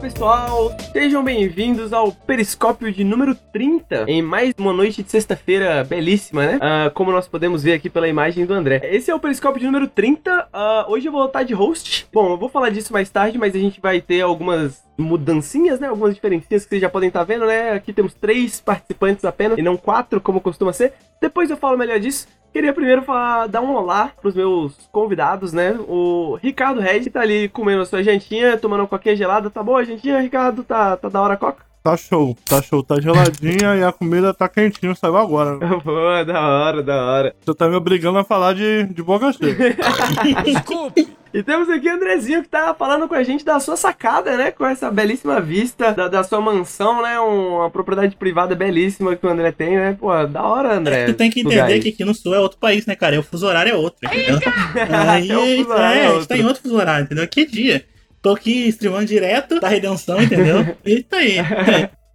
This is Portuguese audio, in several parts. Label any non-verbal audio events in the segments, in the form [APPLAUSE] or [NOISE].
pessoal, sejam bem-vindos ao Periscópio de número 30, em mais uma noite de sexta-feira belíssima, né? Ah, como nós podemos ver aqui pela imagem do André. Esse é o Periscópio de número 30, ah, hoje eu vou estar de host. Bom, eu vou falar disso mais tarde, mas a gente vai ter algumas mudancinhas, né? Algumas diferencinhas que vocês já podem estar vendo, né? Aqui temos três participantes apenas, e não quatro, como costuma ser. Depois eu falo melhor disso. Queria primeiro falar, dar um olá pros meus convidados, né? O Ricardo Red tá ali comendo a sua jantinha, tomando uma coquinha gelada. Tá boa a jantinha, Ricardo? Tá, tá da hora a coca? Tá show, tá show, tá geladinha e a comida tá quentinha, saiu agora. [LAUGHS] Boa, da hora, da hora. Você tá me obrigando a falar de, de boca cheia. [LAUGHS] Desculpe! E temos aqui o Andrezinho que tá falando com a gente da sua sacada, né? Com essa belíssima vista da, da sua mansão, né? Uma propriedade privada belíssima que o André tem, né? Pô, da hora, André. Tu tem que entender que aqui no sul é outro país, né, cara? E o fuso horário é outro, entendeu? Aí, [LAUGHS] É o fuso horário é é, a gente tá em outro fuso horário, entendeu? Que dia? Tô aqui streamando direto da redenção, entendeu? [LAUGHS] E tá aí.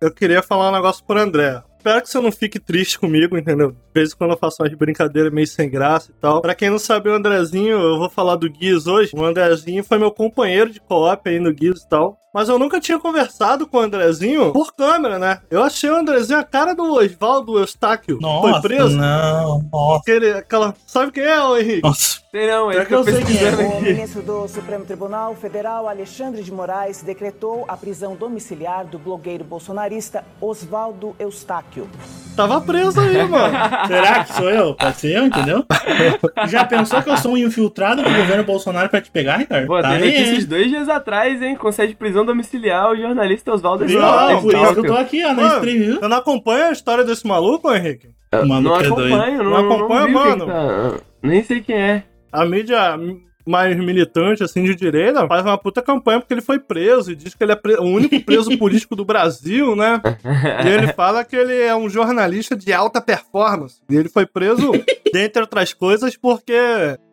Eu queria falar um negócio pro André. Espero que você não fique triste comigo, entendeu? De vez em quando eu faço umas brincadeiras meio sem graça e tal. Pra quem não sabe, o Andrezinho, eu vou falar do Guiz hoje. O Andrezinho foi meu companheiro de co-op aí no Guiz e tal. Mas eu nunca tinha conversado com o Andrezinho por câmera, né? Eu achei o Andrezinho a cara do Oswaldo Eustáquio. Nossa, foi preso. não. Nossa. Aquele, aquela... Sabe quem é, ô Henrique? Nossa. Sei não, é que eu sei quem é. O ministro do Supremo Tribunal Federal, Alexandre de Moraes, decretou a prisão domiciliar do blogueiro bolsonarista Oswaldo Eustáquio. Tava preso aí, mano. [LAUGHS] Será que sou eu? Pode ser eu, entendeu? [LAUGHS] Já pensou que eu sou um infiltrado do governo Bolsonaro pra te pegar, Ricardo? Pô, tá teve aí, hein? dois dias atrás, hein? Concede prisão domiciliar o jornalista Oswaldo? Eustáquio. É por isso que eu tô aqui, ó, na Mano, stream, viu? Você não acompanha a história desse maluco, Henrique? Mano, não que é doido. acompanho, não, Não acompanha, vi o que mano? tá- Nem sei quem é. A mídia mais militante, assim, de direita, faz uma puta campanha porque ele foi preso e diz que ele é o único preso [LAUGHS] político do Brasil, né? E ele fala que ele é um jornalista de alta performance. E ele foi preso, [LAUGHS] dentre outras coisas, porque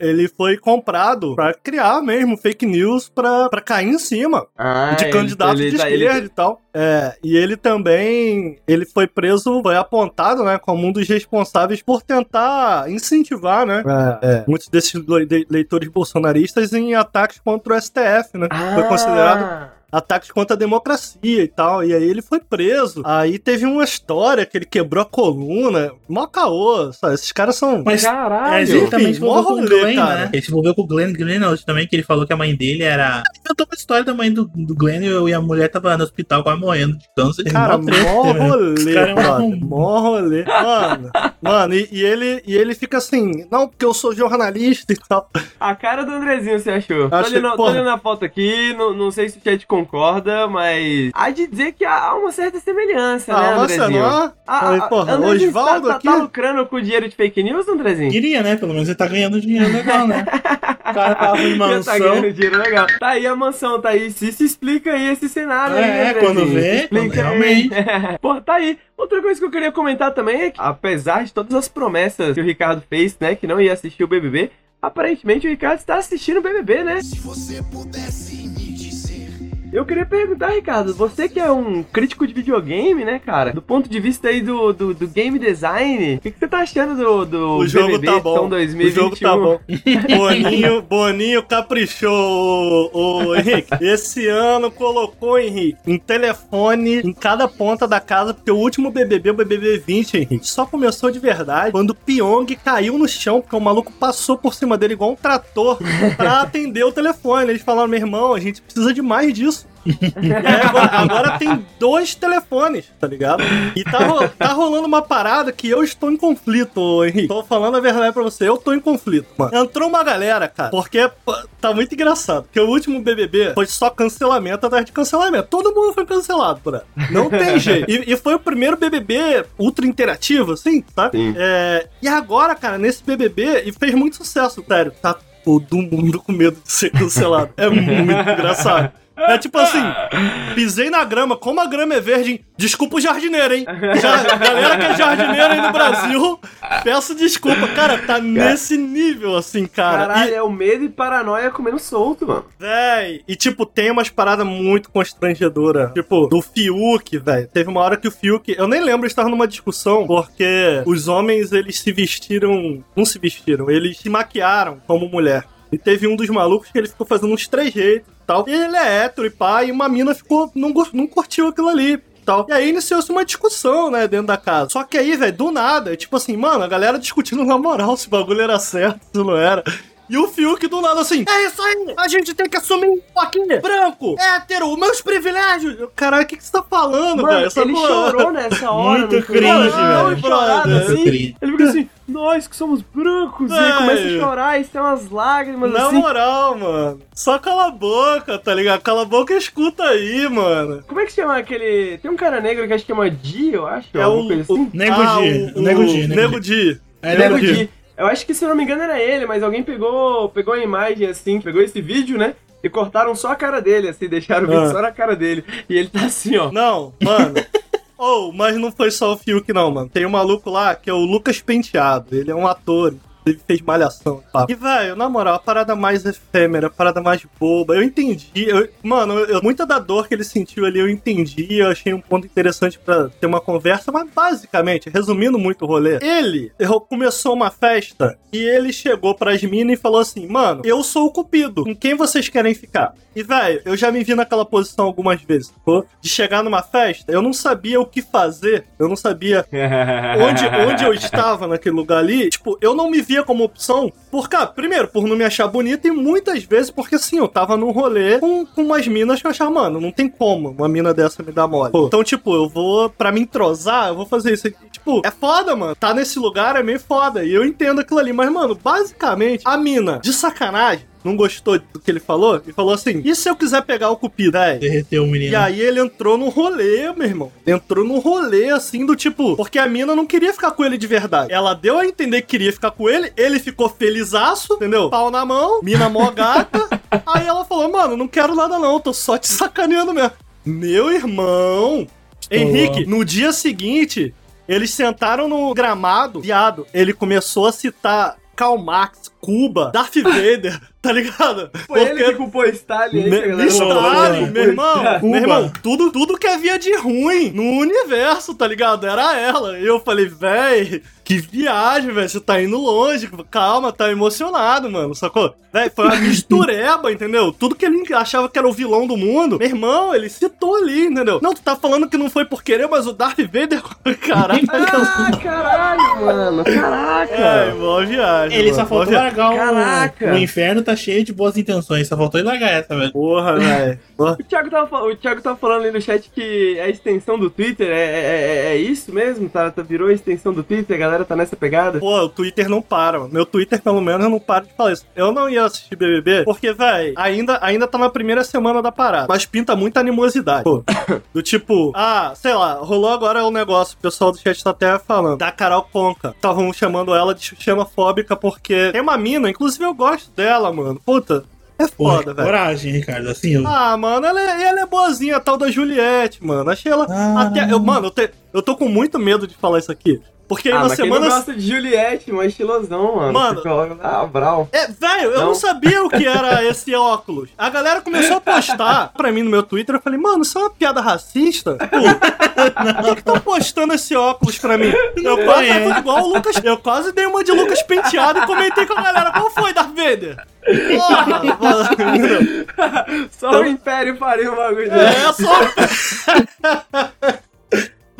ele foi comprado pra criar mesmo fake news pra, pra cair em cima Ah, de ele- candidato ele de tá- ele- esquerda e tal. É, e ele também, ele foi preso, foi apontado, né, como um dos responsáveis por tentar incentivar, né, é, muitos desses le- de- leitores bolsonaristas em ataques contra o STF, né, foi considerado Ah, ataques contra a democracia e tal, e aí ele foi preso. Aí teve uma história que ele quebrou a coluna, mó caô, sabe? esses caras são... Mas Caralho. Mas ele também se Enfim, envolveu com o Glenn, cara. né? Ele se envolveu com o Glenn Greenwald também, que ele falou que a mãe dele era. Inventou uma história da mãe do, do Glenn e a mulher tava no hospital quase morrendo de câncer. Cara, Mó mó né? rolê, cara é arrombado. Mó rolê. Mano, mano e, e ele, e ele fica assim, não, porque eu sou jornalista e tal. A cara do Andrezinho, você achou? Tô Achei, olhando, tô olhando a foto aqui, não, não sei se o chat concorda, mas há de dizer que há uma certa semelhança, né, Ah, você Andrezinho? não é? Ah, Falei, ah, porra, Andrezinho, Osvaldo tá, tá, aqui? tá lucrando com o dinheiro de fake news, Andrezinho? Queria, né? Pelo menos ele tá ganhando dinheiro legal, né? [LAUGHS] O cara tava em Já tá mansão. ganhando dinheiro legal. Tá aí a mansão, tá aí. Se, se explica aí esse cenário aí, É, Andrezinho. quando vê, Se explica quando realmente. aí. [LAUGHS] Pô, tá aí. Outra coisa que eu queria comentar também é que, apesar de todas as promessas que o Ricardo fez, né, que não ia assistir o BBB, aparentemente o Ricardo está assistindo o BBB, né? Eu queria perguntar, Ricardo, você que é um crítico de videogame, né, cara? Do ponto de vista aí do, do, do game design, o que, que você tá achando do, do O jogo BBB tá bom. edição O 2021? jogo tá bom. [LAUGHS] Boninho, Boninho caprichou, ô Henrique. Esse ano colocou, Henrique, um telefone em cada ponta da casa, porque o último BBB, o BBB 20, Henrique, só começou de verdade quando o Pyong caiu no chão, porque o maluco passou por cima dele igual um trator pra [LAUGHS] atender o telefone. Eles falaram, meu irmão, a gente precisa de mais disso. E aí agora, agora tem dois telefones, tá ligado? E tá, ro- tá rolando uma parada que eu estou em conflito, Henrique. Tô falando a verdade pra você, eu tô em conflito, mano. Entrou uma galera, cara, porque tá muito engraçado. Porque o último BBB foi só cancelamento atrás de cancelamento. Todo mundo foi cancelado, por. Não tem [LAUGHS] jeito. E, e foi o primeiro BBB ultra interativo, assim, tá? Sim. É, e agora, cara, nesse BBB, e fez muito sucesso, sério. Tá todo mundo com medo de ser cancelado. É muito engraçado. É tipo assim, pisei na grama, como a grama é verde, desculpa o jardineiro, hein? Já, galera que é jardineiro aí no Brasil, peço desculpa. Cara, tá nesse nível, assim, cara. Caralho, E, é o medo e paranoia comendo solto, mano. véi, e tipo, tem umas paradas muito constrangedoras. Tipo, do Fiuk, velho. Teve uma hora que o Fiuk, eu nem lembro, estavam numa discussão, porque os homens, eles se vestiram, não se vestiram, eles se maquiaram como mulher. E teve um dos malucos que ele ficou fazendo uns trejeitos e tal. E ele é hétero e pá, e uma mina ficou, não, não curtiu aquilo ali. Tal. E aí iniciou-se uma discussão, né, dentro da casa. Só que aí, velho, do nada, tipo assim, mano, a galera discutindo na moral se o bagulho era certo, se não era. E o Fiuk do nada assim, é isso aí, a gente tem que assumir aqui, branco, hétero, meus privilégios. Caralho, o que, que você tá falando, Mano, velho? Essa ele porra- chorou nessa [LAUGHS] hora. Muito foi? cringe, velho. chorado Muito assim. cringe. Ele fica assim, nós que somos brancos. E aí começa a chorar e tem umas lágrimas Na assim. moral, mano. Só cala a boca, tá ligado? Cala a boca e escuta aí, mano. Como é que chama aquele. Tem um cara negro que acho que chama Di, eu acho. É o, coisa o, assim. Nego ah, Di, o, o Nego Di, Nego Di. É, Nego Nego Di. Eu acho que, se eu não me engano, era ele, mas alguém pegou, pegou a imagem assim, pegou esse vídeo, né? E cortaram só a cara dele, assim, deixaram o vídeo Ah. só na cara dele. E ele tá assim, ó. Não, mano. Oh, mas não foi só o Fiuk, não, mano. Tem um maluco lá que é o Lucas Penteado. Ele é um ator. Ele fez malhação. Tá? E, velho, na moral, a parada mais efêmera, a parada mais boba. Eu entendi. eu- mano, eu- muita da dor que ele sentiu ali eu entendi. Eu achei um ponto interessante pra ter uma conversa. Mas, basicamente, resumindo muito o rolê, ele errou- começou uma festa e ele chegou pras minas e falou assim: Mano, eu sou o Cupido. Com quem vocês querem ficar? E, velho, eu já me vi naquela posição algumas vezes, sacou? De chegar numa festa, eu não sabia o que fazer. Eu não sabia [LAUGHS] onde, onde eu estava naquele lugar ali, tipo, eu não me como opção, por cá, primeiro, por não me achar bonita, e muitas vezes porque assim, eu tava num rolê com, com umas minas que eu achava, mano, não tem como uma mina dessa me dar mole. Pô, então, tipo, eu vou, pra me entrosar, eu vou fazer isso aqui. Tipo, é foda, mano. Tá nesse lugar é meio foda. E eu entendo aquilo ali. Mas, mano, basicamente, a mina, de sacanagem, não gostou do que ele falou e falou assim: e se eu quiser pegar o cupido? Véi, Derreteu o menino. e aí ele entrou no rolê, meu irmão. Entrou no rolê, assim, do tipo... Porque a mina não queria ficar com ele de verdade. Ela deu a entender que queria ficar com ele, ele ficou felizaço, entendeu? Pau na mão, mina mó gata. [LAUGHS] aí ela falou, mano, não quero nada não, tô só te sacaneando mesmo. Meu irmão... Henrique, no dia seguinte, eles sentaram no gramado, viado, ele começou a citar Karl Marx, Cuba, Darth [LAUGHS] Vader, tá ligado? Foi ele que culpou Stalin aí, Me- galera Stalin, meu irmão, Cuba. meu irmão, tudo, tudo que havia de ruim no universo, tá ligado? Era ela. E eu falei, véi, que viagem, velho. Você tá indo longe. Calma, tá emocionado, mano. Sacou? Véi, foi uma [LAUGHS] mistureba, entendeu? Tudo que ele achava que era o vilão do mundo, meu irmão, ele citou ali, entendeu? Não, tu tá falando que não foi por querer, mas o Darth Vader, [LAUGHS] caralho. Ah, caralho, mano. Caraca. É, boa viagem. Ele mano, só faltou viagem. largar o, Caraca. o inferno tá cheio de boas intenções. Só faltou ele largar essa, velho. Porra, [LAUGHS] velho. O Thiago, tava, o Thiago tava falando ali no chat que a extensão do Twitter é, é, é- é isso mesmo? Tá, tá- virou a extensão do Twitter? A galera tá nessa pegada? Pô, o Twitter não para, mano. Meu Twitter, pelo menos, eu não paro de falar isso. Eu não ia assistir BBB porque, véi, ainda, ainda tá na primeira semana da parada. Mas pinta muita animosidade. Pô, do tipo, ah, sei lá, rolou agora o negócio. O pessoal do chat tá até falando. Da Carol Conca. Estavam chamando ela de xenofóbica porque tem uma mina, inclusive eu gosto dela, mano. Puta, é foda, velho. coragem, Ricardo. Assim, eu... Ah, mano, ela é, ela é boazinha, a tal da Juliette, mano. Achei ela. Ah. Até, eu, mano, eu, te- eu tô com muito medo de falar isso aqui. Porque aí ah, na mas semana. quem não gosta de Juliette, uma estilosão, mano. Mano. Coloca- Ah, Brau. É, velho, eu não. Sabia o que era [LAUGHS] esse óculos. A galera começou a postar pra mim no meu Twitter. Eu falei, mano, isso é uma piada racista? Pô, [LAUGHS] por que estão postando esse óculos pra mim? Eu quase é. fui igual o Lucas. Eu quase dei uma de Lucas penteado e comentei com a galera. Qual foi, Darth Vader? Porra, [LAUGHS] mano. Só o Império faria um bagulho desse. É, só.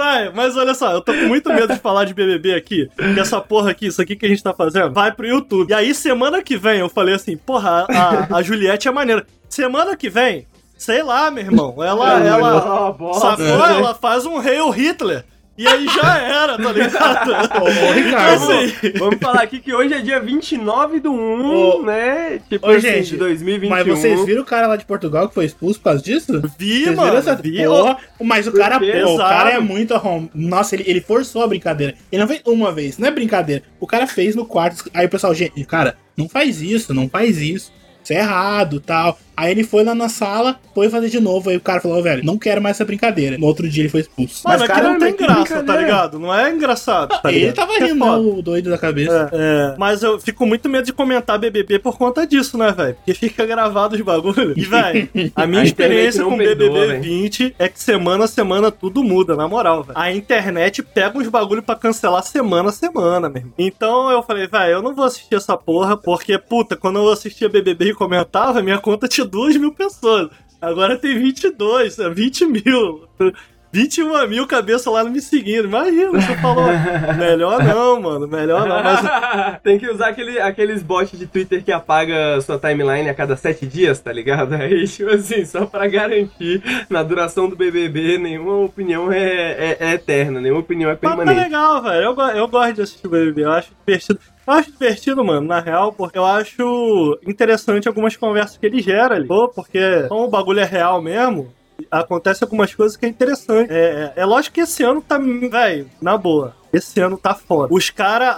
Vai, mas olha só, eu tô com muito medo de falar de BBB aqui, que essa porra aqui, isso aqui que a gente tá fazendo, vai pro YouTube. E aí, semana que vem, eu falei assim, porra, a, a Juliette é maneira. Semana que vem, sei lá, meu irmão, ela, ela, ela bosta. sacou? Ela faz um Hail Hitler. E aí já era, tá ligado? [LAUGHS] Ô, Ricardo. Então, assim, Vamos falar aqui que hoje é dia 29 do 1, Ô, né? Tipo ô, assim, gente, de 2021. Mas vocês viram o cara lá de Portugal que foi expulso por causa disso? vi, Vocês mano, essa vi. porra? Mas o cara, pô, o cara é muito arrom... Nossa, ele, ele forçou a brincadeira. Ele não fez uma vez, não é brincadeira. O cara fez no quarto. Aí o pessoal, gente, cara, não faz isso, não faz isso. Isso é errado tal. Aí ele foi lá na sala, foi fazer de novo. Aí o cara falou, velho, não quero mais essa brincadeira. No outro dia ele foi expulso. Mano, Mas, aqui cara, não tem que graça, tá ligado? Não é engraçado, tá ele ligado? tava É rindo, foda. o doido da cabeça. É, é. Mas eu fico muito medo de comentar BBB por conta disso, né, velho? Porque fica gravado os bagulhos. E, velho, a minha [LAUGHS] A experiência com perdoa, BBB velho. 20 é que semana a semana tudo muda, na moral, velho. A internet pega uns bagulho pra cancelar semana a semana, meu irmão. Então eu falei, velho, eu não vou assistir essa porra, porque, puta, quando eu assistia BBB comentava, minha conta tinha 2 mil pessoas. Agora tem 22, é 20 mil. 21 mil cabeça lá me seguindo. Imagina, você falou. melhor não, mano. Melhor não. Mas [LAUGHS] Tem que usar aquele, aqueles bots de Twitter que apaga sua timeline a cada sete dias, tá ligado? [LAUGHS] Aí, tipo assim, só pra garantir, na duração do BBB, nenhuma opinião é, é, é eterna, nenhuma opinião é Mas tá permanente. legal, velho. Eu, eu gosto de assistir BBB. Eu acho divertido. Eu acho divertido, mano, na real, porque eu acho interessante algumas conversas que ele gera ali. Pô, porque como o bagulho é real mesmo, acontece algumas coisas que é interessante. É, é, é lógico que esse ano tá, velho, na boa. Esse ano tá foda. Os caras,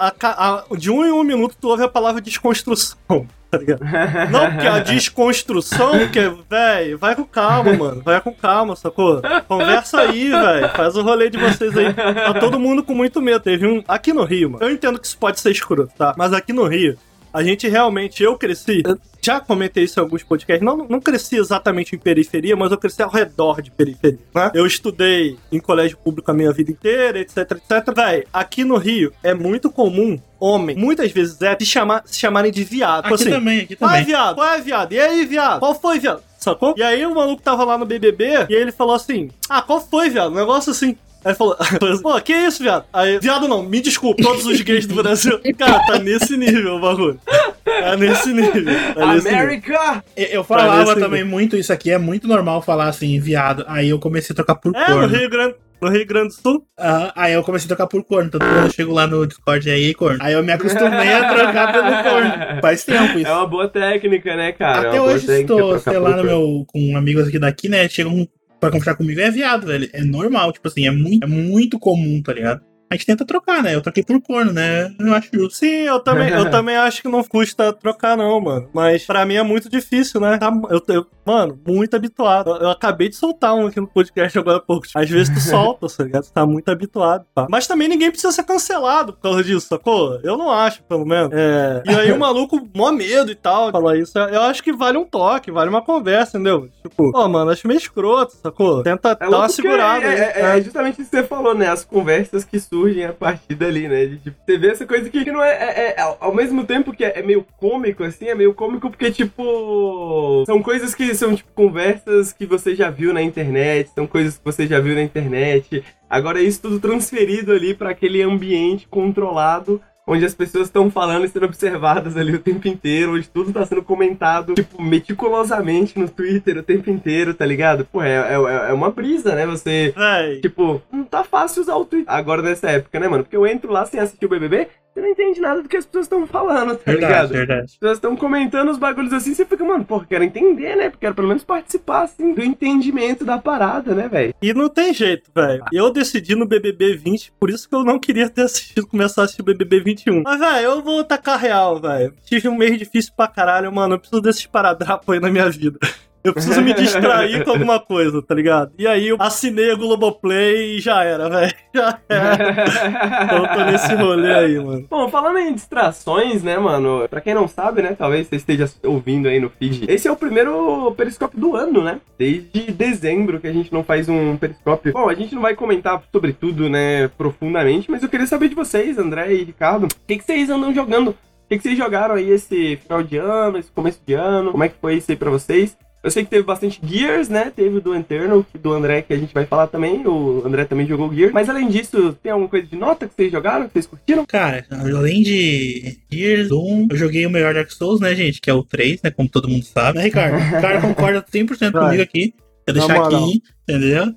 de um em um minuto, tu ouve a palavra desconstrução. [LAUGHS] Tá? Não, porque a desconstrução, que, velho, vai com calma, mano. Vai com calma, sacou? Conversa aí, velho. Faz o rolê de vocês aí. Tá todo mundo com muito medo. Teve um. Aqui no Rio, mano. Eu entendo que isso pode ser escroto, tá? Mas aqui no Rio, a gente realmente. Eu cresci. eu já comentei isso em alguns podcasts. Não, não cresci exatamente em periferia, mas eu cresci ao redor de periferia. Né? Eu estudei em colégio público a minha vida inteira, etc, etc. Véi, aqui no Rio é muito comum homem, muitas vezes é, se, chamar, se chamarem de viado. Tipo Aqui assim, também, aqui qual é também. viado? Qual é viado? E aí, viado? Qual foi, viado? Sacou? E aí o maluco tava lá no BBB e ele falou assim: Ah, qual foi, viado? Um negócio assim. Aí falou, [LAUGHS] pô, que isso, viado? Aí, viado não, me desculpe, todos os gays do Brasil. [LAUGHS] Cara, tá nesse nível o bagulho. Tá nesse nível. Tá nesse nível. América! Eu- Eu falava Parece- também muito isso aqui, é muito normal falar assim, viado. Aí eu comecei a trocar por É, no corno. Rio Grande, no Rio Grande do Sul. Ah, aí eu comecei a trocar por corno. Quando eu chego lá no Discord aí, corno. Aí eu me acostumei a trocar pelo corno. Faz tempo isso. É uma boa técnica, né, cara? É Até boa hoje, trocar sei lá, no meu, com amigos aqui daqui, né? Chegam pra conversar comigo, é viado, velho. É normal, tipo assim, é muito, é muito comum, tá ligado? A gente tenta trocar, né? Eu troquei por corno, né? Eu acho justo. Sim, eu também, eu [LAUGHS] também acho que não custa trocar, não, mano. Mas pra mim é muito difícil, né? Tá- eu, eu- mano, muito habituado. Eu, eu acabei de soltar um aqui no podcast agora há pouco. Às vezes tu [LAUGHS] solta, tá ligado? Tu tá muito habituado. Tá? Mas também ninguém precisa ser cancelado por causa disso, sacou? Eu não acho, pelo menos. É, E aí o maluco, mó medo e tal, falar isso. Eu acho que vale um toque, vale uma conversa, entendeu? Tipo, pô, mano, acho meio escroto, sacou? Tenta É dar uma segurada é, aí. é- né? é justamente isso que você falou, né? As conversas que surgem a partir dali, né? De, tipo, você vê essa coisa que, não é, é- é- ao- mesmo tempo que é, é meio cômico, assim, é meio cômico porque, tipo. São coisas que são, tipo, conversas que você já viu na internet, são coisas que você já viu na internet. Agora, isso tudo transferido ali pra aquele ambiente controlado. Onde as pessoas estão falando e sendo observadas ali o tempo inteiro, onde tudo tá sendo comentado, tipo, meticulosamente no Twitter o tempo inteiro, tá ligado? Pô, é, é, é uma brisa, né? Você Véi, Tipo, não tá fácil usar o Twitter agora nessa época, né, mano? Porque eu entro lá sem assistir o BBB, você não entende nada do que as pessoas estão falando, tá Verdade, ligado? verdade. As pessoas estão comentando os bagulhos assim, você fica, mano, porra, quero entender, né? Quero pelo menos participar, assim, do entendimento da parada, né, velho? E não tem jeito, velho. Eu decidi no BBB 20, por isso que eu não queria ter assistido, começar a assistir o BBB 21. Mas, velho, eu vou tacar real, velho. Tive um mês difícil pra caralho, mano. Eu preciso desses paradrapos aí na minha vida. Eu preciso me distrair com alguma coisa, tá ligado? E aí eu assinei a Globoplay e já era, velho. [LAUGHS] Já era. Então tô nesse rolê aí, mano. Bom, falando em distrações, né, mano? Pra quem não sabe, né, talvez você esteja ouvindo aí no feed. Esse é o primeiro periscópio do ano, né? Desde dezembro que a gente não faz um periscópio. Bom, a gente não vai comentar sobre tudo, né, profundamente, mas eu queria saber de vocês, André e Ricardo, o que, que vocês andam jogando? O que, que vocês jogaram aí esse final de ano, esse começo de ano? Como é que foi isso aí pra vocês? Eu sei que teve bastante Gears, né? Teve o do Eternal, do André, que a gente vai falar também. O André também jogou Gears. Mas além disso, tem alguma coisa de nota que vocês jogaram, que vocês curtiram? Cara, além de Gears, Doom, eu joguei o melhor Dark Souls, né, gente? Que é o 3, né? Como todo mundo sabe. Né, Ricardo? O cara [LAUGHS] concorda 100% Vai. comigo aqui. Quer deixar aqui, entendeu?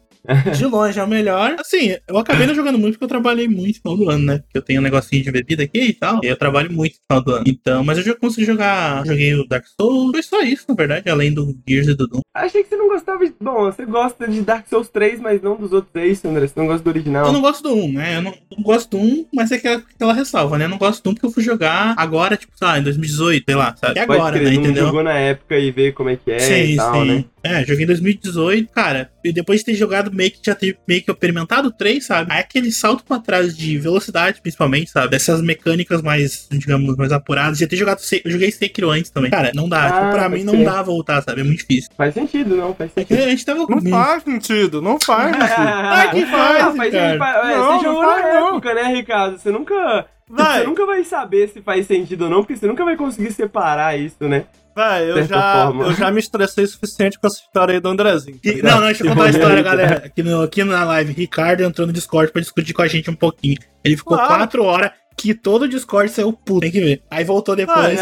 De [LAUGHS] longe é o melhor. Assim, eu acabei não jogando muito porque eu trabalhei muito no final do ano, né? Porque eu tenho um negocinho de bebida aqui e tal. E eu trabalho muito no final do ano. Então, mas eu já consegui jogar. Joguei o Dark Souls. Foi só isso, na verdade, além do Gears e do Doom. Achei que você não gostava de. Bom, você gosta de Dark Souls 3, mas não dos outros três, André. Você não gosta do original. Eu não gosto do 1, né? Eu não, não gosto do 1, mas é aquela, aquela ressalva, né? Eu não gosto do 1 porque eu fui jogar agora, tipo, sei lá, em 2018, sei lá, sabe? E Pode agora, crer, né? não Entendeu? jogou na época e ver como é que é sim, e tal, sim. né? É, joguei em 2018, cara. E depois de ter jogado meio que já ter meio que experimentado o 3, sabe? Aí aquele salto pra trás de velocidade, principalmente, sabe? Dessas mecânicas mais, digamos, mais apuradas. Já ter jogado. Se- Eu joguei Sekiro antes também. Cara, não dá. Ah, tipo, pra mim não crer. dá voltar, sabe? É muito difícil. Faz sentido, não? Faz É que sentido. a gente tava Não faz sentido, não faz [LAUGHS] sentido. Ah, que faz, Ah, faz cara. faz- é, Não, você não jogou faz, na não. época, né, Ricardo? Você nunca. Você Vai, nunca vai saber se faz sentido ou não, porque você nunca vai conseguir separar isso, né? Vai, eu já, forma. eu já me estressei o suficiente com essa história aí do Andrezinho. tá E- não, não, deixa eu contar a história, rolê, galera. Aqui, no, aqui na live, Ricardo entrou no Discord pra discutir com a gente um pouquinho. Ele ficou Claro. quatro horas que todo o Discord saiu puto. Tem que ver. Aí voltou depois.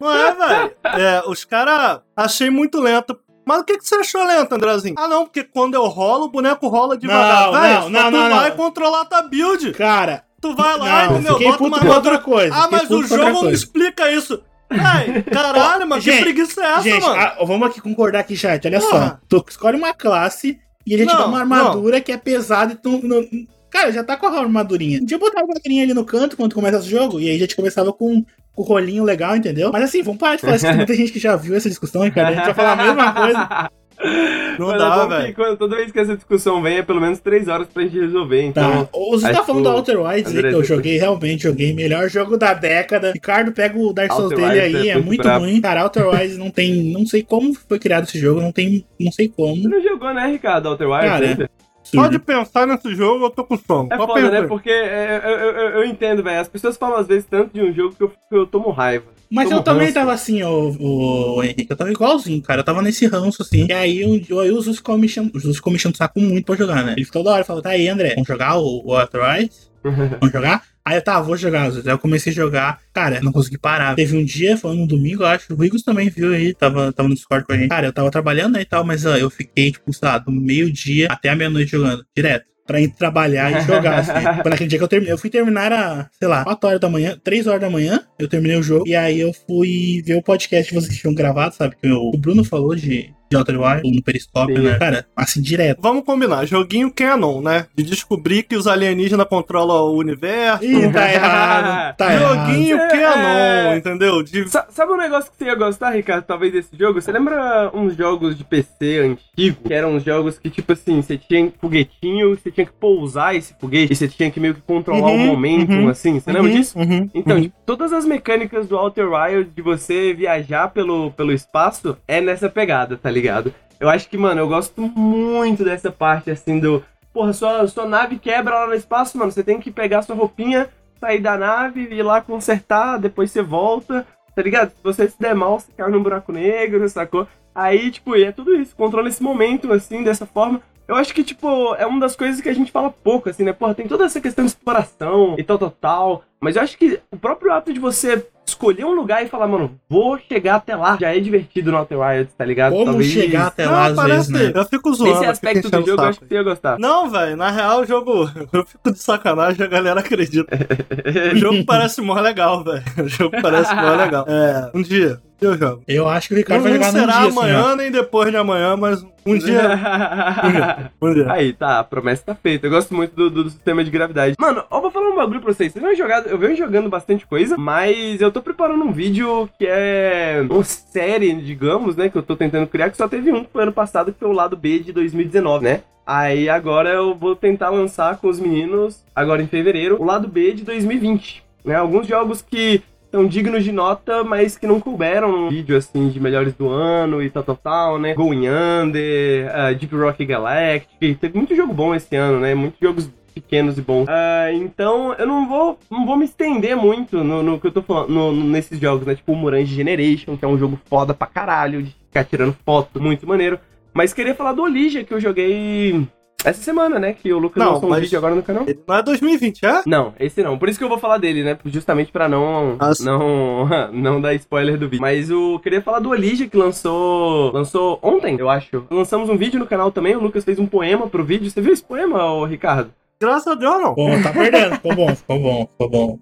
Não é, velho? É, os caras achei muito lento. Mas o que, que você achou lento, Andrezinho? Ah, não, porque quando eu rolo, o boneco rola devagar. Não, Véi, não, só não, tu não, vai não. controlar tua build. Cara, Tu vai lá, não, entendeu? Bota uma outra coisa. Ah, mas o jogo não explica isso. Ai, caralho, mano, que Gente, preguiça é essa, Gente, mano? ah, vamos aqui concordar aqui, chat. Olha Porra. só. Tu escolhe uma classe e ele te dá Não, uma armadura que é pesada e tu. não- Cara, já tá com a armadurinha. Podia botar a armadurinha ali no canto quando começa o jogo e aí a gente começava com o rolinho legal, entendeu? Mas assim, vamos parar de falar isso. que Muita gente que já viu essa discussão, hein, cara. A gente vai falar a mesma coisa. [LAUGHS] Não Mas é dá, que velho. quando- Toda vez que essa discussão vem, é pelo menos três horas pra gente resolver. Então, Tá. Ou você tá falando do o Outer Wilds aí, que eu joguei, realmente joguei. Melhor jogo da década. Ricardo pega o Dark Souls Outer dele Wilds aí, é é muito brabo. ruim. Cara, Outer Wilds não tem. Não sei como foi criado esse jogo, não tem. Não sei você como. não jogou, né, Ricardo, Outer Wilds? Cara, ainda? Pode pensar nesse jogo, eu tô com sono. É Pode foda, né? Porque é, eu, eu, eu- eu entendo, velho. As pessoas falam às vezes tanto de um jogo que eu, eu tomo raiva. Mas Tomo eu também ranço. tava assim, o, o Henrique, eu tava igualzinho, cara. Eu tava nesse ranço, assim. E aí o, aí o Zus ficou me enchendo, o Zus ficou me enchendo o saco muito pra jogar, né? Ele ficou toda hora falando, tá aí, André, vamos jogar o, o? [LAUGHS] Vamos jogar? Aí eu, tá, vou jogar. Aí eu comecei a jogar. Cara, não consegui parar. Teve um dia, foi no domingo, eu acho. O Rigos também viu aí, tava, tava no Discord com a gente. Cara, eu tava trabalhando né, e tal, mas ó, eu fiquei, tipo, sei lá, do meio-dia até a meia-noite jogando, direto. Pra ir trabalhar e jogar, [LAUGHS] assim. Foi naquele dia que eu terminei. Eu fui terminar, era, sei lá, 4 horas da manhã, 3 horas da manhã, eu terminei o jogo. E aí eu fui ver o podcast que vocês tinham gravado, sabe? Que o Bruno falou de, de Outer Wilds no Periscópio, Sim. né? Cara, assim, direto. Vamos combinar, joguinho canon, né? De descobrir que os alienígenas controlam o universo. Ih, tá [LAUGHS] errado. Tá errado. Joguinho É. canon, entendeu? De... Sa- Sabe um negócio que você ia gostar, Ricardo, talvez desse jogo? Você lembra uns jogos de PC antigo? Que eram uns jogos que, tipo assim, você tinha foguetinho, você tinha que pousar esse foguete, e você tinha que meio que controlar Uhum, o momento, uhum, assim. Você lembra Uhum, disso? uhum, Então, uhum. tipo, todas as mecânicas do Outer Wilds de você viajar pelo, pelo espaço é nessa pegada, tá ligado? Eu acho que, mano, eu gosto muito dessa parte, assim, do... Porra, sua, sua nave quebra lá no espaço, mano, você tem que pegar sua roupinha, sair da nave, ir lá consertar, depois você volta, tá ligado? Se você se der mal, você cai num buraco negro, sacou? Aí, tipo, e é tudo isso, controla esse momento, assim, dessa forma. Eu acho que, tipo, é uma das coisas que a gente fala pouco, assim, né? Porra, tem toda essa questão de exploração e tal, tal, tal. Mas eu acho que o próprio ato de você escolher um lugar e falar, mano, vou chegar até lá, já é divertido no Outer Wilds, tá ligado? Como chegar até Não, lá às parece. vezes, né? Eu fico zoando. Esse aspecto do jogo eu acho que você ia gostar. Não, velho, na real o jogo. [LAUGHS] Eu fico de sacanagem, a galera acredita. O jogo [LAUGHS] parece mó legal, velho. O jogo parece mó legal. [LAUGHS] É, um dia. Eu jogo. Eu acho que o Não, Ricardo não vai jogar num será dia, assim, amanhã, nem depois de amanhã, mas um dia. Um dia. Aí, tá, a promessa tá feita. Eu gosto muito do, do- do sistema de gravidade. Mano, eu vou falar um bagulho pra vocês. Vocês vão jogado, eu venho jogando bastante coisa, mas eu tô preparando um vídeo que é uma série, digamos, né? Que eu tô tentando criar, que só teve um ano passado, que foi o lado B de 2019, né? Aí agora eu vou tentar lançar com os meninos, agora em fevereiro, o lado B de 2020. Né? Alguns jogos que são dignos de nota, mas que não couberam num vídeo assim de melhores do ano e tal, tal, tal, né? Going Under, ah, Deep Rock Galactic, teve muito jogo bom esse ano, né? Muitos jogos pequenos e bons. Ah, então eu não vou, não vou me estender muito no, no que eu tô falando, no- no- nesses jogos, né? Tipo o Murange Generation, que é um jogo foda pra caralho, de ficar tirando foto, muito maneiro. Mas queria falar do Olija, que eu joguei Essa semana, né? Que o Lucas Não, lançou um vídeo agora no canal. Não é 2020, é? Não, esse não. Por isso que eu vou falar dele, né? Justamente pra não Ah, não [LAUGHS] não dar spoiler do vídeo. Mas eu queria falar do Alicia que lançou lançou ontem, eu acho. Lançamos um vídeo no canal também. O Lucas fez um poema pro vídeo. Você viu esse poema, ô, Ricardo? Graças a Deus, não. Bom, tá perdendo. Ficou bom, ficou bom, ficou bom.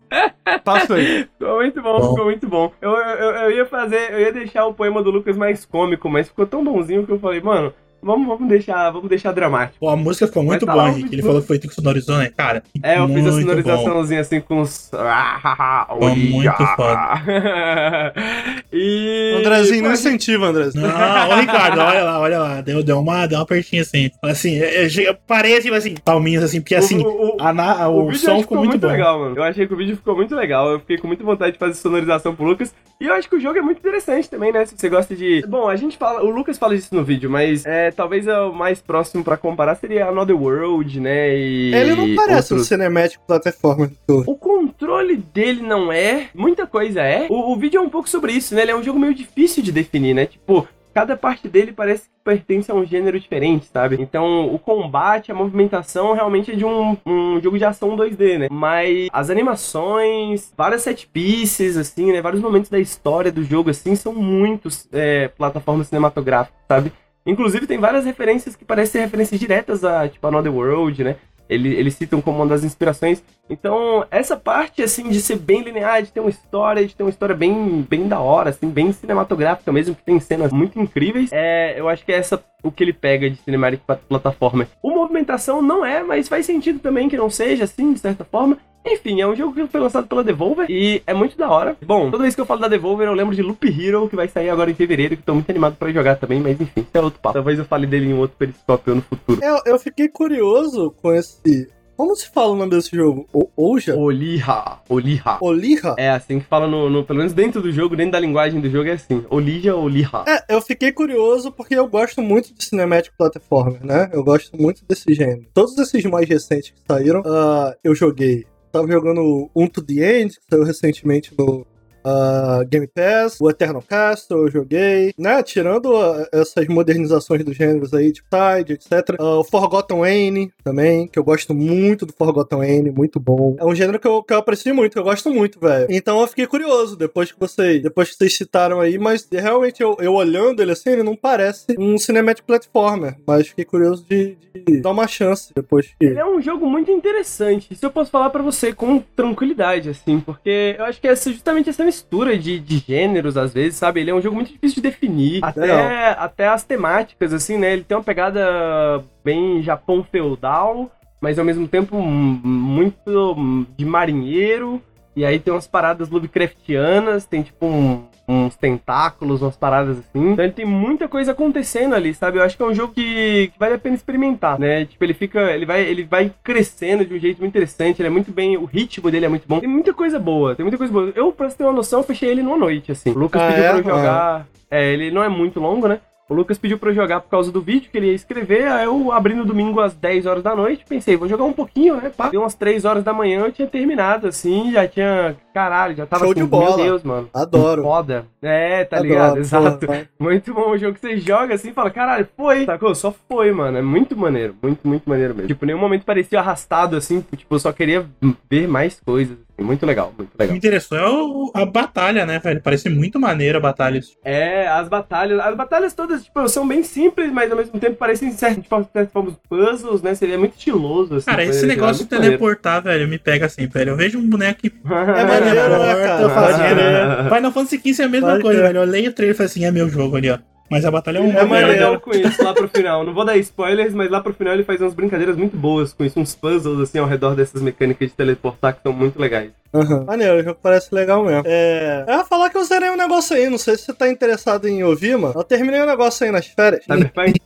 Passa aí. Ficou muito bom, Bom. ficou muito bom. Eu, eu, eu ia fazer, eu ia deixar o poema do Lucas mais cômico, mas ficou tão bonzinho que eu falei, mano, vamos, vamos deixar, vamos deixar dramático. Pô, a música ficou muito tá boa, Henrique. Ele falou que foi tu que sonorizou, né? Cara, É, eu fiz a muito sonorizaçãozinha assim com os. Ah, Ficou muito [LAUGHS] e. Andrezinho, não incentiva, Andrezinho. Não, ô Ricardo, olha lá, olha lá. Deu, deu, uma, deu uma apertinha assim. Assim, eu, eu, eu parei assim, assim, palminhas assim, porque assim, o, o, a, na- o o, vídeo som ficou muito bom. legal, mano. Eu achei que o vídeo ficou muito legal. Eu fiquei com muita vontade de fazer sonorização pro Lucas. E eu acho que o jogo é muito interessante também, né? Se você gosta de. Bom, a gente fala. O Lucas fala disso no vídeo, mas é, talvez é o mais próximo pra comparar seria Another World, né? E. Ele não parece um outros- cinemático plataforma. O controle dele não é, muita coisa é. O, o vídeo é um pouco sobre isso, né? Ele é um jogo meio difícil de definir, né? Tipo, cada parte dele parece que pertence a um gênero diferente, sabe? Então, o combate, a movimentação realmente é de um, um jogo de ação 2D, né? Mas as animações, várias set pieces, assim, né? Vários momentos da história do jogo, assim, são muitos é, plataformas cinematográficas, sabe? Inclusive, tem várias referências que parecem referências diretas a, tipo, Another World, né? Ele, eles citam como uma das inspirações. Então, essa parte, assim, de ser bem linear, de ter uma história, de ter uma história bem, bem da hora, assim, bem cinematográfica mesmo, que tem cenas muito incríveis, é, eu acho que é essa o que ele pega de cinematic pla- plataforma. O movimentação não é, mas faz sentido também que não seja, assim, de certa forma. Enfim, é um jogo que foi lançado pela Devolver e é muito da hora. Bom, toda vez que eu falo da Devolver, eu lembro de Loop Hero, que vai sair agora em fevereiro, que tô muito animado pra jogar também, mas enfim, isso é outro papo. Talvez eu fale dele em outro periscópio no futuro. Eu, eu fiquei curioso com esse. Como se fala o nome desse jogo? O, Ouja? Oliha, Oliha. Oliha? É assim que fala no, no- Pelo menos dentro do jogo, dentro da linguagem do jogo, é assim. Olija ou Liha. É, eu fiquei curioso porque eu gosto muito de Cinematic Platformer, né? Eu gosto muito desse gênero. Todos esses mais recentes que saíram, ah, eu joguei. Tava jogando Um to the End, que saiu recentemente no ah, Game Pass. O Eternal Castle eu joguei. Né? Tirando ah, essas modernizações dos gêneros aí, de Tide, etc. Ah, o Forgotten N também, que eu gosto muito do Forgotten N, muito bom. É um gênero que eu, que eu aprecio muito, que eu gosto muito, velho. Então eu fiquei curioso depois que vocês, depois que vocês citaram aí, mas realmente eu, eu olhando ele assim, ele não parece um cinematic platformer, mas fiquei curioso de, de dar uma chance depois que Ele é um jogo muito interessante. Isso eu posso falar pra você com tranquilidade, assim, porque eu acho que essa, justamente essa mistura de, de gêneros, às vezes, sabe? Ele é um jogo muito difícil de definir. Até, até as temáticas, assim, né? Ele tem uma pegada bem Japão feudal, mas ao mesmo tempo muito de marinheiro. E aí tem umas paradas Lovecraftianas, tem tipo um- uns tentáculos, umas paradas assim. Então ele tem muita coisa acontecendo ali, sabe? Eu acho que é um jogo que, que vale a pena experimentar, né? Tipo, ele fica. Ele vai, ele vai crescendo de um jeito muito interessante, ele é muito bem. O ritmo dele é muito bom. Tem muita coisa boa, tem muita coisa boa. Eu, pra você ter uma noção, eu fechei ele numa noite, assim. O Lucas Ah, pediu é? pra eu jogar. É, ele não é muito longo, né? O Lucas pediu pra eu jogar por causa do vídeo que ele ia escrever, aí eu abri no domingo às 10 horas da noite, pensei, vou jogar um pouquinho, né? Pá. Deu umas 3 horas da manhã, eu tinha terminado, assim, já tinha. Caralho, já tava Show assim, de bola. meu Deus, mano. adoro. Foda. É, tá Adoro, ligado? pô, Exato. vai. Muito bom o jogo que você joga assim e fala, caralho, foi. Sacou? Só foi, mano. É muito maneiro. Muito, muito maneiro mesmo. Tipo, nenhum momento parecia arrastado assim. Tipo, eu só queria ver mais coisas. Assim. Muito legal, muito O que legal. me interessou é o- a batalha, né, velho? Parece muito maneiro a batalha. É, as batalhas. As batalhas todas, tipo, são bem simples, mas ao mesmo tempo parecem tipo, de certa forma, puzzles, né? Seria muito estiloso, assim. Cara, esse negócio de muito maneiro. teleportar, velho, me pega assim, velho. Eu vejo um boneco que [LAUGHS] É maneiro, né, cara? eu falo assim, Pode é, Final Fantasy XV é a mesma Pode coisa, crer. velho. Eu leio o trailer e falo assim, é meu jogo ali, ó. Mas a batalha é um Ele é maneiro. com isso lá pro final. Não vou dar spoilers, mas lá pro final ele faz umas brincadeiras muito boas com isso, uns puzzles assim ao redor dessas mecânicas de teleportar que são muito legais. Aham. Maneiro, o jogo parece legal mesmo. É. Eu ia falar que eu zerei um negócio aí, não sei se você tá interessado em ouvir, mano. Eu terminei um negócio aí nas férias. Cyberpunk?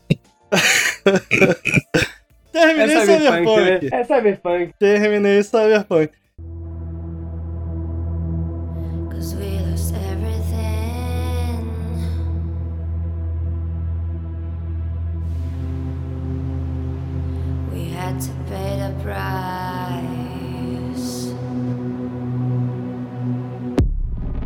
[LAUGHS] Terminei é Cyberpunk, Cyberpunk. né? É Cyberpunk. Terminei Cyberpunk. Cause we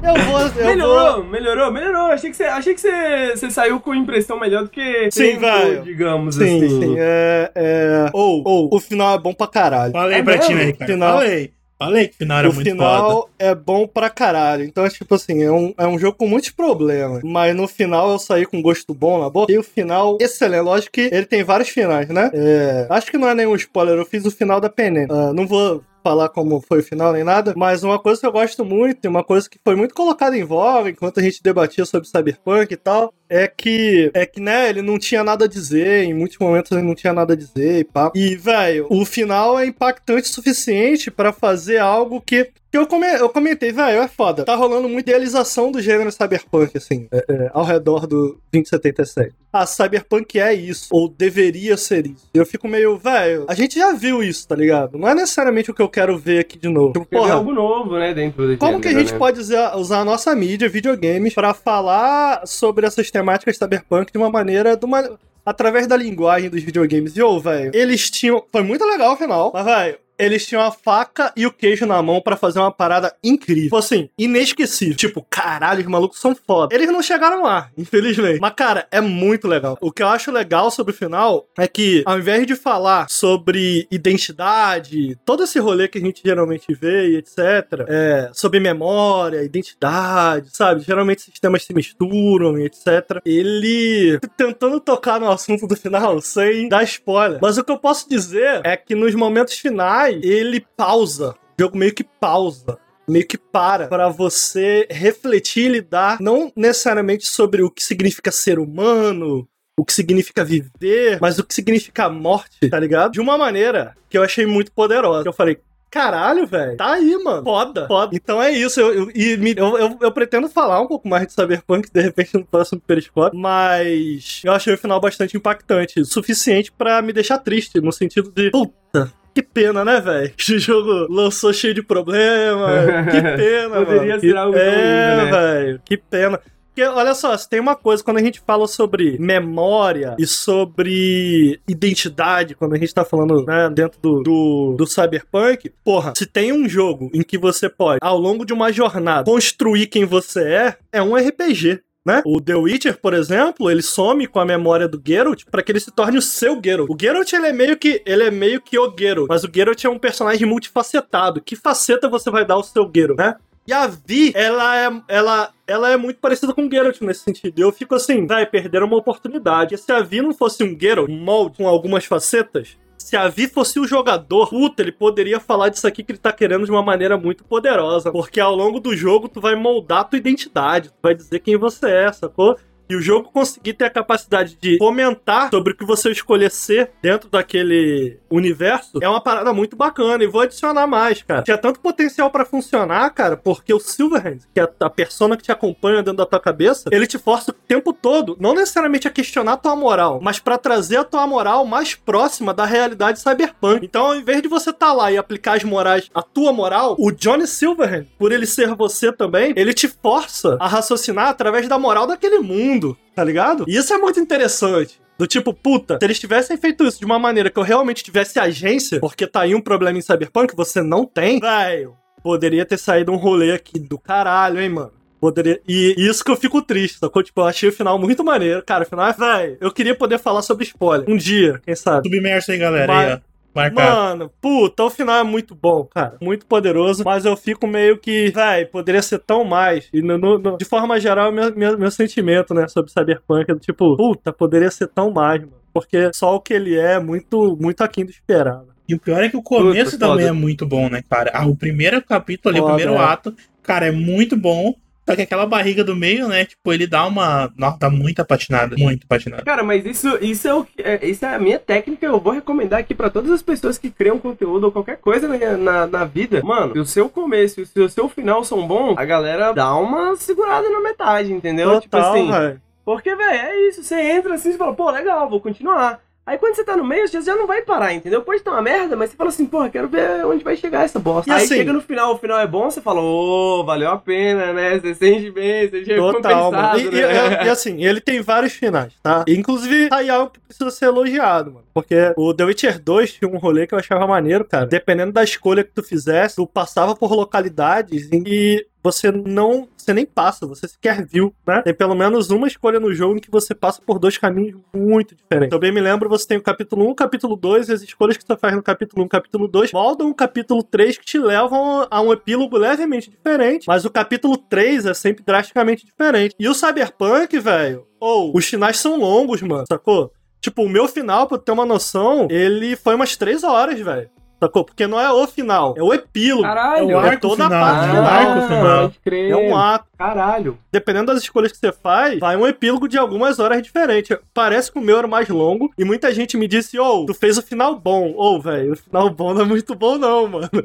Eu vou. Eu vou... melhorou, melhorou, melhorou. Achei que você, achei que você, você saiu com impressão melhor do que Sim, velho. digamos Sim, assim. sim. É. é... Ou, ou, o final é bom pra caralho. Falei É pra ti, mesmo? né, Ricardo? Final- Falei. Falei que o final era o muito final foda. é bom pra caralho. Então, é tipo assim, é um, é um jogo com muitos problemas. Mas no final eu saí com gosto bom na boca. E o final, excelente. Lógico que ele tem vários finais, né? É, acho que não é nenhum spoiler. Eu fiz o final da Penem. Ah, não vou falar como foi o final nem nada, mas uma coisa que eu gosto muito, e uma coisa que foi muito colocada em voga enquanto a gente debatia sobre Cyberpunk e tal, é que, é que, né, ele não tinha nada a dizer, em muitos momentos ele não tinha nada a dizer e pá. E, velho, o final é impactante o suficiente pra fazer algo que que eu, come, eu comentei, velho, é foda. Tá rolando muita idealização do gênero cyberpunk, assim, é, é, ao redor do 2077. Ah, cyberpunk é isso, ou deveria ser isso. E eu fico meio, velho, a gente já viu isso, tá ligado? Não é necessariamente o que eu quero ver aqui de novo. Tipo, porra, algo novo, né, dentro do como que a gênero, gente né? pode usar, usar a nossa mídia, videogames, pra falar sobre essas temáticas cyberpunk de uma maneira, de uma, através da linguagem dos videogames? E, ô, velho, eles tinham... Foi muito legal o final, mas, velho, eles tinham a faca e o queijo na mão pra fazer uma parada incrível. Tipo assim, inesquecível. Tipo, caralho, os malucos são foda. Eles não chegaram lá, infelizmente. Mas, cara, é muito legal. O que eu acho legal sobre o final é que, ao invés de falar sobre identidade, todo esse rolê que a gente geralmente vê e etc., é, sobre memória, identidade, sabe? Geralmente esses temas se misturam e etc. Ele tentando tocar no assunto do final sem dar spoiler. Mas o que eu posso dizer é que nos momentos finais ele pausa. O jogo meio que pausa meio que para para você refletir e lidar não necessariamente sobre o que significa ser humano, o que significa viver, mas o que significa morte, tá ligado? De uma maneira que eu achei muito poderosa. Eu falei, Caralho, velho. Tá aí, mano. Foda. Foda. Então é isso. Eu, eu, eu, eu, eu pretendo falar um pouco mais de Cyberpunk, de repente, no próximo Periscope. Mas eu achei o final bastante impactante. Suficiente pra me deixar triste, no sentido de. Puta. Que pena, né, velho? Que o [LAUGHS] jogo lançou cheio de problema. Que [LAUGHS] pena, Poderia mano. ser Que- algo É, né? velho. Que pena. Porque, olha só, se tem uma coisa, quando a gente fala sobre memória e sobre identidade, quando a gente tá falando, né, dentro do, do, do cyberpunk, porra, se tem um jogo em que você pode, ao longo de uma jornada, construir quem você é, é um RPG. Né? O The Witcher, por exemplo, ele some com a memória do Geralt pra que ele se torne o seu Geralt. O Geralt ele é meio que ele é meio que o Geralt, mas o Geralt é um personagem multifacetado. Que faceta você vai dar ao seu Geralt, né? E a Vi, ela é, ela, ela é muito parecida com o Geralt nesse sentido. Eu fico assim, vai, perderam uma oportunidade. Se a Vi não fosse um Geralt, um molde com algumas facetas, se a Vi fosse o jogador, puta, ele poderia falar disso aqui que ele tá querendo de uma maneira muito poderosa. Porque ao longo do jogo, tu vai moldar tua identidade, tu vai dizer quem você é, sacou? E o jogo conseguir ter a capacidade de comentar sobre o que você escolher ser dentro daquele universo é uma parada muito bacana. E vou adicionar mais, cara. Tinha tanto potencial pra funcionar, cara, porque o Silverhand, que é a persona que te acompanha dentro da tua cabeça, ele te força o tempo todo, não necessariamente a questionar a tua moral, mas pra trazer a tua moral mais próxima da realidade cyberpunk. Então, ao invés de você estar lá e aplicar as morais, a tua moral, o Johnny Silverhand, por ele ser você também, ele te força a raciocinar através da moral daquele mundo, tá ligado? E isso é muito interessante. Do tipo, puta, se eles tivessem feito isso de uma maneira que eu realmente tivesse agência, porque tá aí um problema em Cyberpunk, você não tem, velho, poderia ter saído um rolê aqui do caralho, hein, mano. Poderia... E isso que eu fico triste, sacou? Tipo, eu achei o final muito maneiro. Cara, o final é, velho, eu queria poder falar sobre spoiler. Um dia, quem sabe. Submerso aí, galera. Mas- Aí. Marcado. Mano, puta, o final é muito bom, cara. Muito poderoso. Mas eu fico meio que, véi, poderia ser tão mais. E no- no- no- de forma geral, meu, meu, meu sentimento, né, sobre Cyberpunk é do tipo, puta, poderia ser tão mais, mano. Porque só o que ele é, muito, muito aquém do esperado. E o pior é que o começo Puta, também foda. é muito bom, né, cara? Ah, o primeiro capítulo ali, o primeiro é. ato, cara, é muito bom. Só que aquela barriga do meio, né? Tipo, ele dá uma. Nossa, dá muita patinada. Muito patinada. Cara, mas isso, isso, é o, que- é, isso é a minha técnica. Eu vou recomendar aqui pra todas as pessoas que criam conteúdo ou qualquer coisa na, na, na vida. Mano, se o seu começo e se o seu final são bons, a galera dá uma segurada na metade, entendeu? tipo Total, assim. velho. Porque, velho, é isso. Você entra assim e fala, pô, legal, vou continuar. Aí quando você tá no meio, você já não vai parar, entendeu? Pode estar uma merda, mas você fala assim, porra, quero ver onde vai chegar essa bosta. E Aí assim- chega no final, o final é bom, você fala, ô, valeu a pena, né? Você sente bem, você é Total, mano. E, e- né? e, assim, ele tem vários finais, tá? Inclusive, aí algo que precisa ser elogiado, mano. Porque o The Witcher 2 tinha um rolê que eu achava maneiro, cara. Dependendo da escolha que tu fizesse, tu passava por localidades que você não. Você nem passa, você sequer viu, né? Tem pelo menos uma escolha no jogo em que você passa por dois caminhos muito diferentes. Eu bem me lembro, você tem o capítulo 1, o capítulo 2, e as escolhas que você faz no capítulo 1 e capítulo 2 moldam o capítulo 3 que te levam a um epílogo levemente diferente. Mas o capítulo 3 é sempre drasticamente diferente. E o Cyberpunk, velho, ou os finais são longos, mano, sacou? Tipo, o meu final, pra ter uma noção, ele foi umas 3 horas, velho. Sacou? Porque não é o final, é o epílogo. Caralho. É o É arco toda a final, parte é o arco final. É um ato. Caralho. Dependendo das escolhas que você faz, vai um epílogo de algumas horas diferentes. Parece que o meu era mais longo e muita gente me disse: Ô, tu fez o final bom. Ô, velho, o final bom não é muito bom, não, mano. [LAUGHS]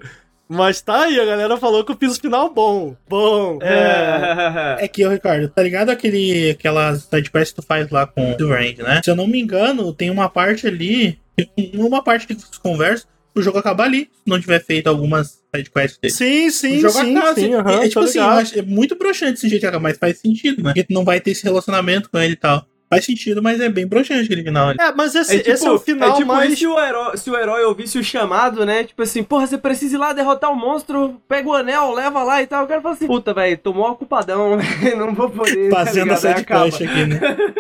Mas tá aí, a galera falou que eu fiz o final bom. Bom. É. É que, ô, Ricardo, tá ligado aquele, aquelas sidequests que tu faz lá com o Silverhand, né? Se eu não me engano, tem uma parte ali, uma parte que vocês conversam, o jogo acaba ali, se não tiver feito algumas sidequests dele. Sim, O sim, jogo sim, acaba, sim. assim, aham, é tipo assim, é muito broxante esse jeito de acabar, mas faz sentido, né? Porque tu não vai ter esse relacionamento com ele e tal. Faz sentido, mas é bem broxante aquele final ali. É, mas esse, É tipo, esse é o final é tipo mais. se, o herói, se o herói ouvisse o chamado, né? Tipo assim, porra, você precisa ir lá derrotar o monstro, pega o anel, leva lá e tal. O cara fala assim, puta, velho, tomou ocupadão, velho, [LAUGHS] não vou poder. tá [LAUGHS] Fazendo a ligado? Aí sidequest aqui, né? [LAUGHS]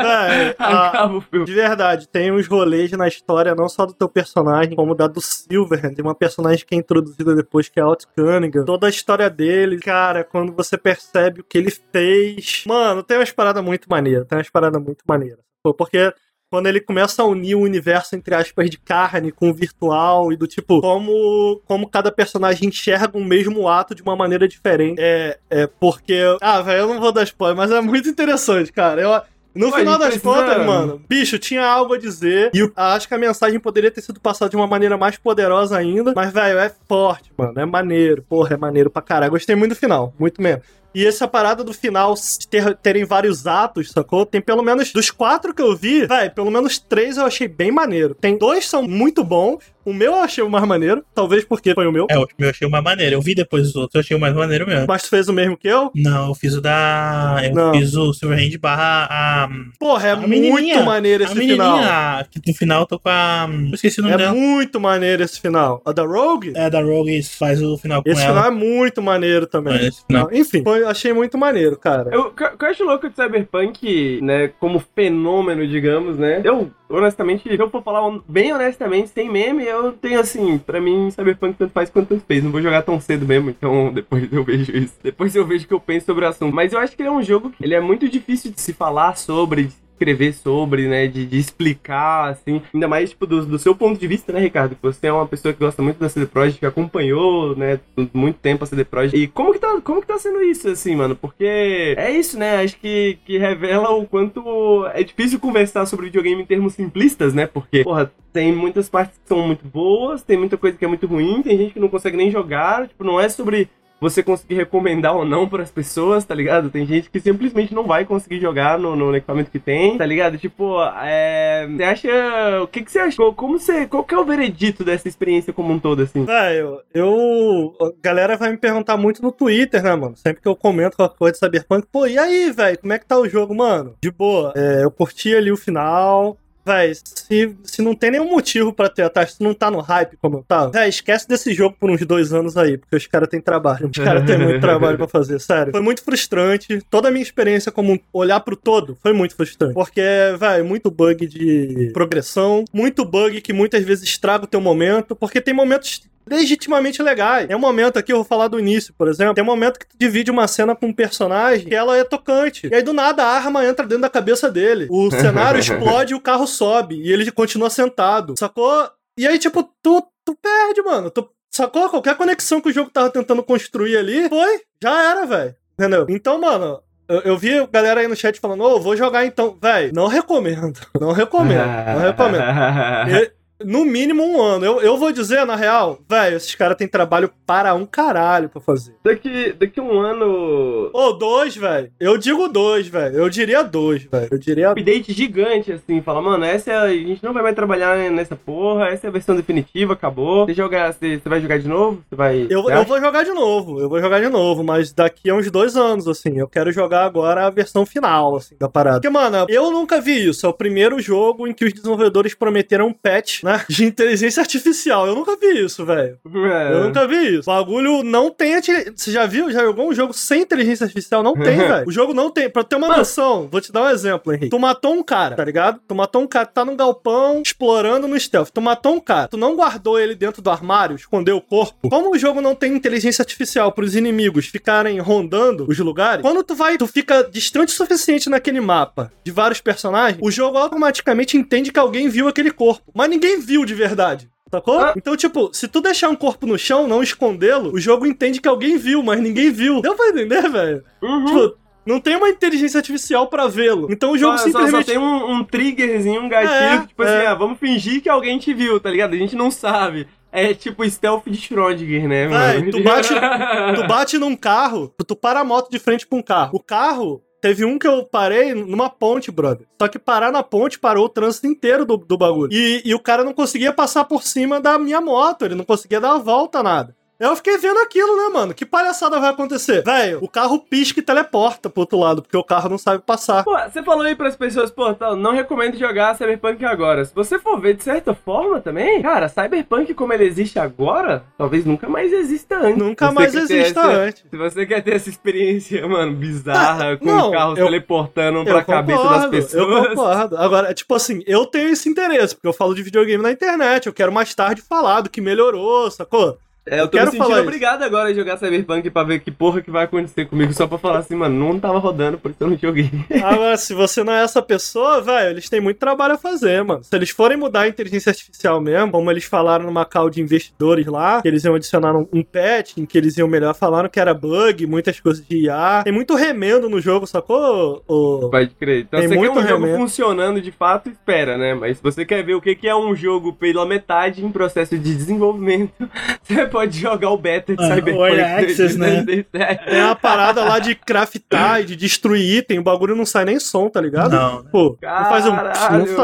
É, a- Acaba o filme. De verdade, tem uns rolês na história, não só do teu personagem, como da do Silverhand. Tem uma personagem que é introduzida depois, que é Alt Cunningham. Toda a história dele, cara, quando você percebe o que ele fez. Mano, tem umas paradas muito maneiras. Tem umas paradas muito maneiras. Pô, Porque quando ele começa a unir o universo, entre aspas, de carne com o virtual e do tipo, como, como cada personagem enxerga o mesmo ato de uma maneira diferente. É, é porque. Ah, velho, eu não vou dar spoiler, mas é muito interessante, cara. Eu, no Pô, final das contas, mano, bicho, tinha algo a dizer. E eu acho que a mensagem poderia ter sido passada de uma maneira mais poderosa ainda. Mas, velho, é forte, mano. É maneiro. Porra, é maneiro pra caralho. Gostei muito do final. Muito mesmo. E essa parada do final ter- terem vários atos, sacou? Tem pelo menos. Dos quatro que eu vi, velho, pelo menos três eu achei bem maneiro. Tem dois são muito bons. O meu eu achei o mais maneiro. Talvez porque foi o meu. É, o meu eu achei uma maneira. Eu vi depois os outros, eu achei o mais maneiro mesmo. Mas tu fez o mesmo que eu? Não, eu fiz o da. Eu Não. fiz o Silverhand barra a. Porra, é A muito maneiro a esse menininha, final. que no final eu tô com a. Eu esqueci o nome É dela. muito maneiro esse final. A da Rogue? É, da Rogue faz o final com Esse ela. final é muito maneiro também. É, esse final. Enfim, foi- achei muito maneiro, cara. Eu, o que eu acho louco de Cyberpunk, né, como fenômeno, digamos, né? Eu, honestamente, se eu for falar bem honestamente, sem meme, eu tenho assim, pra mim, Cyberpunk tanto faz quanto tanto fez. Não vou jogar tão cedo mesmo, então [LAUGHS] depois eu vejo isso. Depois eu vejo o que eu penso sobre o assunto. Mas eu acho que ele é um jogo que ele é muito difícil de se falar sobre, de escrever sobre, né, de, de explicar, assim, ainda mais, tipo, do, do seu ponto de vista, né, Ricardo, que você é uma pessoa que gosta muito da CD Projekt, que acompanhou, né, muito tempo a CD Projekt, e como que tá, como que tá sendo isso, assim, mano, porque é isso, né, acho que, que revela o quanto é difícil conversar sobre videogame em termos simplistas, né, porque, porra, tem muitas partes que são muito boas, tem muita coisa que é muito ruim, tem gente que não consegue nem jogar, tipo, não é sobre você conseguir recomendar ou não para as pessoas, tá ligado? Tem gente que simplesmente não vai conseguir jogar no, no equipamento que tem, tá ligado? Tipo, é, você acha. O que, que você achou? Como você. Qual que é o veredito dessa experiência como um todo, assim? Velho, eu. A galera vai me perguntar muito no Twitter, né, mano? Sempre que eu comento qualquer coisa de Cyberpunk, pô, e aí, velho, como é que tá o jogo, mano? De boa. É, eu curti ali o final. Véi, se, se não tem nenhum motivo pra ter atrás, se não tá no hype como eu tava, véi, esquece desse jogo por uns dois anos aí, porque os caras têm trabalho. Os caras têm muito trabalho pra fazer, [LAUGHS] sério. Foi muito frustrante. Toda a minha experiência como olhar pro todo foi muito frustrante. Porque, véi, muito bug de progressão, muito bug que muitas vezes estraga o teu momento, porque tem momentos legitimamente legais. Tem um momento aqui, eu vou falar do início, por exemplo. Tem um momento que tu divide uma cena com um personagem que ela é tocante. E aí, do nada, a arma entra dentro da cabeça dele. O [LAUGHS] cenário explode e o carro sobe. E ele continua sentado. Sacou? E aí, tipo, tu, tu perde, mano. Tu, sacou? Qualquer conexão que o jogo tava tentando construir ali, foi. Já era, velho. Entendeu? Então, mano, eu, eu vi galera aí no chat falando, ô, vou jogar então. Véi, não recomendo. Não recomendo. Não recomendo. [LAUGHS] No mínimo um ano. Eu, eu vou dizer, na real, velho, esses caras têm trabalho para um caralho pra fazer. daqui, daqui um ano. Ô, dois, velho. Eu digo dois, velho. Eu diria dois, velho. Eu diria. Update gigante, assim, fala, mano, essa é a, a gente não vai mais trabalhar nessa porra, essa é a versão definitiva, acabou. Você jogar, você, você vai jogar de novo? Você vai. Eu, você eu vou jogar de novo, eu vou jogar de novo, mas daqui a uns dois anos, assim. Eu quero jogar agora a versão final, assim, da parada. Porque, mano, eu nunca vi isso. É o primeiro jogo em que os desenvolvedores prometeram um patch, né? Né? De inteligência artificial. Eu nunca vi isso, velho. É. Eu nunca vi isso. O bagulho não tem. Você já viu? Já jogou um jogo sem inteligência artificial? Não tem, [LAUGHS] velho. O jogo não tem. Pra ter uma noção, vou te dar um exemplo, Henrique. Tu matou um cara, tá ligado? Tu matou um cara, tá num galpão explorando no stealth. Tu matou um cara. Tu não guardou ele dentro do armário, escondeu o corpo. Como o jogo não tem inteligência artificial pros inimigos ficarem rondando os lugares, quando tu vai, tu fica distante o suficiente naquele mapa de vários personagens, o jogo automaticamente entende que alguém viu aquele corpo. Mas ninguém viu de verdade. Sacou? Ah. Então, tipo, se tu deixar um corpo no chão, não escondê-lo, o jogo entende que alguém viu, mas ninguém viu. Deu pra entender, velho? Uhum. Tipo, não tem uma inteligência artificial pra vê-lo. Então o jogo Só- só, simplesmente. só tem um, um triggerzinho, um gatilho, É, tipo é. assim, ah, vamos fingir que alguém te viu, tá ligado? A gente não sabe. É tipo stealth de Schrödinger, né, Véi, mano? tu bate, [LAUGHS] tu bate num carro, tu para a moto de frente pra um carro. O carro. Teve um que eu parei numa ponte, brother. Só que parar na ponte parou o trânsito inteiro do, do bagulho. E, e o cara não conseguia passar por cima da minha moto, ele não conseguia dar a volta, nada. Eu fiquei vendo aquilo, né, mano? Que palhaçada vai acontecer? Velho, o carro pisca e teleporta pro outro lado, porque o carro não sabe passar. Pô, você falou aí pras pessoas, pô, tá, não recomendo jogar Cyberpunk agora. Se você for ver de certa forma também, cara, Cyberpunk como ele existe agora, talvez nunca mais exista antes. Nunca você mais exista essa- antes. Se você quer ter essa experiência, [LAUGHS] mano, bizarra, Ah, com não, carros eu- teleportando pra Eu cabeça das pessoas. Eu concordo. Agora, tipo assim, eu tenho esse interesse, porque eu falo de videogame na internet. Eu quero mais tarde falar do que melhorou, sacou? É, eu tô quero me sentindo obrigado agora a jogar Cyberpunk pra ver que porra que vai acontecer comigo, só pra falar assim, mano, não tava rodando, por isso eu não joguei. [LAUGHS] Agora, se você não é essa pessoa, velho, eles têm muito trabalho a fazer, mano. Se eles forem mudar a inteligência artificial mesmo, como eles falaram numa call de investidores lá, que eles iam adicionar um, um patch, em que eles iam melhor, falaram que era bug, muitas coisas de IA. Tem muito remendo no jogo, sacou? O... Pode crer. Então Tem você quer muito um jogo remendo. funcionando de fato, espera, né? Mas se você quer ver o que que é um jogo pela metade em processo de desenvolvimento, [LAUGHS] você pode jogar o beta de Ah, o Cyberpunk. Access, né? 2077. Tem uma parada lá de craftar e de destruir item, o bagulho não sai nem som, tá ligado? Não. Pô, não faz um.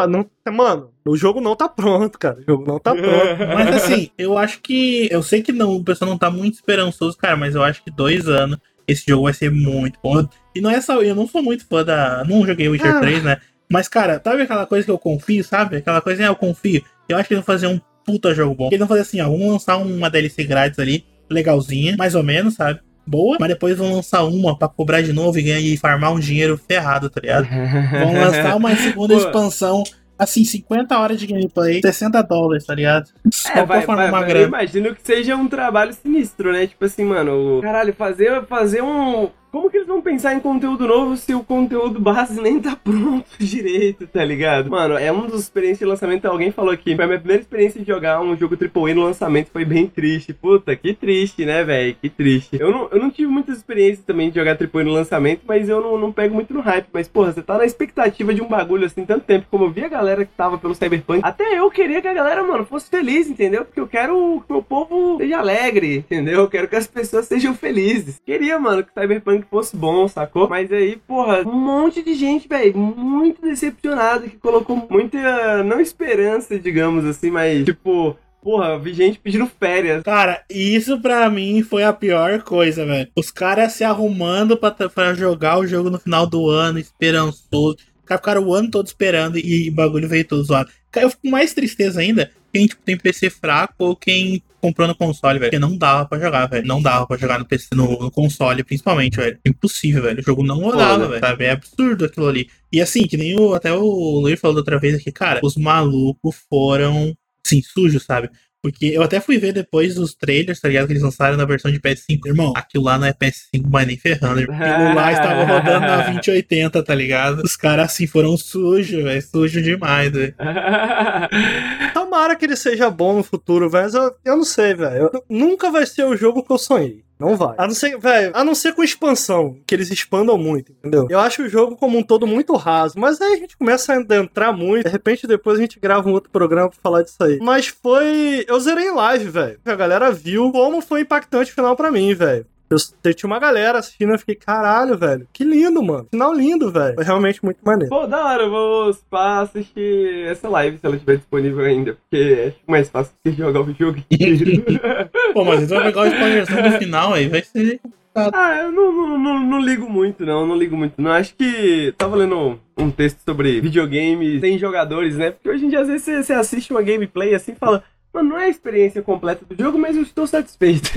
Não, não, mano, o jogo não tá pronto, cara. O jogo não tá pronto. [LAUGHS] Mas assim, eu acho que. Eu sei que não, o pessoal não tá muito esperançoso, cara, mas eu acho que dois anos esse jogo vai ser muito bom. E não é só. Eu não sou muito fã da. Não joguei Witcher Ah. 3, né? Mas, cara, sabe aquela coisa que eu confio, sabe? Aquela coisa, ah, eu confio. Eu acho que eles vão fazer um puta jogo bom. Eles vão fazer assim, ó, vamos lançar uma DLC grátis ali, legalzinha, mais ou menos, sabe? Boa, mas depois vão lançar uma pra cobrar de novo e ganhar e farmar um dinheiro ferrado, tá ligado? [LAUGHS] Vão lançar uma segunda Pô. expansão, assim, 50 horas de gameplay, 60 dólares, tá ligado? Só É, vai, vai, uma vai- eu grana. imagino que seja um trabalho sinistro, né? Tipo assim, mano, o- caralho, fazer, fazer um. Como que eles vão pensar em conteúdo novo se o conteúdo base nem tá pronto [LAUGHS] direito, tá ligado? Mano, é uma das experiências de lançamento. Alguém falou aqui. Foi a minha primeira experiência de jogar um jogo AAA no lançamento. Foi bem triste. Puta, que triste, né, velho? Que triste. Eu não, eu não tive muitas experiências também de jogar AAA no lançamento, mas eu não, não pego muito no hype. Mas, porra, você tá na expectativa de um bagulho assim tanto tempo. Como eu vi a galera que tava pelo Cyberpunk. Até eu queria que a galera, mano, fosse feliz, entendeu? Porque eu quero que o meu povo seja alegre, entendeu? Eu quero que as pessoas sejam felizes. Queria, mano, que o Cyberpunk fosse bom, sacou? Mas aí, porra, um monte de gente, velho, muito decepcionada, que colocou muita, não esperança, digamos assim, mas, tipo, porra, vi gente pedindo férias. Cara, isso pra mim foi a pior coisa, velho. Os caras se arrumando pra jogar o jogo no final do ano, esperançoso. Ficaram o ano todo esperando e o bagulho veio todo zoado. Eu fico mais tristeza ainda quem tipo, tem PC fraco ou quem comprou no console, velho. Porque não dava pra jogar, velho. Não dava pra jogar no PC, no, no console, principalmente, velho. Impossível, velho. O jogo não rodava, velho. Sabe? É absurdo aquilo ali. E assim, que nem o, até o Luiz falou da outra vez aqui, cara, os malucos foram, assim, sujos, sabe? Porque eu até fui ver depois os trailers, tá ligado? Que eles lançaram na versão de PS5. Irmão, aquilo lá não é PS5, mas nem ferrando. [LAUGHS] Aquilo lá estava rodando na [LAUGHS] 2080, tá ligado? Os caras, assim, foram sujos, velho. Sujo demais, velho. [LAUGHS] Tomara que ele seja bom no futuro, velho. mas Eu, eu não sei, velho. Nunca vai ser o jogo que eu sonhei. Não vai. A não ser, velho, a não ser com expansão, que eles expandam muito, entendeu? Eu acho o jogo como um todo muito raso, mas aí a gente começa a adentrar muito, de repente depois a gente grava um outro programa pra falar disso aí. Mas foi, eu zerei em live, velho. A galera viu como foi impactante o final pra mim, velho. Eu, tinha uma galera assistindo, eu fiquei, caralho, velho. Que lindo, mano. Final lindo, velho. Foi realmente muito maneiro. Pô, da hora, eu vou pá, assistir essa live se ela estiver disponível ainda, porque acho mais fácil que jogar o jogo. [LAUGHS] Pô, mas então vai pegar o spoilerzão do final aí, vai ser. Ah, eu não, não, não, não ligo muito, não. Não ligo muito, não. Acho que. Tava lendo um texto sobre videogames sem jogadores, né? Porque hoje em dia, às vezes, você, você assiste uma gameplay assim e fala. Mano, não é a experiência completa do jogo, mas eu estou satisfeito.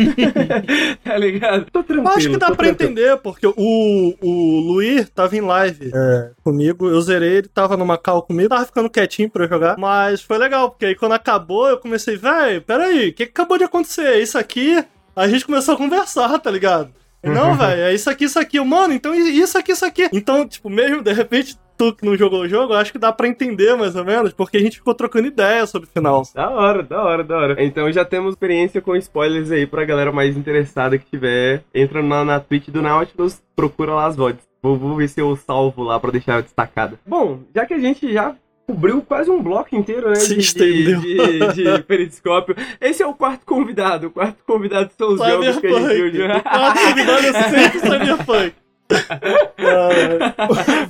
[LAUGHS] tá ligado? Tô tranquilo. Eu acho que dá pra tranquilo. entender, porque o, o Luir tava em live é, comigo, eu zerei, ele tava numa call comigo, tava ficando quietinho pra eu jogar, mas foi legal, porque aí quando acabou eu comecei, véi, peraí, o que, que acabou de acontecer? Isso aqui, a gente começou a conversar, tá ligado? Não, velho, é isso aqui, isso aqui. Eu, Mano, então isso aqui, isso aqui. Então, tipo, mesmo de repente, tu que não jogou o jogo, acho que dá pra entender mais ou menos, porque a gente ficou trocando ideia sobre o final. Da hora, da hora, da hora. Então já temos experiência com spoilers aí pra galera mais interessada que tiver. Entra na, na Twitch do Nautilus, procura lá as VODs. Vou, vou ver se eu salvo lá pra deixar destacada. Bom, já que a gente já cobriu quase um bloco inteiro, né? Se de, estendeu. de, de, de [LAUGHS] periscópio. Esse é o quarto convidado. O quarto convidado são os jogos que a gente viu. Cyberpunk. O quarto convidado é sempre [LAUGHS] Cyberpunk.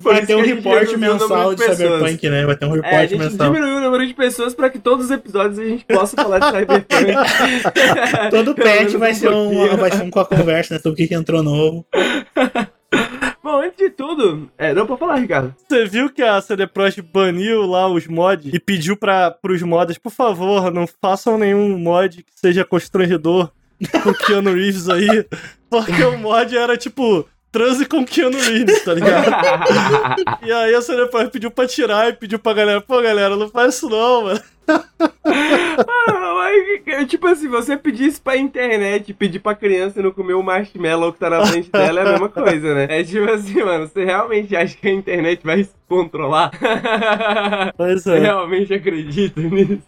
Vai ter um reporte o mensal de. Cyberpunk, né? Vai ter um É, a reporte gente mensal. diminuiu o número de pessoas pra que todos os episódios a gente possa falar de Cyberpunk. [LAUGHS] Todo patch vai um ser, um, vai ser um com a conversa, né? Sobre o que que entrou novo. [LAUGHS] Bom, antes de tudo, é, não pra falar, Ricardo. Você viu que a CD Projekt baniu lá os mods e pediu para pros mods, por favor, não façam nenhum mod que seja constrangedor com Keanu Reeves aí, [LAUGHS] porque o mod era tipo transe com Keanu Reeves, tá ligado? [LAUGHS] E aí a Projekt pediu pra tirar e pediu pra galera, pô galera, não faz isso não, mano. [LAUGHS] Tipo assim, você pedir isso pra internet, pedir pra criança não comer o marshmallow que tá na frente dela é a mesma coisa, né? É tipo assim, mano, você realmente acha que a internet vai se controlar? [LAUGHS] Pois Você é. realmente acredita nisso?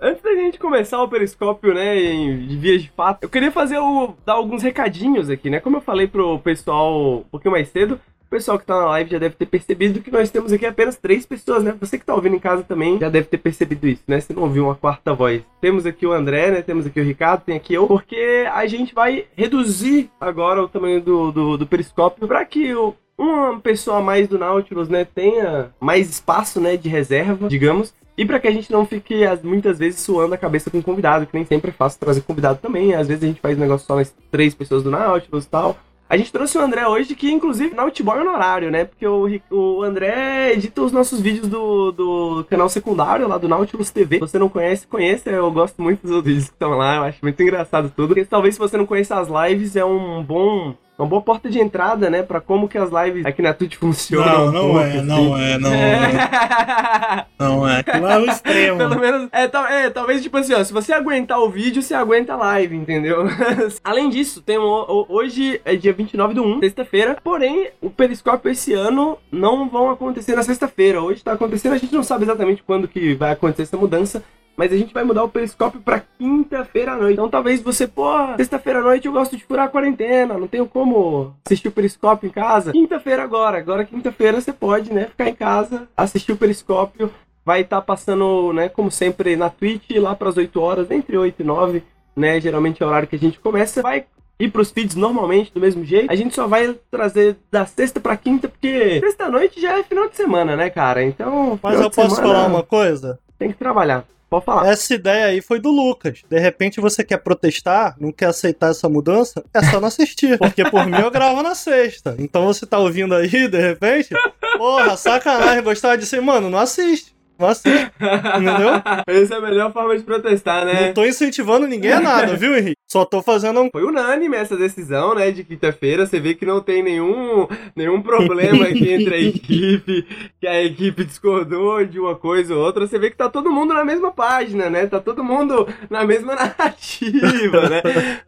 Antes da gente começar o periscópio, né, em de vias de fato, eu queria fazer o, dar alguns recadinhos aqui, né? Como eu falei pro pessoal um pouquinho mais cedo, o pessoal que tá na live já deve ter percebido que nós temos aqui apenas três pessoas, né? Você que tá ouvindo em casa também já deve ter percebido isso, né? Você não ouviu uma quarta voz. Temos aqui o André, né? Temos aqui o Ricardo, tem aqui eu, porque a gente vai reduzir agora o tamanho do, do, do periscópio para que o, uma pessoa a mais do Nautilus, né, tenha mais espaço, né, de reserva, digamos. E para que a gente não fique as- muitas vezes suando a cabeça com convidado, que nem sempre é fácil trazer convidado também. Às vezes a gente faz um negócio só nas três pessoas do Nautilus e tal. A gente trouxe o André hoje, que inclusive é Nautiboy honorário, né? Porque o, o André edita os nossos vídeos do, do canal secundário lá do Nautilus TV. Se você não conhece, conheça. Eu gosto muito dos vídeos que estão lá, eu acho muito engraçado tudo. Porque talvez se você não conheça as lives, é um bom. Uma boa porta de entrada, né? Pra como que as lives aqui na Twitch funcionam. Não, não um pouco, é, assim. não é, não é. [LAUGHS] Não é. Aquilo é o [LAUGHS] extremo. Pelo menos, é, tal- é, talvez tipo assim, ó, se você aguentar o vídeo, você aguenta a live, entendeu? [LAUGHS] Além disso, tem um, hoje é dia 29 do 1, sexta-feira, porém, o Periscópio esse ano não vão acontecer na sexta-feira. Hoje tá acontecendo, a gente não sabe exatamente quando que vai acontecer essa mudança, mas a gente vai mudar o periscópio pra quinta-feira à noite. Então talvez você, pô, sexta-feira à noite eu gosto de furar a quarentena, não tenho como assistir o periscópio em casa. Quinta-feira agora, agora quinta-feira você pode, né, ficar em casa, assistir o periscópio. Vai estar passando, né, como sempre, na Twitch, lá pras 8 horas, entre 8 e 9, né, geralmente é o horário que a gente começa. Vai ir pros feeds normalmente, do mesmo jeito. A gente só vai trazer da sexta pra quinta, porque sexta-noite já é final de semana, né, cara? Então, Mas eu posso semana falar uma coisa? Tem que trabalhar. Pode falar. Essa ideia aí foi do Lucas. De repente você quer protestar, não quer aceitar essa mudança, é só não assistir. [LAUGHS] Porque por mim eu gravo na sexta. Então você tá ouvindo aí, de repente, porra, sacanagem, gostava disso aí, mano, não assiste. Assiste, entendeu? [LAUGHS] Essa é a melhor forma de protestar, né? Não tô incentivando ninguém a nada, [LAUGHS] viu, Henrique? Só tô fazendo um. Foi unânime essa decisão, né, de quinta-feira. Você vê que não tem nenhum, nenhum problema [LAUGHS] aqui entre a equipe, que a equipe discordou de uma coisa ou outra. Você vê que tá todo mundo na mesma página, né? Tá todo mundo na mesma narrativa, né?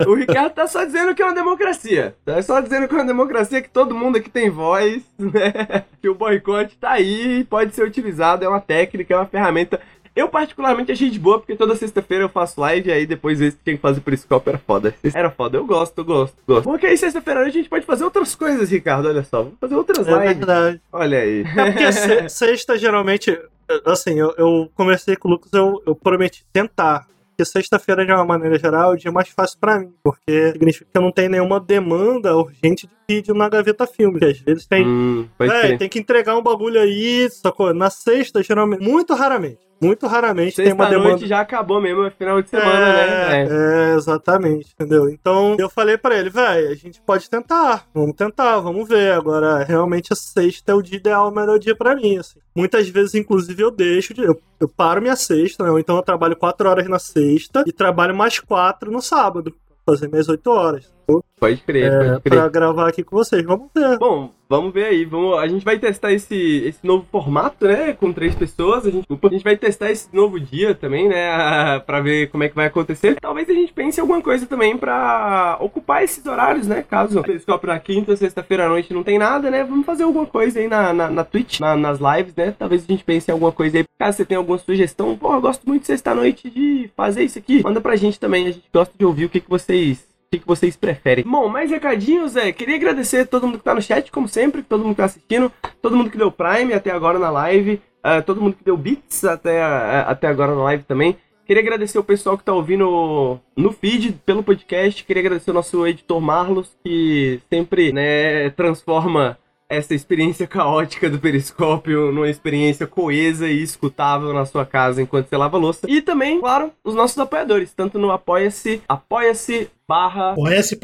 O Ricardo tá só dizendo que é uma democracia. Tá só dizendo que é uma democracia, que todo mundo aqui tem voz, né? Que o boicote tá aí, pode ser utilizado, é uma técnica, é uma ferramenta. Eu particularmente achei de boa, porque toda sexta-feira eu faço live, e aí depois esse que tinha que fazer periscópio era foda. Era foda, eu gosto, eu gosto, gosto. Porque aí sexta-feira a gente pode fazer outras coisas, Ricardo, olha só. Vamos fazer outras É lives. verdade. Olha aí. É porque se- [LAUGHS] sexta, geralmente, assim, eu, eu conversei com o Lucas, eu, eu prometi tentar. Porque sexta-feira, de uma maneira geral, é o dia mais fácil pra mim. Porque significa que eu não tenho nenhuma demanda urgente de vídeo na Gaveta Filmes. Às vezes tem. Hum, É, tem que entregar um bagulho aí, sacou? Na sexta, geralmente, muito raramente. Muito raramente tem uma demanda. já acabou mesmo, é final de semana, né? É. É, exatamente, entendeu? Então eu falei pra ele, velho, a gente pode tentar, vamos tentar, vamos ver. Agora, realmente a sexta é o dia ideal, o melhor dia pra mim, assim. Muitas vezes, inclusive, eu deixo, de, eu, eu paro minha sexta, né? Ou então eu trabalho quatro horas na sexta e trabalho mais quatro no sábado, fazer minhas oito horas. Pode crer, É, pode crer. pra gravar aqui com vocês, vamos ver. Bom, vamos ver aí. Vamos, a gente vai testar esse, esse novo formato, né? Com três pessoas. A gente, a gente vai testar esse novo dia também, né? [LAUGHS] Pra ver como é que vai acontecer. Talvez a gente pense em alguma coisa também pra ocupar esses horários, né? Caso Periscópio na quinta, sexta-feira à noite não tem nada, né? Vamos fazer alguma coisa aí na, na, na Twitch, na- nas lives, né? Talvez a gente pense em alguma coisa aí. Caso você tenha alguma sugestão, pô, eu gosto muito de sexta-noite de fazer isso aqui. Manda pra gente também. A gente gosta de ouvir o que, que vocês que, que vocês preferem? Bom, mais recadinhos, é. Queria agradecer a todo mundo que tá no chat, como sempre, todo mundo que tá assistindo, todo mundo que deu Prime até agora na live, ah, todo mundo que deu Bits até, ah, até agora na live também. Queria agradecer o pessoal que tá ouvindo no feed, pelo podcast. Queria agradecer o nosso editor Marlos, que sempre, né, transforma essa experiência caótica do Periscópio numa experiência coesa e escutável na sua casa enquanto você lava a louça. E também, claro, os nossos apoiadores, tanto no Apoia-se, apoia-se barra Apoia.se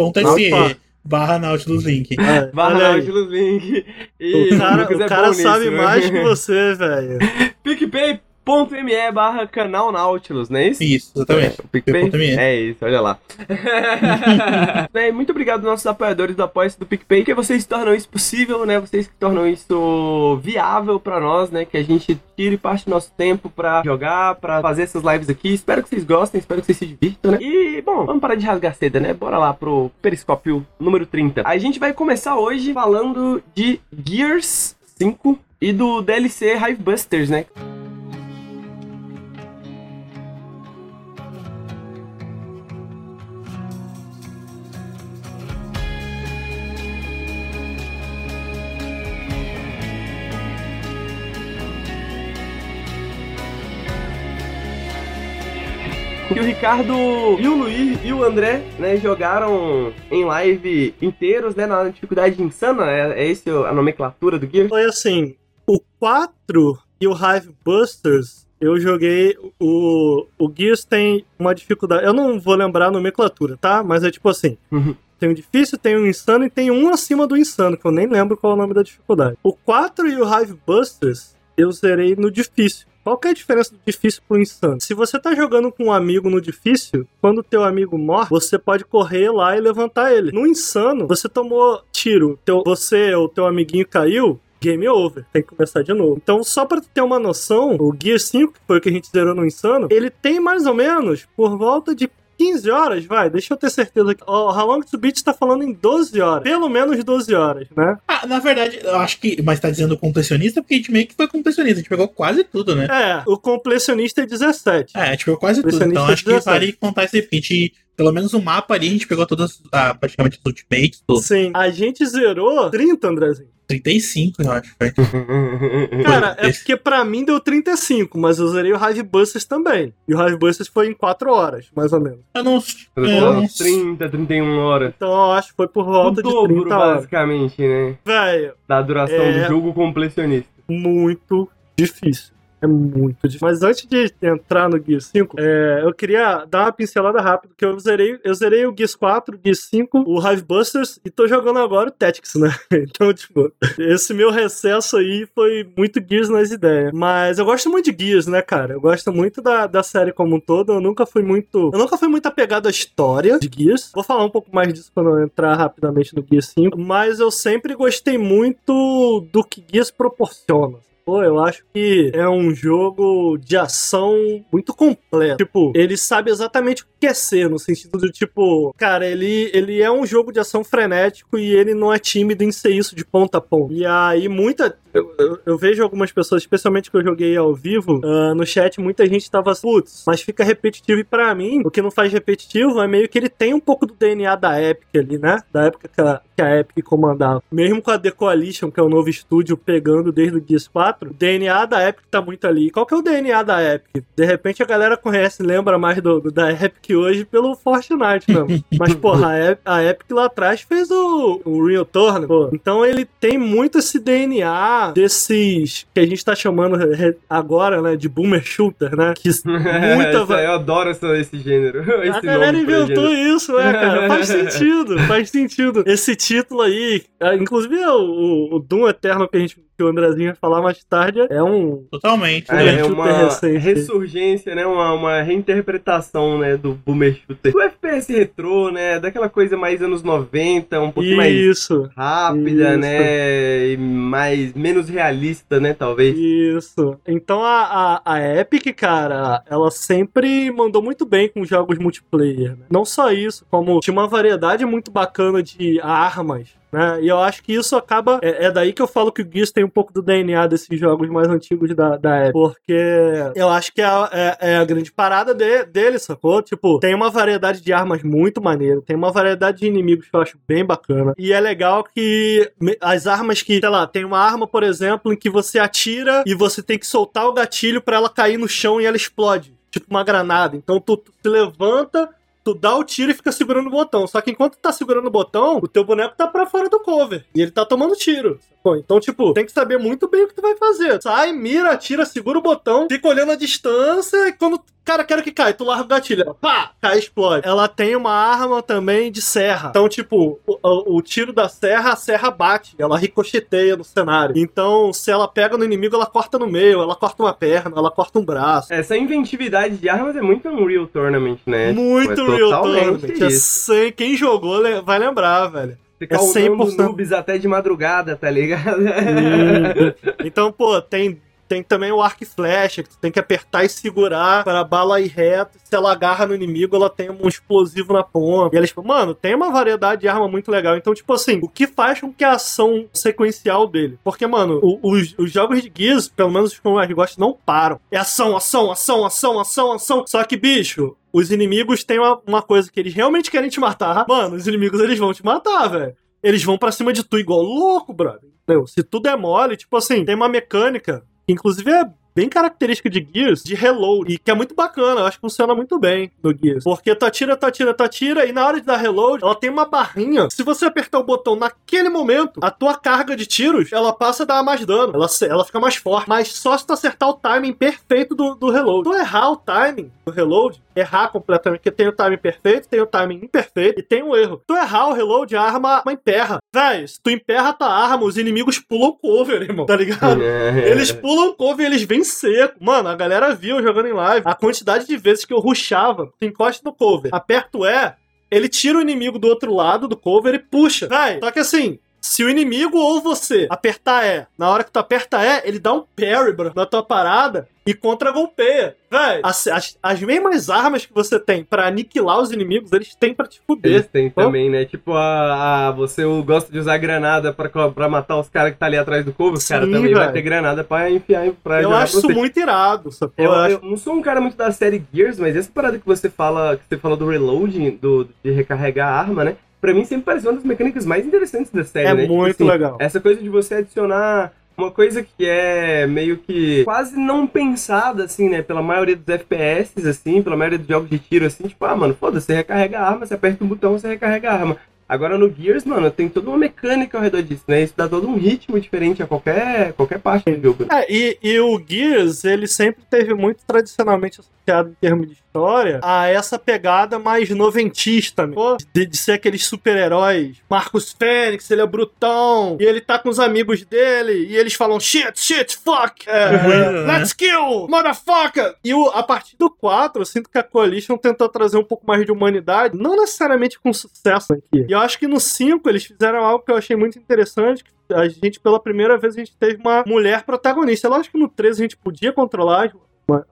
Opa. barra Nautilus Link. É, [LAUGHS] Barra olha aí. Nautilus Link. E O cara, o cara sabe nisso, mais né? que [LAUGHS] você, velho. PicPay.me barra canal Nautilus, não é isso? Isso, exatamente. É, PicPay? É isso, olha lá. [LAUGHS] É, muito obrigado aos nossos apoiadores do apoia do PicPay, que vocês tornam isso possível, né? Vocês que tornam isso viável pra nós, né? Que a gente tire parte do nosso tempo pra jogar, pra fazer essas lives aqui. Espero que vocês gostem, espero que vocês se divirtam, né? E, bom, vamos parar de rasgar seda, né? Bora lá pro Periscópio número 30. A gente vai começar hoje falando de Gears 5 e do DLC Hive Busters, né? Que o Ricardo e o Luiz e o André, né, jogaram em live inteiros, né, na dificuldade insana, é, é esse a nomenclatura do Gears? Foi assim, o 4 e o Hive Busters, eu joguei o o Gears tem uma dificuldade, eu não vou lembrar a nomenclatura, tá? Mas é tipo assim, Uhum. tem o difícil, tem o insano e tem um acima do insano, que eu nem lembro qual é o nome da dificuldade. O 4 e o Hive Busters, eu zerei no difícil. Qual que é a diferença do difícil pro insano? Se você tá jogando com um amigo no difícil, quando teu amigo morre, você pode correr lá e levantar ele. No insano, você tomou tiro, teu, você ou teu amiguinho caiu, game over, tem que começar de novo. Então, só tu ter uma noção, o Gear 5, que foi o que a gente zerou no Insano, ele tem mais ou menos por volta de 15 horas, vai, deixa eu ter certeza. O How Long to Beat tá falando em 12 horas. Pelo menos 12 horas, né? Ah, na verdade, eu acho que. Mas tá dizendo completionista, porque a gente meio que foi completionista. A gente pegou quase tudo, né? É, o completionista é 17. É, a gente pegou quase tudo. Então acho que 17. vale contar isso aí. porque a gente, pelo menos o mapa ali, a gente pegou todas, ah, praticamente os ultimates, todos. Sim, a gente zerou 30, Andrezinho. 35, eu acho. Foi. [LAUGHS] Cara, é porque pra mim deu 35, mas eu zerei o Hive Busters também. E o Hive Busters foi em 4 horas, mais ou menos. Eu não. Eu tô não uns 30, 31 horas. Então eu acho que foi por O volta de dobro, 30 horas. basicamente, né? Velho, Da duração É. do jogo completionista. muito difícil. É muito difícil. Mas antes de entrar no Gears 5, é, eu queria dar uma pincelada rápida, que eu zerei, eu zerei o Gears 4, o Gears 5, o Hive Busters e tô jogando agora o Tactics, né? [LAUGHS] Então, tipo, esse meu recesso aí foi muito Gears nas ideias. Mas eu gosto muito de Gears, né, cara? Eu gosto muito da, da série como um todo. Eu nunca fui muito. Eu nunca fui muito apegado à história de Gears. Vou falar um pouco mais disso quando eu entrar rapidamente no Gears 5. Mas eu sempre gostei muito do que Gears proporciona. Pô, eu acho que é um jogo de ação muito completo. Tipo, ele sabe exatamente o que quer ser, no sentido de, tipo, cara, ele, ele é um jogo de ação frenético e ele não é tímido em ser isso de ponta a ponta. E aí, muita. Eu, eu- eu vejo algumas pessoas, especialmente que eu joguei ao vivo, ah, no chat, muita gente tava, putz, mas fica repetitivo. E pra mim, o que não faz repetitivo é meio que ele tem um pouco do DNA da Epic ali, né? Da época que a, que a Epic comandava. Mesmo com a The Coalition, que é o novo estúdio, pegando desde o Gears 4, 4, o DNA da Epic tá muito ali. Qual que é o DNA da Epic? De repente a galera conhece, lembra mais do, do- da Epic hoje pelo Fortnite mesmo. [LAUGHS] Mas, porra, a Epic, a Epic lá atrás fez o, o Real Tournament. pô. Então ele tem muito esse DNA desses que a gente tá chamando agora, né, de boomer shooter, né? Que [LAUGHS] muita eu adoro esse gênero. a esse galera nome pra inventou isso, né, cara? [LAUGHS] Faz sentido, faz sentido. Esse título aí, ah, inclusive é o, o Doom Eterno que a gente que o Andrezinho vai falar mais tarde, é um. Totalmente. É, é Shooter uma recente. ressurgência, né? Uma, uma reinterpretação, né? Do boomer shooter. Do FPS retrô, né? Daquela coisa mais anos 90, um pouquinho mais Isso, rápida, Isso. né? E mais, menos realista, né? Talvez. isso. Então a, a, a Epic, cara, ela sempre mandou muito bem com jogos multiplayer. né? Não só isso, como tinha uma variedade muito bacana de armas. Né? E eu acho que isso acaba. É, é daí que eu falo que o Gears tem um pouco do DNA desses jogos mais antigos da, da Epic. Porque eu acho que é, a- é- é a grande parada de- dele, sacou? Tipo, tem uma variedade de armas muito maneira, tem uma variedade de inimigos que eu acho bem bacana. E é legal que as armas que, sei lá, tem uma arma, por exemplo, em que você atira e você tem que soltar o gatilho pra ela cair no chão e ela explode. Tipo uma granada. Então tu, tu se levanta. Tu dá o tiro e fica segurando o botão. Só que enquanto tu tá segurando o botão, o teu boneco tá pra fora do cover. E ele tá tomando tiro. Então, tipo, tem que saber muito bem o que tu vai fazer. Sai, mira, atira, segura o botão, fica olhando a distância e quando. Cara, quero que cai, tu larga o gatilho. Pá, cai, explode. Ela tem uma arma também de serra. Então, tipo, o, o- o tiro da serra, a serra bate. Ela ricocheteia no cenário. Então, se ela pega no inimigo, ela corta no meio, ela corta uma perna, ela corta um braço. Essa inventividade de armas é muito Unreal Tournament, né? Muito Tipo, é Real Tournament. É sem- Quem jogou vai lembrar, velho. Ficar é usando 100%. noobs até de madrugada, tá ligado? então, pô, tem, tem também o arco e flecha, que tu tem que apertar e segurar para a bala ir reto. Se ela agarra no inimigo, ela tem um explosivo na ponta. E eles, mano, tem uma variedade de arma muito legal. Então, tipo assim, o que faz com que a ação sequencial dele? Porque, mano, os, os jogos de Gears, pelo menos os que eu mais gosto, não param. É ação, ação, ação, ação, ação, ação. Só que, bicho, os inimigos têm uma, uma coisa que eles realmente querem te matar. Mano, os inimigos eles vão te matar, velho. Eles vão pra cima de tu igual louco, brother. Entendeu? Se tudo é mole, tipo assim, tem uma mecânica, que inclusive é bem característica de Gears, de reload, e que é muito bacana, eu acho que funciona muito bem no Gears. Porque tu atira, tu atira, tu atira, e na hora de dar reload, ela tem uma barrinha. Se você apertar o botão naquele momento, a tua carga de tiros, ela passa a dar mais dano, ela, ela fica mais forte. Mas só se tu acertar o timing perfeito do, do reload. Tu errar o timing do reload, errar completamente, porque tem o timing perfeito, tem o timing imperfeito e tem um erro. Tu errar o reload, a arma, a arma emperra. Véi, se tu emperra a tua arma, os inimigos pulam cover, irmão, tá ligado? É. Eles pulam cover e eles vêm seco. Mano, a galera viu jogando em live. A quantidade de vezes que eu rushava, tu encosta no cover, aperta o E, ele tira o inimigo do outro lado do cover e puxa. Vai. Só que assim. Se o inimigo ou você apertar E, na hora que tu aperta E, ele dá um parry, bro, na tua parada e contra-golpeia. Véi, as, as, as mesmas armas que você tem pra aniquilar os inimigos, eles têm pra te fuder. Eles têm também, né? Tipo, a, a- você gosta de usar granada pra, pra matar os caras que tá ali atrás do cover, os caras também vai velho. ter granada pra enfiar pra Eu acho isso muito irado, sacou? Eu, Eu acho eu não sou um cara muito da série Gears, mas essa parada que você fala, que você falou do reloading, do, de recarregar a arma, né? Pra mim sempre pareceu uma das mecânicas mais interessantes da série, É né? Tipo muito assim, legal. Essa coisa de você adicionar uma coisa que é meio que quase não pensada, assim, né? Pela maioria dos FPS, assim, pela maioria dos jogos de tiro, assim, tipo, ah, mano, foda-se, você recarrega a arma, você aperta um botão, você recarrega a arma. Agora no Gears, mano, tem toda uma mecânica ao redor disso, né? Isso dá todo um ritmo diferente a qualquer, qualquer parte do jogo. É, e, e o Gears, ele sempre teve muito tradicionalmente associado em termos de história a essa pegada mais noventista, né? de, de ser aqueles super-heróis. Marcos Fênix, ele é brutão, e ele tá com os amigos dele, e eles falam shit, shit, fuck, é, Uhum. let's kill, motherfucker! E o, a partir do 4, eu sinto que a Coalition tentou trazer um pouco mais de humanidade, não necessariamente com sucesso aqui. E eu acho que no 5 eles fizeram algo que eu achei muito interessante, a gente, pela primeira vez, a gente teve uma mulher protagonista. Lógico que no 13 a gente podia controlar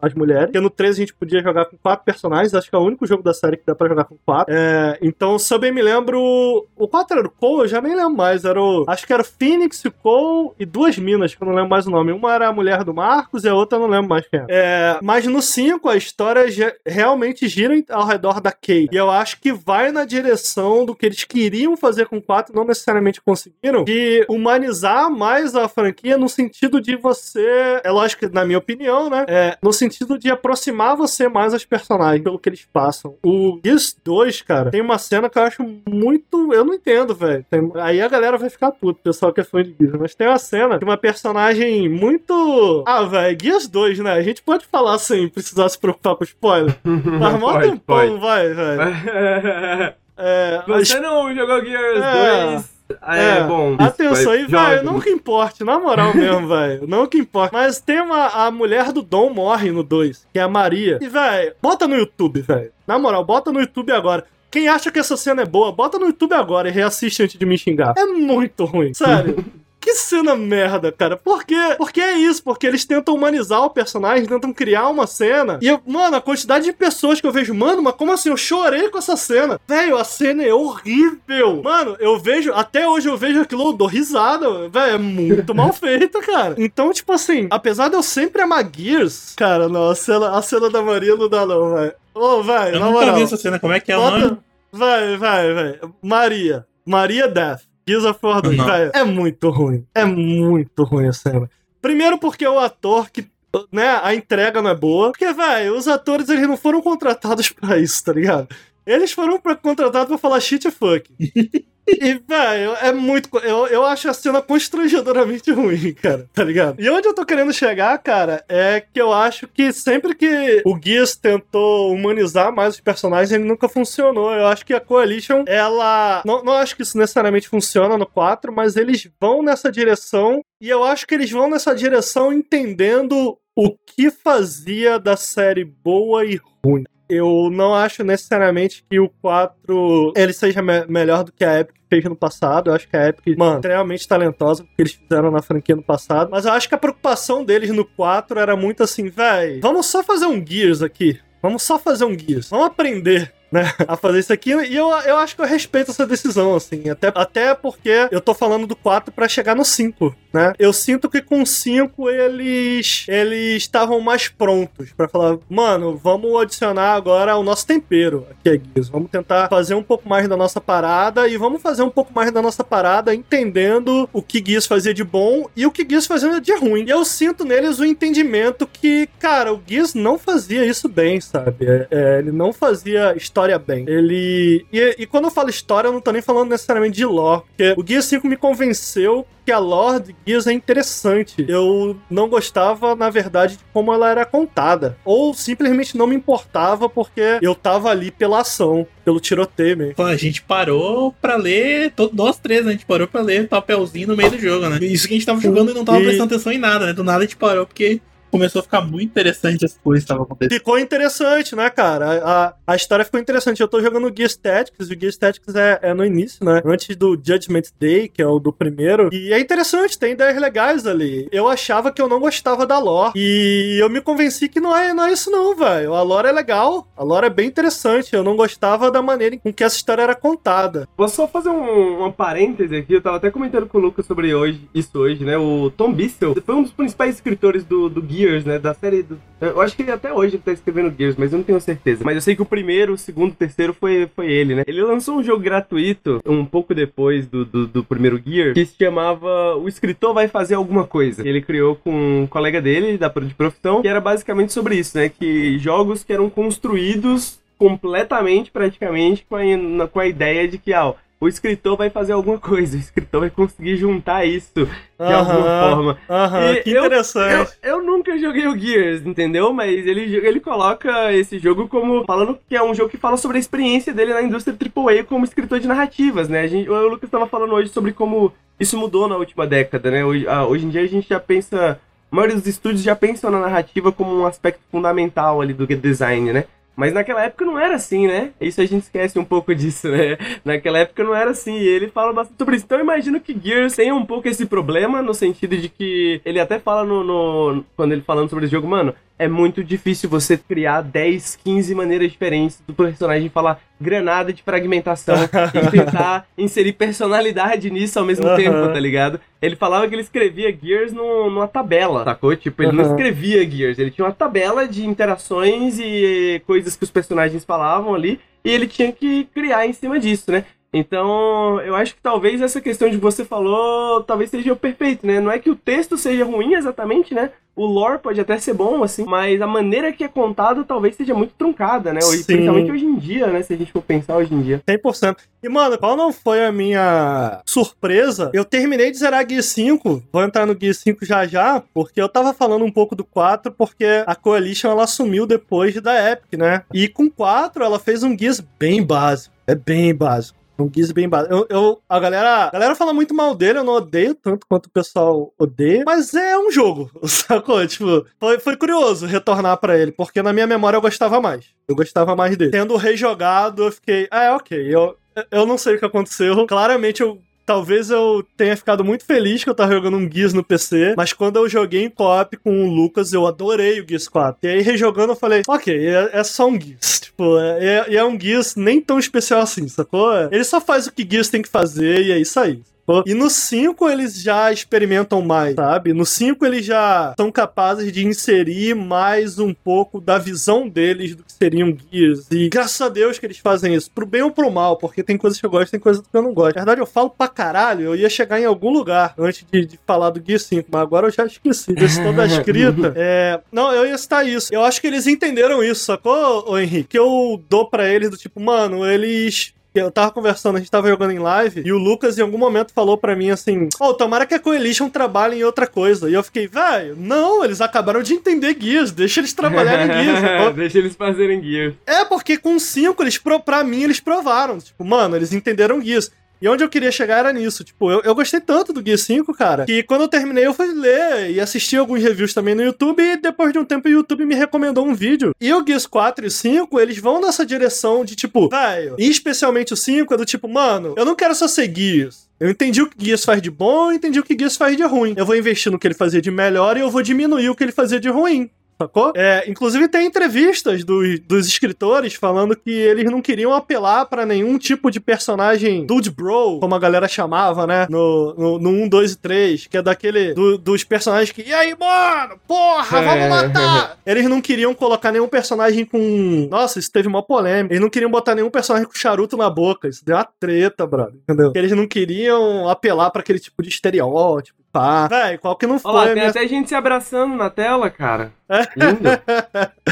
as mulheres. Porque no 13 a gente podia jogar com quatro personagens, acho que é o único jogo da série que dá pra jogar com quatro. É, então, se eu bem me lembro. O 4 era o Cole, eu já nem lembro mais. Era o. Acho que era o Phoenix, o Cole e duas minas, que eu não lembro mais o nome. Uma era a mulher do Marcos e a outra eu não lembro mais quem era. É, mas no 5, a história realmente gira ao redor da Kay. E eu acho que vai na direção do que eles queriam fazer com o 4, não necessariamente conseguiram, de humanizar mais a franquia no sentido de você. É lógico que, na minha opinião, né? É, no sentido de aproximar você mais aos personagens, pelo que eles passam. O Gears 2, cara, tem uma cena que eu acho muito. Eu não entendo, velho. Tem- Aí a galera vai ficar puto, o pessoal que é fã de Gears. Mas tem uma cena de uma personagem muito. Ah, velho, Gears 2, né? A gente pode falar sem precisar se preocupar com spoiler. [LAUGHS] Mas mó tempão, vai, velho. [LAUGHS] É, Você não jogou Gears É. 2? É, bom. Atenção aí, velho. Não que importe, na moral [LAUGHS] mesmo, velho. Não que importe. Mas tem uma. A mulher do Dom morre no 2, que é a Maria. E, velho, bota no YouTube, velho. Na moral, bota no YouTube agora. Quem acha que essa cena é boa, bota no YouTube agora e reassiste antes de me xingar. É muito ruim, sério. [LAUGHS] Que cena merda, cara. Por quê? Porque é isso, porque eles tentam humanizar o personagem, tentam criar uma cena. E, eu, mano, a quantidade de pessoas que eu vejo, mano, mas como assim? Eu chorei com essa cena. Velho, a cena é horrível. Mano, eu vejo, até hoje eu vejo aquilo, eu dou risada. Velho, é muito mal [LAUGHS] feito, cara. Então, tipo assim, apesar de eu sempre amar Gears, cara, não, a cena, a cena da Maria não dá, não, velho. Ô, velho, Eu na nunca moral. vi essa cena. Como é que é o nome? Bota... Vai, vai, vai. Maria. Maria Death. Gears of War 2. Não. Velho, é muito ruim. É muito ruim a cena. Primeiro porque o ator que. Né, a entrega não é boa. Porque, velho, os atores eles não foram contratados pra isso, tá ligado? Eles foram pra, contratados pra falar shit fuck. [LAUGHS] E, velho, é muito. Eu, eu acho a cena constrangedoramente [LAUGHS] ruim, cara, tá ligado? E onde eu tô querendo chegar, cara, é que eu acho que sempre que o Gears tentou humanizar mais os personagens, ele nunca funcionou. Eu acho que a Coalition, ela. Não, não acho que isso necessariamente funciona no 4, mas eles vão nessa direção. E eu acho que eles vão nessa direção entendendo o que fazia da série boa e ruim. Eu não acho necessariamente que o 4 ele seja me- melhor do que a Epic fez no passado. Eu acho que a Epic, mano, extremamente talentosa porque eles fizeram na franquia no passado. Mas eu acho que a preocupação deles no 4 era muito assim, véi, vamos só fazer um Gears aqui. Vamos só fazer um Gears. Vamos aprender. Né, a fazer isso aqui, e eu, eu acho que eu respeito essa decisão, assim, até, até porque eu tô falando do 4 pra chegar no 5, né? Eu sinto que com o 5 eles eles estavam mais prontos pra falar, mano, vamos adicionar agora o nosso tempero aqui a Gears. Vamos tentar fazer um pouco mais da nossa parada e vamos fazer um pouco mais da nossa parada entendendo o que Gears fazia de bom e o que Gears fazia de ruim. E eu sinto neles o entendimento que, cara, o Gears não fazia isso bem, sabe? É, é, ele não fazia história bem. Ele. E, e quando eu falo história, eu não tô nem falando necessariamente de lore, porque o Gears 5 me convenceu que a lore Gears é interessante. Eu não gostava, na verdade, de como ela era contada. Ou simplesmente não me importava porque eu tava ali pela ação, pelo tiroteio mesmo. Pô, a gente parou pra ler, todo, nós três, né? A gente parou pra ler papelzinho no meio do jogo, né? Isso que a gente tava jogando e não tava prestando atenção em nada, né? Do nada a gente parou porque começou a ficar muito interessante as coisas que estavam acontecendo. Ficou interessante, né, cara? A, a, a história ficou interessante. Eu tô jogando Gears Tactics, e o Gears Tactics é, é no início, né? Antes do Judgment Day, que é o do primeiro. E é interessante, tem ideias legais ali. Eu achava que eu não gostava da lore. E eu me convenci que não é, não é isso, não, velho. A lore é legal, a lore é bem interessante. Eu não gostava da maneira com que essa história era contada. Vou só fazer um, uma parêntese aqui, eu tava até comentando com o Lucas sobre hoje, isso hoje, né? O Tom Bissell foi um dos principais escritores do, do Gears, né? Da série. Do, eu acho que até hoje ele tá escrevendo Gears, mas eu não tenho certeza. Mas eu sei que o primeiro, o segundo, o terceiro foi, foi ele, né? Ele lançou um jogo gratuito um pouco depois do, do, do primeiro Gear, que se chamava O Escritor Vai Fazer Alguma Coisa. Ele criou com um colega dele, da, de profissão, que era basicamente sobre isso, né? Que jogos que eram construídos completamente, praticamente, com a, com a ideia de que, ah, o escritor vai fazer alguma coisa, o escritor vai conseguir juntar isso de alguma forma. Aham, que eu- interessante. Eu, eu nunca joguei o Gears, entendeu? Mas ele, ele coloca esse jogo como. falando que é um jogo que fala sobre a experiência dele na indústria AAA como escritor de narrativas, né? A gente, o Lucas estava falando hoje sobre como isso mudou na última década, né? Hoje, ah, hoje em dia a gente já pensa. A maioria dos estúdios já pensam na narrativa como um aspecto fundamental ali do design, né? Mas naquela época não era assim, né? Isso a gente esquece um pouco disso, né? Naquela época não era assim. E ele fala bastante sobre isso. Então eu imagino que Gears tenha um pouco esse problema, no sentido de que ele até fala no. no- quando ele falando sobre esse jogo, mano, é muito difícil você criar 10, 15 maneiras diferentes do personagem falar granada de fragmentação [LAUGHS] e tentar inserir personalidade nisso ao mesmo Aham. tempo, tá ligado? Ele falava que ele escrevia Gears no- numa tabela, sacou? Tipo, ele não Aham. escrevia Gears, ele tinha uma tabela de interações e coisas que os personagens falavam ali, e ele tinha que criar em cima disso, né? Então, eu acho que talvez essa questão de você falou, talvez seja o perfeito, né? Não é que o texto seja ruim exatamente, né? O lore pode até ser bom, assim, mas a maneira que é contado talvez seja muito truncada, né? Sim. Principalmente hoje em dia, né? Se a gente for pensar hoje em dia. 100%. E, mano, qual não foi a minha surpresa? Eu terminei de zerar Gear 5, vou entrar no Gear 5 já já, porque eu tava falando um pouco do 4, porque a Coalition, ela assumiu depois da Epic, né? E com 4, ela fez um Gears bem básico. É bem básico. Um Gears bem básico. Eu, eu- a, galera, a galera fala muito mal dele, eu não odeio tanto quanto o pessoal odeia, mas é um jogo, [LAUGHS] sacou? Tipo, foi, foi curioso retornar pra ele, porque na minha memória eu gostava mais. Eu gostava mais dele. Tendo rejogado, eu fiquei, ah, é ok, eu, eu não sei o que aconteceu. Claramente eu. Talvez eu tenha ficado muito feliz que eu tava jogando um Gears no PC, mas quando eu joguei em co-op com o Lucas, eu adorei o Gears 4. E aí, rejogando, eu falei, ok, é, é só um Gears. Tipo, é, é, é um Gears nem tão especial assim, sacou? Ele só faz o que Gears tem que fazer e é isso aí. Sacou? E no 5 eles já experimentam mais, sabe? No 5 eles já são capazes de inserir mais um pouco da visão deles do que seriam Gears. E graças a Deus que eles fazem isso, pro bem ou pro mal, porque tem coisas que eu gosto tem coisas que eu não gosto. Na verdade, eu falo pra caralho, eu ia chegar em algum lugar antes de, de falar do Gear 5, mas agora eu já esqueci. Desse toda [LAUGHS] a escrita. É... Não, eu ia citar isso. Eu acho que eles entenderam isso, sacou, ô Henrique? Que eu dou pra eles do tipo, mano, eles eu tava conversando, a gente tava jogando em live, e o Lucas em algum momento falou pra mim assim: Ô, tomara que a Coalition trabalhe em outra coisa. E eu fiquei, velho, não, eles acabaram de entender Gears, deixa eles trabalharem em Gears. [LAUGHS] Deixa eles fazerem Gears. É, porque com 5, eles, pro- pra mim, eles provaram. Tipo, mano, eles entenderam Gears. E onde eu queria chegar era nisso. Tipo, eu, eu gostei tanto do Gear 5, cara, que quando eu terminei eu fui ler e assistir alguns reviews também no YouTube e depois de um tempo o YouTube me recomendou um vídeo. E o Gears 4 e 5, eles vão nessa direção de tipo, velho, e especialmente o 5 é do tipo, mano, eu não quero só ser Gears. Eu entendi o que Gears faz de bom, entendi o que Gears faz de ruim. Eu vou investir no que ele fazia de melhor e eu vou diminuir o que ele fazia de ruim. Sacou? É, inclusive tem entrevistas dos, dos escritores falando que eles não queriam apelar pra nenhum tipo de personagem dude bro, como a galera chamava, né? No, no, no 1, 2 e 3, que é daquele do- dos personagens que, e aí, mano? Porra, vamos É. matar! Eles não queriam colocar nenhum personagem com. Nossa, isso teve uma polêmica. Eles não queriam botar nenhum personagem com charuto na boca. Isso deu uma treta, brother. Entendeu? Eles não queriam apelar pra aquele tipo de estereótipo. Tá. Véi, qual que não foi Olha lá, tem minha até gente se abraçando na tela, cara. Lindo. [LAUGHS]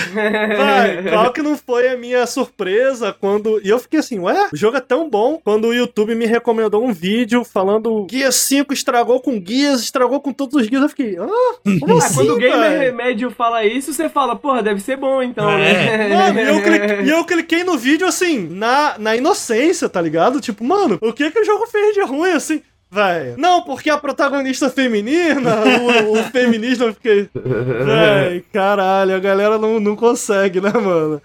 Vai, qual que não foi a minha surpresa quando. E eu fiquei assim, ué, o jogo é tão bom quando o YouTube me recomendou um vídeo falando Guia 5 estragou com guias, estragou com todos os guias. Eu fiquei, ah, como Ah, [LAUGHS] assim? quando o Gamer? Remédio fala isso, você fala, porra, deve ser bom então, É. né? Mano, e eu, [LAUGHS] cliquei, e eu cliquei no vídeo assim, na, na inocência, tá ligado? Tipo, mano, o que que o jogo fez de ruim assim? Véi, não, porque a protagonista feminina, o, o feminismo, eu fiquei. [LAUGHS] Véi, caralho, a galera não, não consegue, né, mano? [LAUGHS]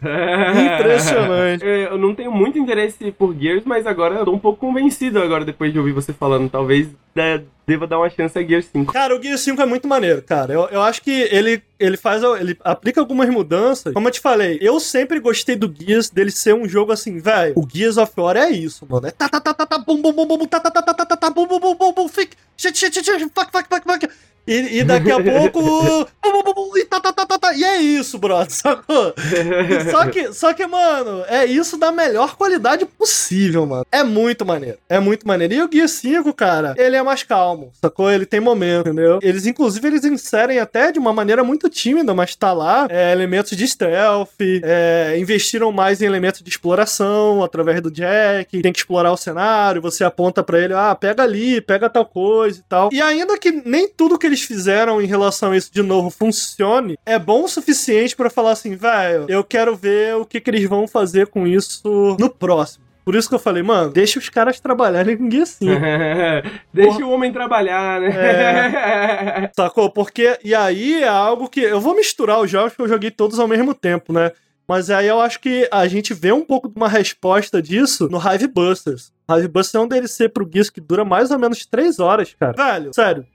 Impressionante. É, Eu não tenho muito interesse por Gears, mas agora eu tô um pouco convencido agora, depois de ouvir você falando. Talvez de- deva dar uma chance a Gears 5. Cara, o Gears 5 é muito maneiro, cara. Eu, eu acho que ele, ele faz. Ele aplica algumas mudanças. Como eu te falei, eu sempre gostei do Gears dele ser um jogo assim, velho. O Gears of War é isso, mano. É tá, tá, tá, tá, tá, bum, bum, bum, bum, tá, tá, tá, tá, tá, tá, bum, bum, bum, bum, bum, fic, shit, shit, shit, shit, fuck, fuck, fuck, fuck. E, e daqui a [LAUGHS] pouco. bum, bum, bum, e tá, tá, tá, tá, tá. E é isso, brother, [LAUGHS] sacou? Só que, só que, mano, é isso da melhor qualidade possível, mano. É muito maneiro. É muito maneiro. E o Gear 5, cara, ele é mais calmo, sacou? Ele tem momento, entendeu? Eles, inclusive, eles inserem até de uma maneira muito tímida, mas tá lá, é, elementos de stealth, é, investiram mais em elementos de exploração através do Jack, tem que explorar o cenário, você aponta pra ele, ah, pega ali, pega tal coisa e tal. E ainda que nem tudo que eles fizeram em relação a isso de novo funcione, é bom o suficiente pra falar assim, velho, eu quero ver o que, que eles vão fazer com isso no próximo. Por isso que eu falei, mano, deixa os caras trabalharem com 5. [LAUGHS] Deixa Porra. o homem trabalhar, né? [LAUGHS] Sacou? Porque. E aí é algo que. Eu vou misturar os jogos que eu joguei todos ao mesmo tempo, né? Mas aí eu acho que a gente vê um pouco de uma resposta disso no Hive Busters. Hive Busters é um DLC pro Gears que dura mais ou menos 3 horas, cara. Velho, sério.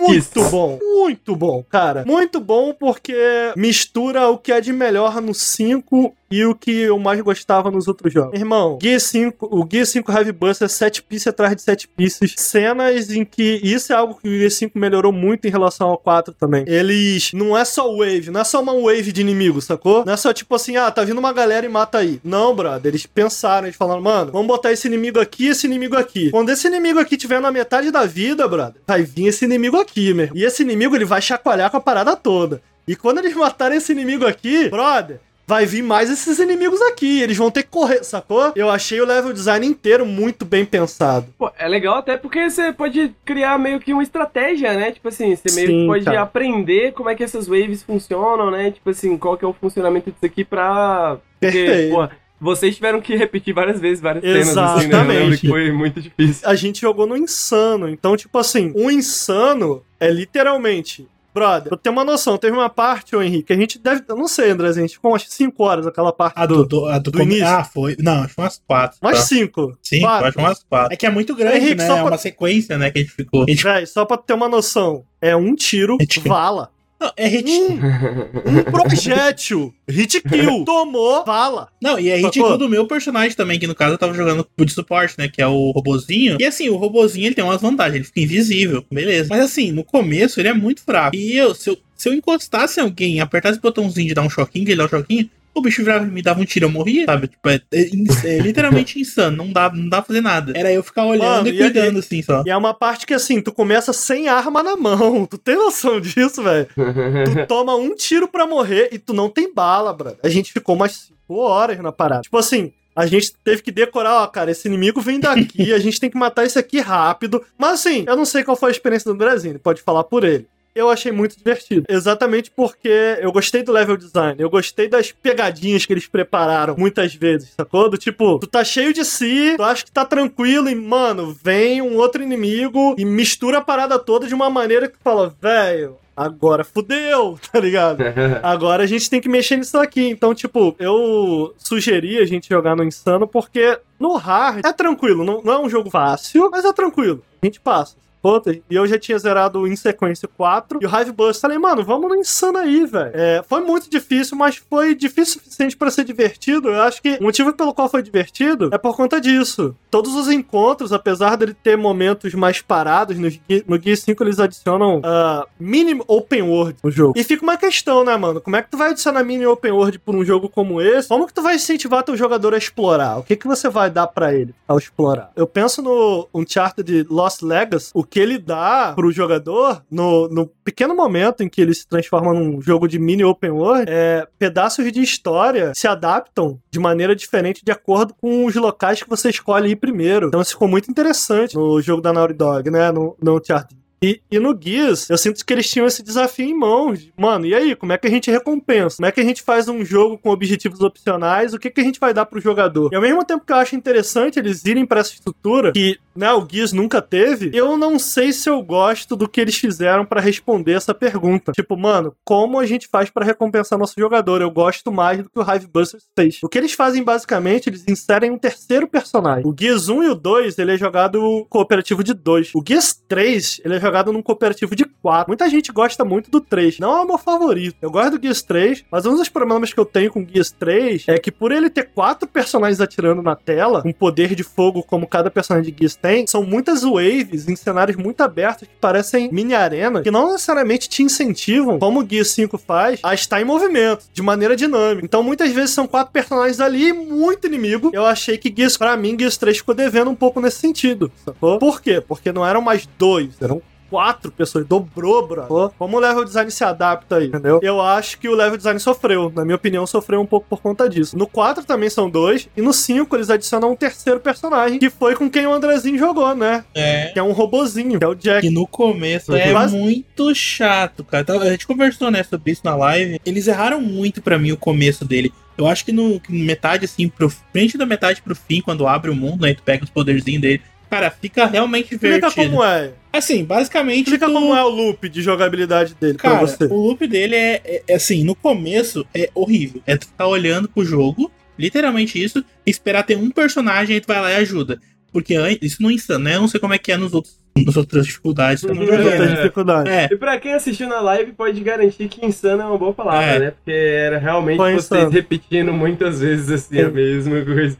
Muito bom, muito bom, cara. Muito bom porque mistura o que é de melhor no 5 e o que eu mais gostava nos outros jogos. Irmão, Gear 5, o Gear 5 Heavy Buster é 7 pieces atrás de 7 pieces. Cenas em que isso é algo que o Gear 5 melhorou muito em relação ao 4 também. Eles não é só wave, não é só uma wave de inimigo, sacou? Não é só tipo assim, ah, tá vindo uma galera e mata aí. Não, brother, eles pensaram, eles falaram, mano, vamos botar esse inimigo aqui, esse inimigo aqui. Quando esse inimigo aqui tiver na metade da vida, brother, vai vir esse inimigo aqui, meu. E esse inimigo ele vai chacoalhar com a parada toda. E quando eles matarem esse inimigo aqui, brother, vai vir mais esses inimigos aqui. Eles vão ter que correr, sacou? Eu achei o level design inteiro muito bem pensado. Pô, é legal até porque você pode criar meio que uma estratégia, né? Tipo assim, você meio Sim, que pode cara. aprender como é que essas waves funcionam, né? Tipo assim, qual que é o funcionamento disso aqui pra... Porque, Perfeito. pô, vocês tiveram que repetir várias vezes, várias cenas, assim, né? Eu Exatamente. que foi muito difícil. A gente jogou no insano. Então, tipo assim, um insano é literalmente. Brother, pra ter uma noção, teve uma parte, ô Henrique, que a gente deve. Eu não sei, André, a gente ficou umas 5 horas aquela parte A do, do, a do, do come- início. Ah, foi. Não, acho que umas quatro. Umas tá? 5. Sim, eu acho que umas quatro. É que é muito grande, Henrique, né? só É pra- uma sequência, né? Que a gente ficou. A gente- Véi, só pra ter uma noção, é um tiro, É tiro. vala. Não, é hit. Um, um [LAUGHS] projétil, hit kill, tomou, vala. Não, e é hit kill do meu personagem também, que no caso eu tava jogando de suporte, né? Que é o robozinho. E assim, o robozinho ele tem umas vantagens, ele fica invisível, beleza. Mas assim, no começo ele é muito fraco. E eu, se eu, se eu encostasse em alguém e apertasse o botãozinho de dar um choquinho, que ele dá um choquinho, o bicho virava, me dava um tiro, eu morria, sabe? Tipo, é, é é literalmente [LAUGHS] insano, não dá, não dá pra fazer nada. Era eu ficar olhando Mano, e e cuidando, aí- assim, só. E é uma parte que assim, tu começa sem arma na mão. [LAUGHS] Tu tem noção disso, velho? Tu [LAUGHS] toma um tiro pra morrer e tu não tem bala, brother. A gente ficou umas 5 horas na parada. Tipo assim, a gente teve que decorar, ó, cara, esse inimigo vem daqui, a gente tem que matar esse aqui rápido. Mas assim, eu não sei qual foi a experiência do Brasil, pode falar por ele. Eu achei muito divertido. Exatamente porque eu gostei do level design. Eu gostei das pegadinhas que eles prepararam muitas vezes, sacou? Do tipo, tu tá cheio de si, tu acha que tá tranquilo e, mano, vem um outro inimigo e mistura a parada toda de uma maneira que tu fala, velho, agora fudeu, [LAUGHS] tá ligado? [LAUGHS] Agora a gente tem que mexer nisso aqui. Então, tipo, eu sugeri a gente jogar no Insano porque no hard é tranquilo. Não, não é um jogo fácil, mas é tranquilo. A gente passa. Puta, E eu já tinha zerado em sequência 4 e o Hive Bust. Falei, mano, vamos no Insano aí, velho. É, foi muito difícil, mas foi difícil o suficiente pra ser divertido. Eu acho que o motivo pelo qual foi divertido é por conta disso. Todos os encontros, apesar dele ter momentos mais parados, no, no Gear 5 eles adicionam ah, mini open world no jogo. E fica uma questão, né, mano? Como é que tu vai adicionar mini open world por um jogo como esse? Como que tu vai incentivar teu jogador a explorar? O que que você vai dar pra ele ao explorar? Eu penso no Uncharted Lost Legacy, o que ele dá pro jogador no, no pequeno momento em que ele se transforma num jogo de mini open world, é, pedaços de história se adaptam de maneira diferente de acordo com os locais que você escolhe ir primeiro. Então isso ficou muito interessante no jogo da Naughty Dog, né? No, no Uncharted. E, e no Gears, eu sinto que eles tinham esse desafio em mãos. Mano, e aí? Como é que a gente recompensa? Como é que a gente faz um jogo com objetivos opcionais? O que, que a gente vai dar pro jogador? E ao mesmo tempo que eu acho interessante eles irem pra essa estrutura, que né, o Gears nunca teve, eu não sei se eu gosto do que eles fizeram pra responder essa pergunta. Tipo, mano, como a gente faz pra recompensar nosso jogador? Eu gosto mais do que o Hive Busters fez. O que eles fazem, basicamente, eles inserem um terceiro personagem. O Gears 1 e o 2, ele é jogado cooperativo de 2. O Gears 3, ele é jogado num cooperativo de 4. Muita gente gosta muito do 3. Não é o meu favorito. Eu gosto do Gears 3, mas um dos problemas que eu tenho com o Gears 3 é que por ele ter quatro personagens atirando na tela, com poder de fogo como cada personagem de Gears tem, são muitas waves em cenários muito abertos que parecem mini arena, que não necessariamente te incentivam, como o Gears 5 faz, a estar em movimento, de maneira dinâmica. Então muitas vezes são quatro personagens ali e muito inimigo. Eu achei que Gears, pra mim, Gears 3 ficou devendo um pouco nesse sentido, sacou? Por quê? Porque não eram mais dois, eram quatro pessoas, dobrou, bro. Como o level design se adapta aí, entendeu? Eu acho que o level design sofreu, na minha opinião, sofreu um pouco por conta disso. No 4 também são dois, e no 5 eles adicionam um terceiro personagem, que foi com quem o Andrezinho jogou, né? É. Que é um robozinho, que é o Jack. Que no começo é Mas- muito chato, cara. Então, A gente conversou né, sobre isso na live. Eles erraram muito pra mim o começo dele. Eu acho que no que metade, assim, pro frente da metade pro fim, quando abre o mundo, né? Tu pega os poderzinhos dele. Cara, fica realmente Explica divertido. como é. Assim, basicamente. Explica tu- como é o loop de jogabilidade dele pra Cara, você. o loop dele é, é- é assim, no começo é horrível. É tu ficar olhando pro jogo, literalmente isso, esperar ter um personagem e tu vai lá e ajuda. Porque isso não é insano, né? Eu não sei como é que é nos outros nas outras dificuldades. Muitas né? dificuldades. É, E pra quem assistiu na live, pode garantir que insano é uma boa palavra, É. né? Porque era realmente Foi vocês insano. repetindo muitas vezes assim a mesma coisa.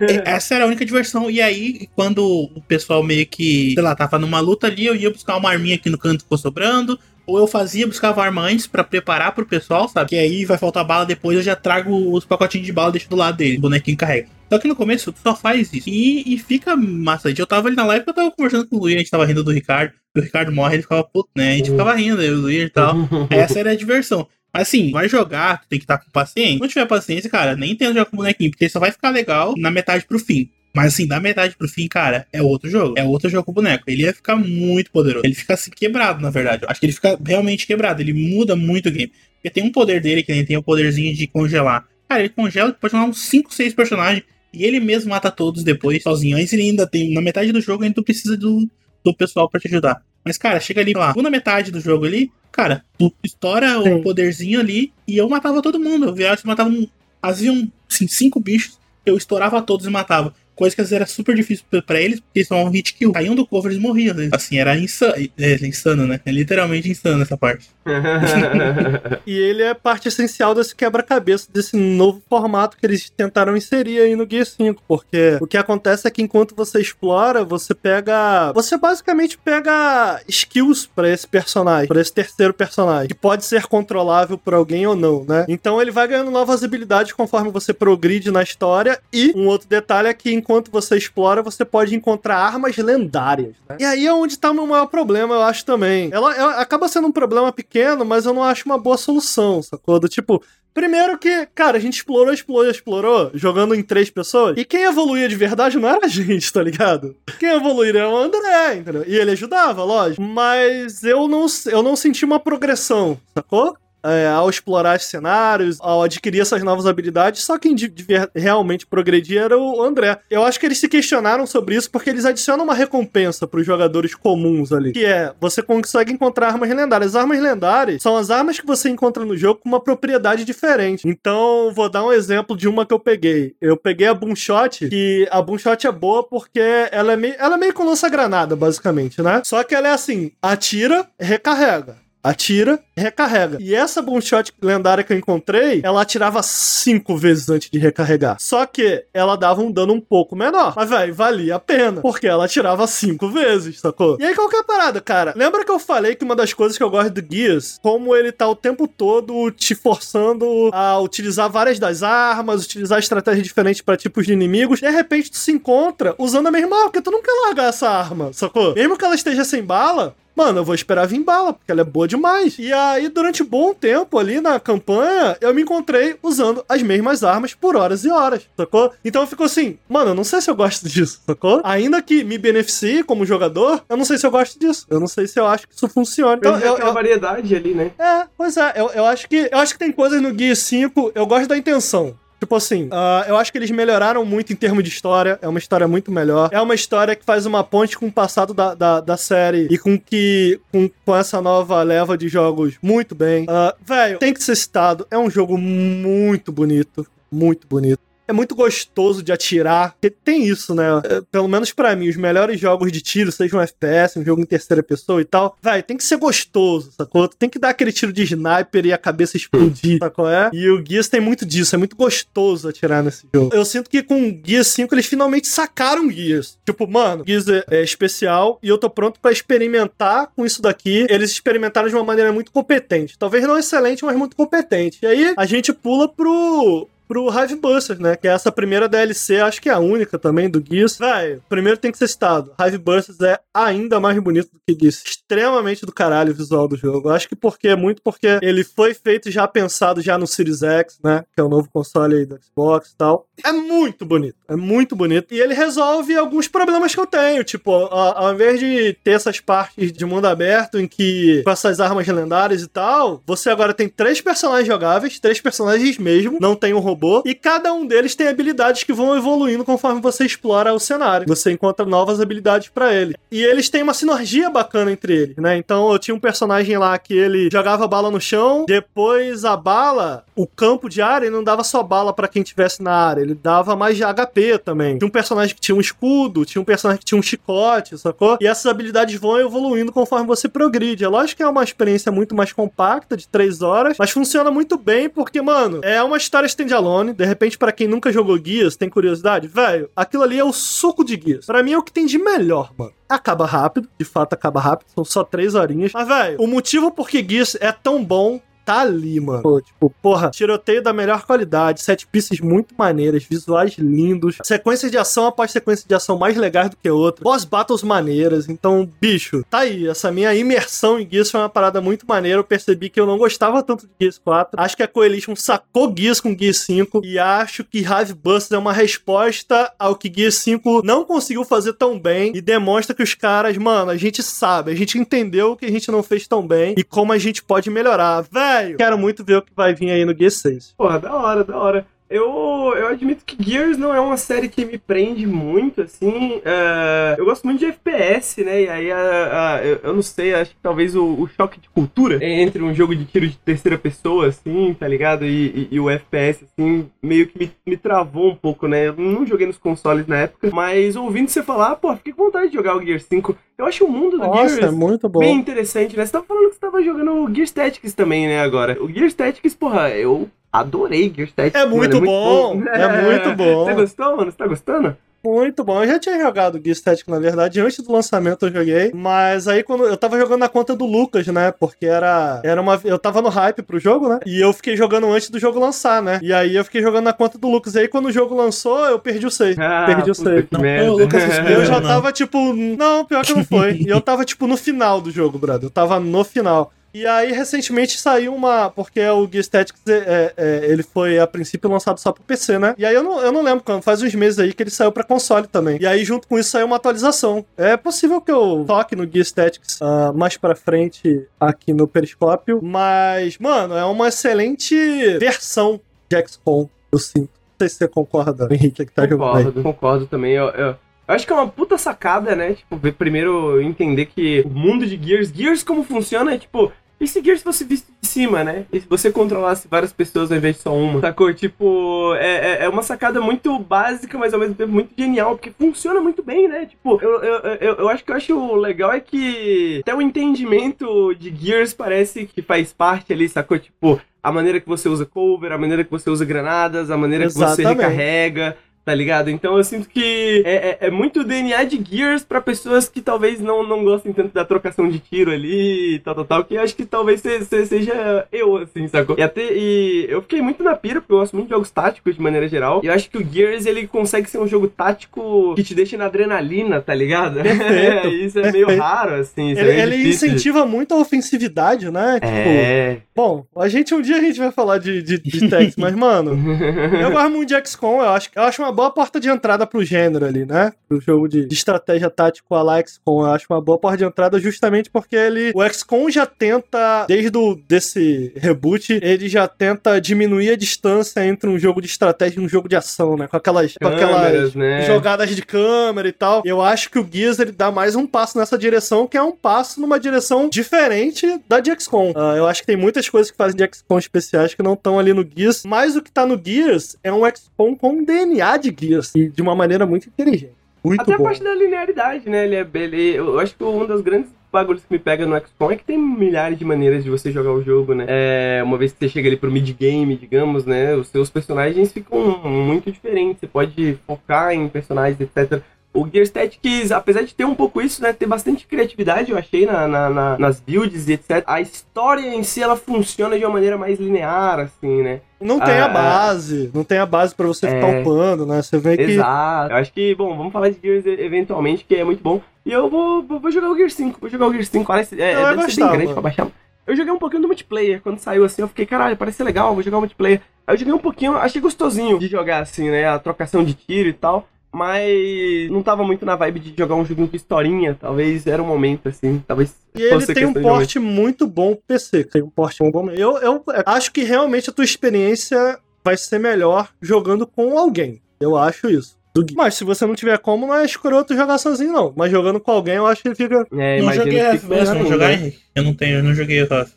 É, Essa era a única diversão. E aí, quando o pessoal meio que, sei lá, tava numa luta ali, eu ia buscar uma arminha aqui no canto que ficou sobrando. Ou eu fazia, buscava arma antes pra preparar pro pessoal, sabe? Que aí vai faltar bala depois, eu já trago os pacotinhos de bala e deixo do lado dele, o bonequinho carrega. Só que no começo tu só faz isso. E, e fica massa. Eu tava ali na live eu tava conversando com o Luiz, a gente tava rindo do Ricardo. E o Ricardo morre, ele ficava puto, né? A gente ficava rindo, eu e o Luiz e tal. [LAUGHS] Essa era a diversão. Mas assim, vai jogar, tu tem que estar com paciência. Se não tiver paciência, cara, nem tenta jogar com bonequinho, porque só vai ficar legal na metade pro fim. Mas assim, da metade pro fim, cara, é outro jogo. É outro jogo com o boneco. Ele ia ficar muito poderoso. Ele fica assim, quebrado, na verdade. Eu acho que ele fica realmente quebrado. Ele muda muito o game. Porque tem um poder dele, que nem tem o poderzinho de congelar. Cara, ele congela, pode jogar uns 5, 6 personagens. E ele mesmo mata todos depois, sozinho. Antes ele ainda tem. Na metade do jogo, ainda tu precisa do, do pessoal pra te ajudar. Mas, cara, chega ali lá, segunda metade do jogo ali, cara, tu estoura Sim. o poderzinho ali e eu matava todo mundo. Eu virava, matava um. Havia um, assim, cinco bichos, eu estourava todos e matava. Coisa que às vezes era super difícil pra- pra eles, porque eles tomavam hit kill. Caíam do cover, eles morriam. vezes. Assim, era insano. É, insano, né? É literalmente insano essa parte. [LAUGHS] E ele é parte essencial desse quebra-cabeça, desse novo formato que eles tentaram inserir aí no Gear 5. Porque o que acontece é que enquanto você explora, você pega. Você basicamente pega skills pra esse personagem, pra esse terceiro personagem, que pode ser controlável por alguém ou não, né? Então ele vai ganhando novas habilidades conforme você progride na história. E um outro detalhe é que enquanto você explora, você pode encontrar armas lendárias. né? E aí é onde tá o meu maior problema, eu acho também. Ela, ela acaba sendo um problema pequeno, mas eu não acho uma boa solução, sacou? Do tipo, Primeiro que, cara, a gente explorou, explorou, explorou, jogando em três pessoas. E quem evoluía de verdade não era a [LAUGHS] gente, tá ligado? Quem evoluía era o André, entendeu? E ele ajudava, lógico. Mas eu não, eu não senti uma progressão, sacou? É, ao explorar os cenários, ao adquirir essas novas habilidades, só quem de, de ver- realmente progredia era o André. Eu acho que eles se questionaram sobre isso porque eles adicionam uma recompensa para os jogadores comuns ali, que é você consegue encontrar armas lendárias. As armas lendárias são as armas que você encontra no jogo com uma propriedade diferente. Então, vou dar um exemplo de uma que eu peguei. Eu peguei a Boomshot, que a Boomshot é boa porque ela é meio, ela é meio com lança-granada, basicamente, né? Só que ela é assim, atira, recarrega. Atira, recarrega. E essa boomshot lendária que eu encontrei, ela atirava cinco vezes antes de recarregar. Só que ela dava um dano um pouco menor. Mas, velho, valia a pena. Porque ela atirava cinco vezes, sacou? E aí, qual que é parada, cara? Lembra que eu falei que uma das coisas que eu gosto do Gears, como ele tá o tempo todo te forçando a utilizar várias das armas, utilizar estratégias diferentes pra tipos de inimigos, de repente tu se encontra usando a mesma arma, porque tu não quer largar essa arma, sacou? Mesmo que ela esteja sem bala, Mano, eu vou esperar vir bala, porque ela é boa demais. E aí, durante um bom tempo ali na campanha, eu me encontrei usando as mesmas armas por horas e horas, sacou? Então ficou assim, mano, eu não sei se eu gosto [LAUGHS] disso, sacou? Ainda que me beneficie como jogador, eu não sei se eu gosto disso. Eu não sei se eu acho que isso funciona. Então, eu, eu- variedade ali, né? é, pois é, eu, eu acho que eu acho que tem coisas no Gear 5, eu gosto da intenção. Tipo assim, ah, eu acho que eles melhoraram muito em termos de história. É uma história muito melhor. É uma história que faz uma ponte com o passado da, da, da série e com que. Com, com essa nova leva de jogos muito bem. Ah, Velho, tem que ser citado. É um jogo muito bonito. Muito bonito. É muito gostoso de atirar. Porque tem isso, né? É, Pelo menos pra mim, os melhores jogos de tiro, seja um FPS, um jogo em terceira pessoa e tal, vai, tem que ser gostoso, sacou? Tem que dar aquele tiro de sniper e a cabeça explodir, sacou? É? E o Gears tem muito disso, é muito gostoso atirar nesse jogo. Eu sinto que com o Gears 5 eles finalmente sacaram Gears. Tipo, mano, Gears é, é especial e eu tô pronto pra experimentar com isso daqui. Eles experimentaram de uma maneira muito competente. Talvez não excelente, mas muito competente. E aí a gente pula pro pro Hive Busters, né? Que é essa primeira DLC, acho que é a única também do Gears. Véi, primeiro tem que ser citado. Hive Busters é ainda mais bonito do que Gears. Extremamente do caralho o visual do jogo. Acho que porque, muito porque ele foi feito já pensado já no Series X, né? Que é o novo console aí do Xbox e tal. É muito bonito. É muito bonito. E ele resolve alguns problemas que eu tenho. Tipo, a- ao invés de ter essas partes de mundo aberto em que, com essas armas lendárias e tal, você agora tem três personagens jogáveis, três personagens mesmo. Não tem um robô robô, e cada um deles tem habilidades que vão evoluindo conforme você explora o cenário. Você encontra novas habilidades pra ele. E eles têm uma sinergia bacana entre eles, né? Então eu tinha um personagem lá que ele jogava bala no chão, depois a bala, o campo de área, ele não dava só bala pra quem tivesse na área, ele dava mais HP também. Tinha um personagem que tinha um escudo, tinha um personagem que tinha um chicote, sacou? E essas habilidades vão evoluindo conforme você progride. É lógico que é uma experiência muito mais compacta, de três horas, mas funciona muito bem porque, mano, é uma história standalone. De repente, pra quem nunca jogou Guias, tem curiosidade, velho, aquilo ali é o suco de Guias. Pra mim é o que tem de melhor, mano. Acaba rápido, de fato acaba rápido, são só três horinhas. Mas, velho, o motivo por que Gears é tão bom tá ali, mano. Pô, tipo, porra, tiroteio da melhor qualidade, sete pistas muito maneiras, visuais lindos, sequências de ação após sequência de ação mais legais do que outra, boss battles maneiras. Então, bicho, tá aí. Essa minha imersão em Gears foi uma parada muito maneira. Eu percebi que eu não gostava tanto de Gears 4. Acho que a Coalition sacou Gears com Gears 5 e acho que Hive Busters é uma resposta ao que Gears 5 não conseguiu fazer tão bem e demonstra que os caras, mano, a gente sabe, a gente entendeu o que a gente não fez tão bem e como a gente pode melhorar. Velho, quero muito ver o que vai vir aí no Gears 6. Porra, da hora, da hora. Eu, eu admito que Gears não é uma série que me prende muito, assim. é, eu gosto muito de FPS, né? E aí, eu, eu não sei, acho que talvez o, o choque de cultura entre um jogo de tiro de terceira pessoa, assim, tá ligado? E, e- e o FPS, assim, meio que me, me travou um pouco, né? Eu não joguei nos consoles na época, mas ouvindo você falar, pô, fiquei com vontade de jogar o Gears 5. Eu acho o mundo do Nossa, é Gears muito bom. bem interessante, né? Você tava falando que você tava jogando o Gears Tactics também, né, agora. O Gears Tactics, porra, eu adorei Gears Tactics. É muito mano, bom, é muito [LAUGHS] bom. Você gostou, mano? Você tá gostando? Muito bom. Eu já tinha jogado Gears Tactics, na verdade, antes do lançamento eu joguei. Mas aí quando eu tava jogando na conta do Lucas, né? Porque era, era uma. Eu tava no hype pro jogo, né? E eu fiquei jogando antes do jogo lançar, né? E aí eu fiquei jogando na conta do Lucas. E aí quando o jogo lançou, eu perdi o save. Ah, perdi o save. Não, foi o Lucas [LAUGHS] eu já tava tipo. Não, pior que não foi. [LAUGHS] E eu tava tipo no final do jogo, brother. Eu tava no final. E aí, recentemente saiu uma. Porque o Gears Tactics, é, é, ele foi a princípio lançado só pro PC, né? E aí eu não, eu não lembro quando, faz uns meses aí que ele saiu pra console também. E aí, junto com isso, saiu uma atualização. É possível que eu toque no Gears Tactics ah, mais pra frente aqui no Periscópio. Mas, mano, é uma excelente versão de XCOM, eu sinto. Não sei se você concorda, Henrique, que tá jogando aí. Concordo, concordo também. Eu, eu, eu acho que é uma puta sacada, né? Tipo, ver primeiro entender que o mundo de Gears, Gears como funciona é tipo. E se Gears fosse visto de cima, né? E se você controlasse várias pessoas ao invés de só uma? Sacou? Tipo, é, é- é uma sacada muito básica, mas ao mesmo tempo muito genial, porque funciona muito bem, né? Tipo, eu, eu, eu, eu acho que eu acho legal é que até o entendimento de Gears parece que faz parte ali, sacou? Tipo, a maneira que você usa cover, a maneira que você usa granadas, a maneira que você Exatamente. recarrega, tá ligado? Então eu sinto que é, é, é muito DNA de Gears pra pessoas que talvez não, não gostem tanto da trocação de tiro ali e tal, tal, tal, que eu acho que talvez se- se- seja eu, assim, sacou? E até, e eu fiquei muito na pira, porque eu gosto muito de jogos táticos de maneira geral, e eu acho que o Gears, ele consegue ser um jogo tático que te deixa na adrenalina, tá ligado? Perfeito, [LAUGHS] isso é meio raro, assim, isso é Ele, ele incentiva muito a ofensividade, né? Tipo, É. bom, a gente um dia a gente vai falar de, de, de Tex, mas, mano, [LAUGHS] eu gosto muito de XCOM, eu acho, eu acho uma boa porta de entrada pro gênero ali, né? Pro jogo de, de estratégia tático a XCOM, eu acho uma boa porta de entrada justamente porque ele, o XCOM já tenta, desde o, desse reboot, ele já tenta diminuir a distância entre um jogo de estratégia e um jogo de ação, né? Com aquelas, com aquelas Câmeras, né? jogadas de câmera e tal. Eu acho que o Gears ele dá mais um passo nessa direção, que é um passo numa direção diferente da de XCOM. Ah, eu acho que tem muitas coisas que fazem de XCOM especiais que não estão ali no Gears, mas o que tá no Gears é um XCOM com DNA de Gears e de uma maneira muito inteligente. Muito Até bom. a parte da linearidade, né? Ele é, ele, eu acho que um dos grandes bagulhos que me pega no XCOM é que tem milhares de maneiras de você jogar o jogo, né? É, uma vez que você chega ali pro mid-game, digamos, né? Os seus personagens ficam muito diferentes. Você pode focar em personagens, etc. O Gears Tactics, apesar de ter um pouco isso, né? Ter bastante criatividade, eu achei, na, na- na- nas builds e etc. A história em si, ela funciona de uma maneira mais linear, assim, né? Não tem a Ah, base, não tem a base pra você ficar É. upando, né? Você vê que Exato. Eu acho que, bom, vamos falar de Gears eventualmente, que é muito bom. E eu vou, vou, jogar o Gears 5. Vou jogar o Gears 5. Parece, é, Eu ia deve ser bem grande mano. pra baixar. Eu joguei um pouquinho do multiplayer. Quando saiu assim, eu fiquei, caralho, parece legal, vou jogar o multiplayer. Aí eu joguei um pouquinho, achei gostosinho de jogar assim, né? A trocação de tiro e tal. Mas não tava muito na vibe de jogar um joguinho com historinha. Talvez era um momento, assim. Talvez E ele tem um porte muito bom pro PC. Tem um porte muito bom. Eu, eu acho que realmente a tua experiência vai ser melhor jogando com alguém. Eu acho isso. Mas se você não tiver como, não é escroto jogar sozinho, não. Mas jogando com alguém, eu acho que ele fica. É, não joguei FPS, jogar, ainda. Henrique? Eu não tenho, eu não joguei o Rust.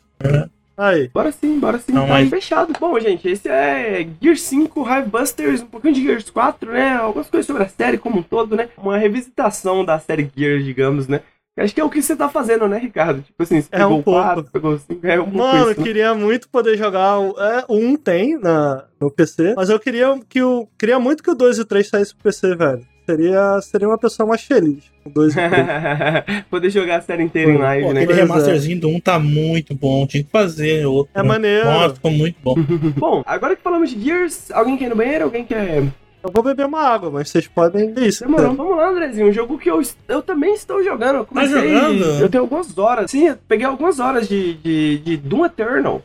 Aí. Bora sim, bora sim, Não, tá mas- fechado. Bom, gente, esse é Gear 5, Hive Busters, um pouquinho de Gears 4, né? Algumas coisas sobre a série como um todo, né? Uma revisitação da série Gears, digamos, né? Acho que é o que você tá fazendo, né, Ricardo? Tipo assim, você É pegou um o 4, pouco. pegou o 5, é um pouco Mano, eu isso, né? queria muito poder jogar. o- É, o 1 tem na, no PC, mas eu queria que o. Queria muito que o 2 e o 3 saíssem pro PC, velho. Seria, seria uma pessoa mais feliz. O 2 o 3. Poder jogar a série inteira em live, Pô, né? aquele Pois é. remasterzinho do 1 tá muito bom. Tinha que fazer outro. É maneiro. Nossa, ficou muito bom. [LAUGHS] Bom, agora que falamos de Gears, alguém quer ir no banheiro? Alguém quer. Eu vou beber uma água, mas vocês podem. É isso. Demorou. Vamos lá, Andrezinho. Um jogo que eu, eu também estou jogando. Eu comecei. Tá jogando? Eu tenho algumas horas. Sim, eu peguei algumas horas de, de, de Doom Eternal.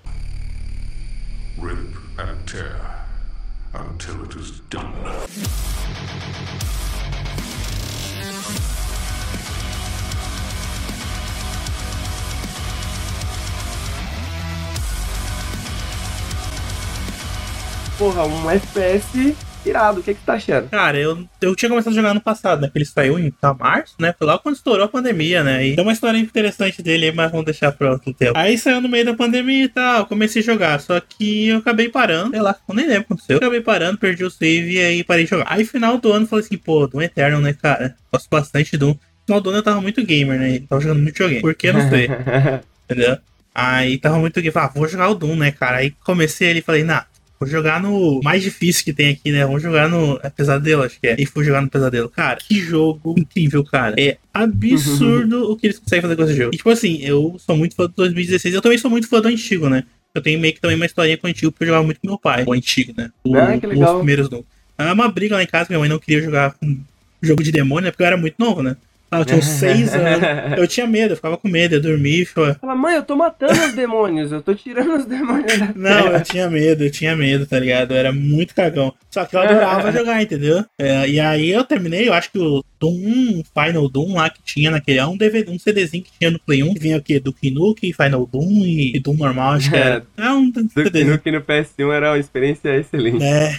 Rip and tear until it is done. Porra, um FPS irado. O que, que você tá achando? Cara, eu, eu tinha começado a jogar no passado, né? Que ele saiu em tá, março, né? Foi lá quando estourou a pandemia, né? E tem uma história interessante dele aí, mas vamos deixar pra outro tempo. Aí saiu no meio da pandemia e tal, comecei a jogar. Só que eu acabei parando, sei lá, eu nem lembro o que aconteceu. Eu acabei parando, perdi o save e aí parei de jogar. Aí final do ano falei assim, pô, Doom Eternal, né, cara? Gosto bastante Doom. No final do ano eu tava muito gamer, né? Tava jogando muito videogame. Por que não sei, [LAUGHS] entendeu? Aí tava muito gamer. Falei, ah, vou jogar o Doom, né, cara? Aí comecei ele e falei, nah, Vou jogar no mais difícil que tem aqui, né? Vamos jogar no é Pesadelo, acho que é. E fui jogar no Pesadelo. Cara, que jogo incrível, cara. É absurdo [LAUGHS] o que eles conseguem fazer com esse jogo. E, tipo assim, eu sou muito fã do 2016. Eu também sou muito fã do antigo, né? Eu tenho meio que também uma historinha com o antigo, porque eu jogava muito com meu pai. O antigo, né? O, Ah, que legal. Os primeiros do. É uma briga lá em casa, minha mãe não queria jogar com jogo de demônio, né? Porque eu era muito novo, né? Eu tinha uns seis [LAUGHS] anos. Eu tinha medo, eu ficava com medo, eu dormia Fala, mãe, eu tô matando os demônios. Eu tô tirando os demônios da Não, terra." eu tinha medo, eu tinha medo, tá ligado? Eu era muito cagão. Só que eu adorava [LAUGHS] jogar, entendeu? É, e aí eu terminei, eu acho que o Doom, Final Doom lá que tinha naquele. É um DVD, um CDzinho que tinha no Play 1, que vinha o quê? Duke Nukem, Final Doom e, e Doom normal, acho que era. [LAUGHS] É um Do CDzinho. que no PS1 era uma experiência excelente. É.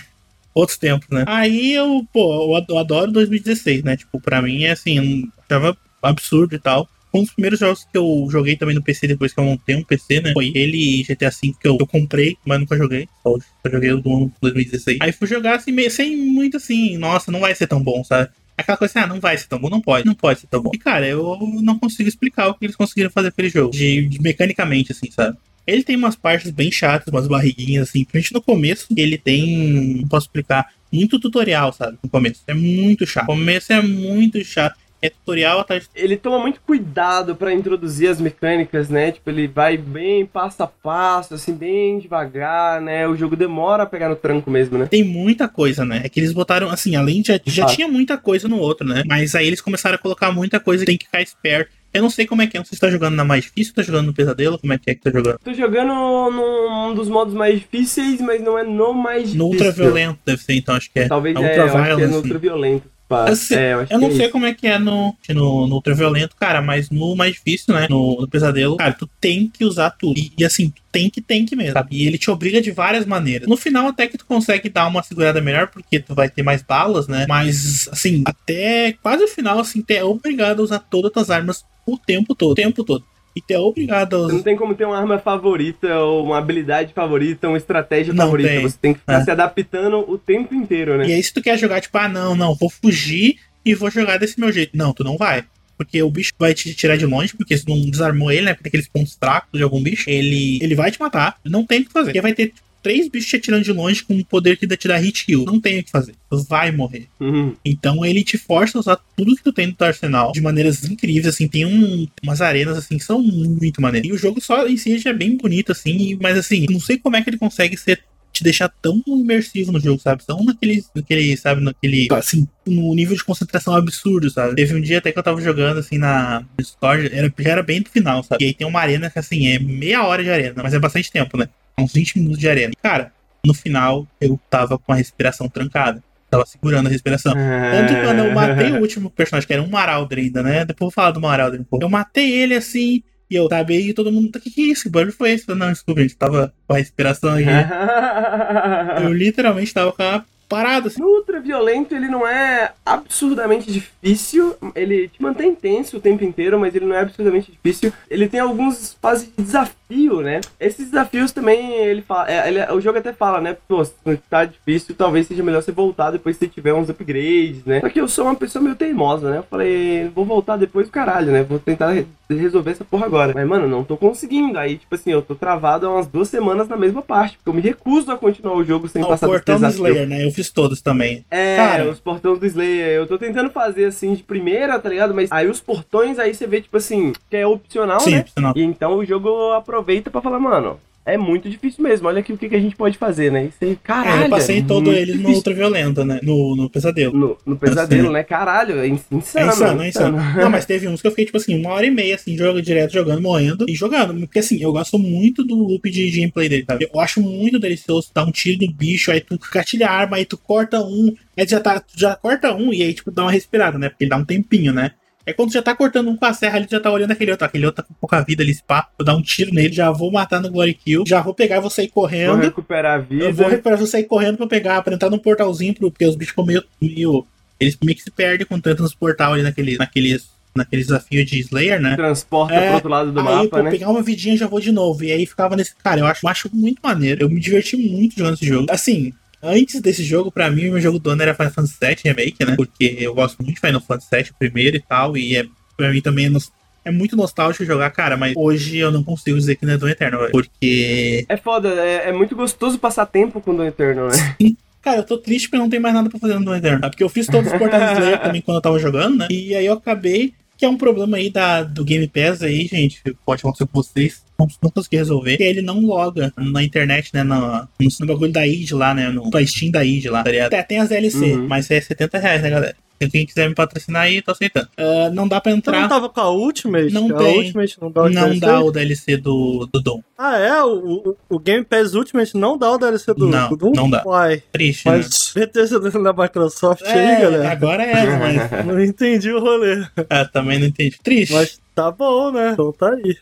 Outros tempos, né? Aí eu, pô, eu ad- eu adoro 2016, né? Tipo, pra mim é assim, achava absurdo e tal. Um dos primeiros jogos que eu joguei também no PC depois que eu montei um PC, né? Foi ele e GTA V que eu, eu comprei, mas nunca joguei. Só, joguei o do 2016. Aí fui jogar assim, meio, sem muito assim, nossa, não vai ser tão bom, sabe? Aquela coisa assim, ah, não vai ser tão bom, não pode, não pode ser tão bom. E cara, eu não consigo explicar o que eles conseguiram fazer aquele jogo, de, de mecanicamente, assim, sabe? Ele tem umas partes bem chatas, umas barriguinhas, assim, principalmente no começo. Ele tem, não posso explicar, muito tutorial, sabe? No começo. É muito chato. O começo é muito chato. É tutorial atrás. Ele toma muito cuidado pra introduzir as mecânicas, né? Tipo, ele vai bem passo a passo, assim, bem devagar, né? O jogo demora a pegar no tranco mesmo, né? Tem muita coisa, né? É que eles botaram, assim, além de. Já fato. tinha muita coisa no outro, né? Mas aí eles começaram a colocar muita coisa que tem que ficar esperto. Eu não sei como é que é. Não sei se tá jogando na mais difícil, tá jogando no pesadelo, como é que é que tá jogando? Tô jogando num dos modos mais difíceis, mas não é no mais difícil. No ultra violento, deve ser, então, acho que é. Talvez é é, ultra eu acho que é no ultra violento. Assim, é, eu Eu não é sei isso. como é que é no, no, no ultraviolento, cara, mas no mais difícil, né? No, no pesadelo, cara, tu tem que usar tudo. E, e, assim, tu tem que, tem que mesmo, sabe? E ele te obriga de várias maneiras. No final, até que tu consegue dar uma segurada melhor, porque tu vai ter mais balas, né? Mas, assim, até quase o final, assim, tu é obrigado a usar todas as tuas armas o tempo todo, o tempo todo. E tu é obrigado Você não tem como ter uma arma favorita, ou uma habilidade favorita, uma estratégia Não favorita. tem. Você tem que ficar É. se adaptando o tempo inteiro, né? E aí, se tu quer jogar, tipo, ah, não, não, vou fugir e vou jogar desse meu jeito. Não, tu não vai. Porque o bicho vai te tirar de longe, porque se não desarmou ele, né? Porque tem aqueles pontos fracos de algum bicho, ele, ele vai te matar. Não tem o que fazer. Porque vai ter tipo, três bichos te atirando de longe com um poder que ainda te dá hit kill. Não tem o que fazer. Tu vai morrer. Uhum. Então ele te força a usar tudo que tu tem no teu arsenal de maneiras incríveis, assim, tem um, umas arenas assim que são muito maneiras. E o jogo só em si já é bem bonito, assim, mas assim, não sei como é que ele consegue ser te deixar tão imersivo no jogo, sabe? Tão naquele, naquele, sabe, naquele, assim, no nível de concentração absurdo, sabe? Teve um dia até que eu tava jogando, assim, na Discord, era, já era bem do final, sabe? E aí tem uma arena que, assim, é meia hora de arena, mas é bastante tempo, né? Uns 20 minutos de arena. E, cara, no final eu tava com a respiração trancada. Tava segurando a respiração. Tanto quando eu matei o último personagem, que era um Marauder ainda, né? Depois eu vou falar do Marauder um pouco. Eu matei ele assim, E eu, sabe, e todo mundo, o que, que é isso? Que barulho foi esse? Não, desculpa, gente tava com a respiração aqui. [LAUGHS] Eu literalmente tava com a parada, assim. No Ultra Violento, ele não é absurdamente difícil. Ele te mantém tenso o tempo inteiro, mas ele não é absurdamente difícil. Ele tem alguns fases de desafio, né? Esses desafios também, ele fala. é, ele- o jogo até fala, né? Pô, se tá difícil, talvez seja melhor você voltar depois que você tiver uns upgrades, né? Só que eu sou uma pessoa meio teimosa, né? Eu falei, vou voltar depois do caralho, né? Vou tentar re- resolver essa porra agora. Mas, mano, não tô conseguindo. Aí, tipo assim, eu tô travado há umas duas semanas na mesma parte. Porque eu me recuso a continuar o jogo sem o passar desse portão do desafio. Slayer, né? Eu fiz todos também. É, Cara. os portões do Slayer. Eu tô tentando fazer assim de primeira, tá ligado? Mas aí os portões, aí você vê, tipo assim, que é opcional, Sim, né? opcional. E então o jogo aproveita pra falar, mano, é muito difícil mesmo. Olha aqui o que, que a gente pode fazer, né? Você, caralho. É, eu passei é todo ele no difícil. ultraviolento, né? No, no pesadelo. No, no pesadelo, né? Caralho, é É insano. insano, é insano. Não, mas teve uns que eu fiquei, tipo assim, uma hora e meia, assim, jogo direto, jogando, morrendo e jogando. Porque, assim, eu gosto muito do loop de gameplay dele, sabe? Eu acho muito delicioso dar um tiro no bicho, aí tu gatilha a arma, aí tu corta um, aí tu já, tá, tu já corta um e aí, tipo, dá uma respirada, né? Porque ele dá um tempinho, né? Aí quando já tá cortando um com a serra ali, já tá olhando aquele outro. Aquele outro tá com pouca vida ali, esse pá. Vou dar um tiro nele, já vou matar no Glory Kill. Já vou pegar, vou sair Vou correndo. recuperar a vida. Eu vou recuperar, vou sair correndo pra pegar, pra entrar num portalzinho, pro- porque os bichos ficam meio, meio. Eles meio que se perdem com tanto nos portal ali naquele, naqueles, naquele desafio de Slayer, né? Transporta É, pro outro lado do aí, mapa, pô, né? pegar uma vidinha já vou de novo. E aí ficava nesse. Cara, eu acho, eu acho muito maneiro. Eu me diverti muito jogando esse jogo. Assim, antes desse jogo, pra mim, o meu jogo do ano era Final Fantasy VII Remake, né? Porque eu gosto muito de Final Fantasy VII, o primeiro e tal. E é, pra mim também é, nos- é muito nostálgico jogar, cara. Mas hoje eu não consigo dizer que não é do Eterno, porque. É foda, é, é muito gostoso passar tempo com o Doom Eternal, né? Cara, eu tô triste porque não tem mais nada pra fazer no Doom Eterno. tá? Porque eu fiz todos os portais Slayer também quando eu tava jogando, né? E aí eu acabei. Que é um problema aí da, do Game Pass aí, gente. Pode acontecer com vocês. Não, não consegui resolver. Ele não loga na internet, né? No, no, no bagulho da id lá, né? No, no Steam da id lá, tá ligado? Até tem as DLC, Uhum. mas é 70 reais, né, galera? Quem quiser me patrocinar aí, tô aceitando. Ah, não dá pra Você não entrar. tava com a Ultimate? Não a tem. Ultimate não dá o Não DLC? dá o DLC do, do Dom. Ah, é? O, o, o Game Pass Ultimate não dá o DLC do, Não, do Doom? não dá. Uai. Triste, né? Mas Bethesda [LAUGHS] da Microsoft aí, É, galera. agora é, mas [LAUGHS] Não entendi o rolê. ah, também não entendi. Triste. Mas tá bom, né? Então tá aí.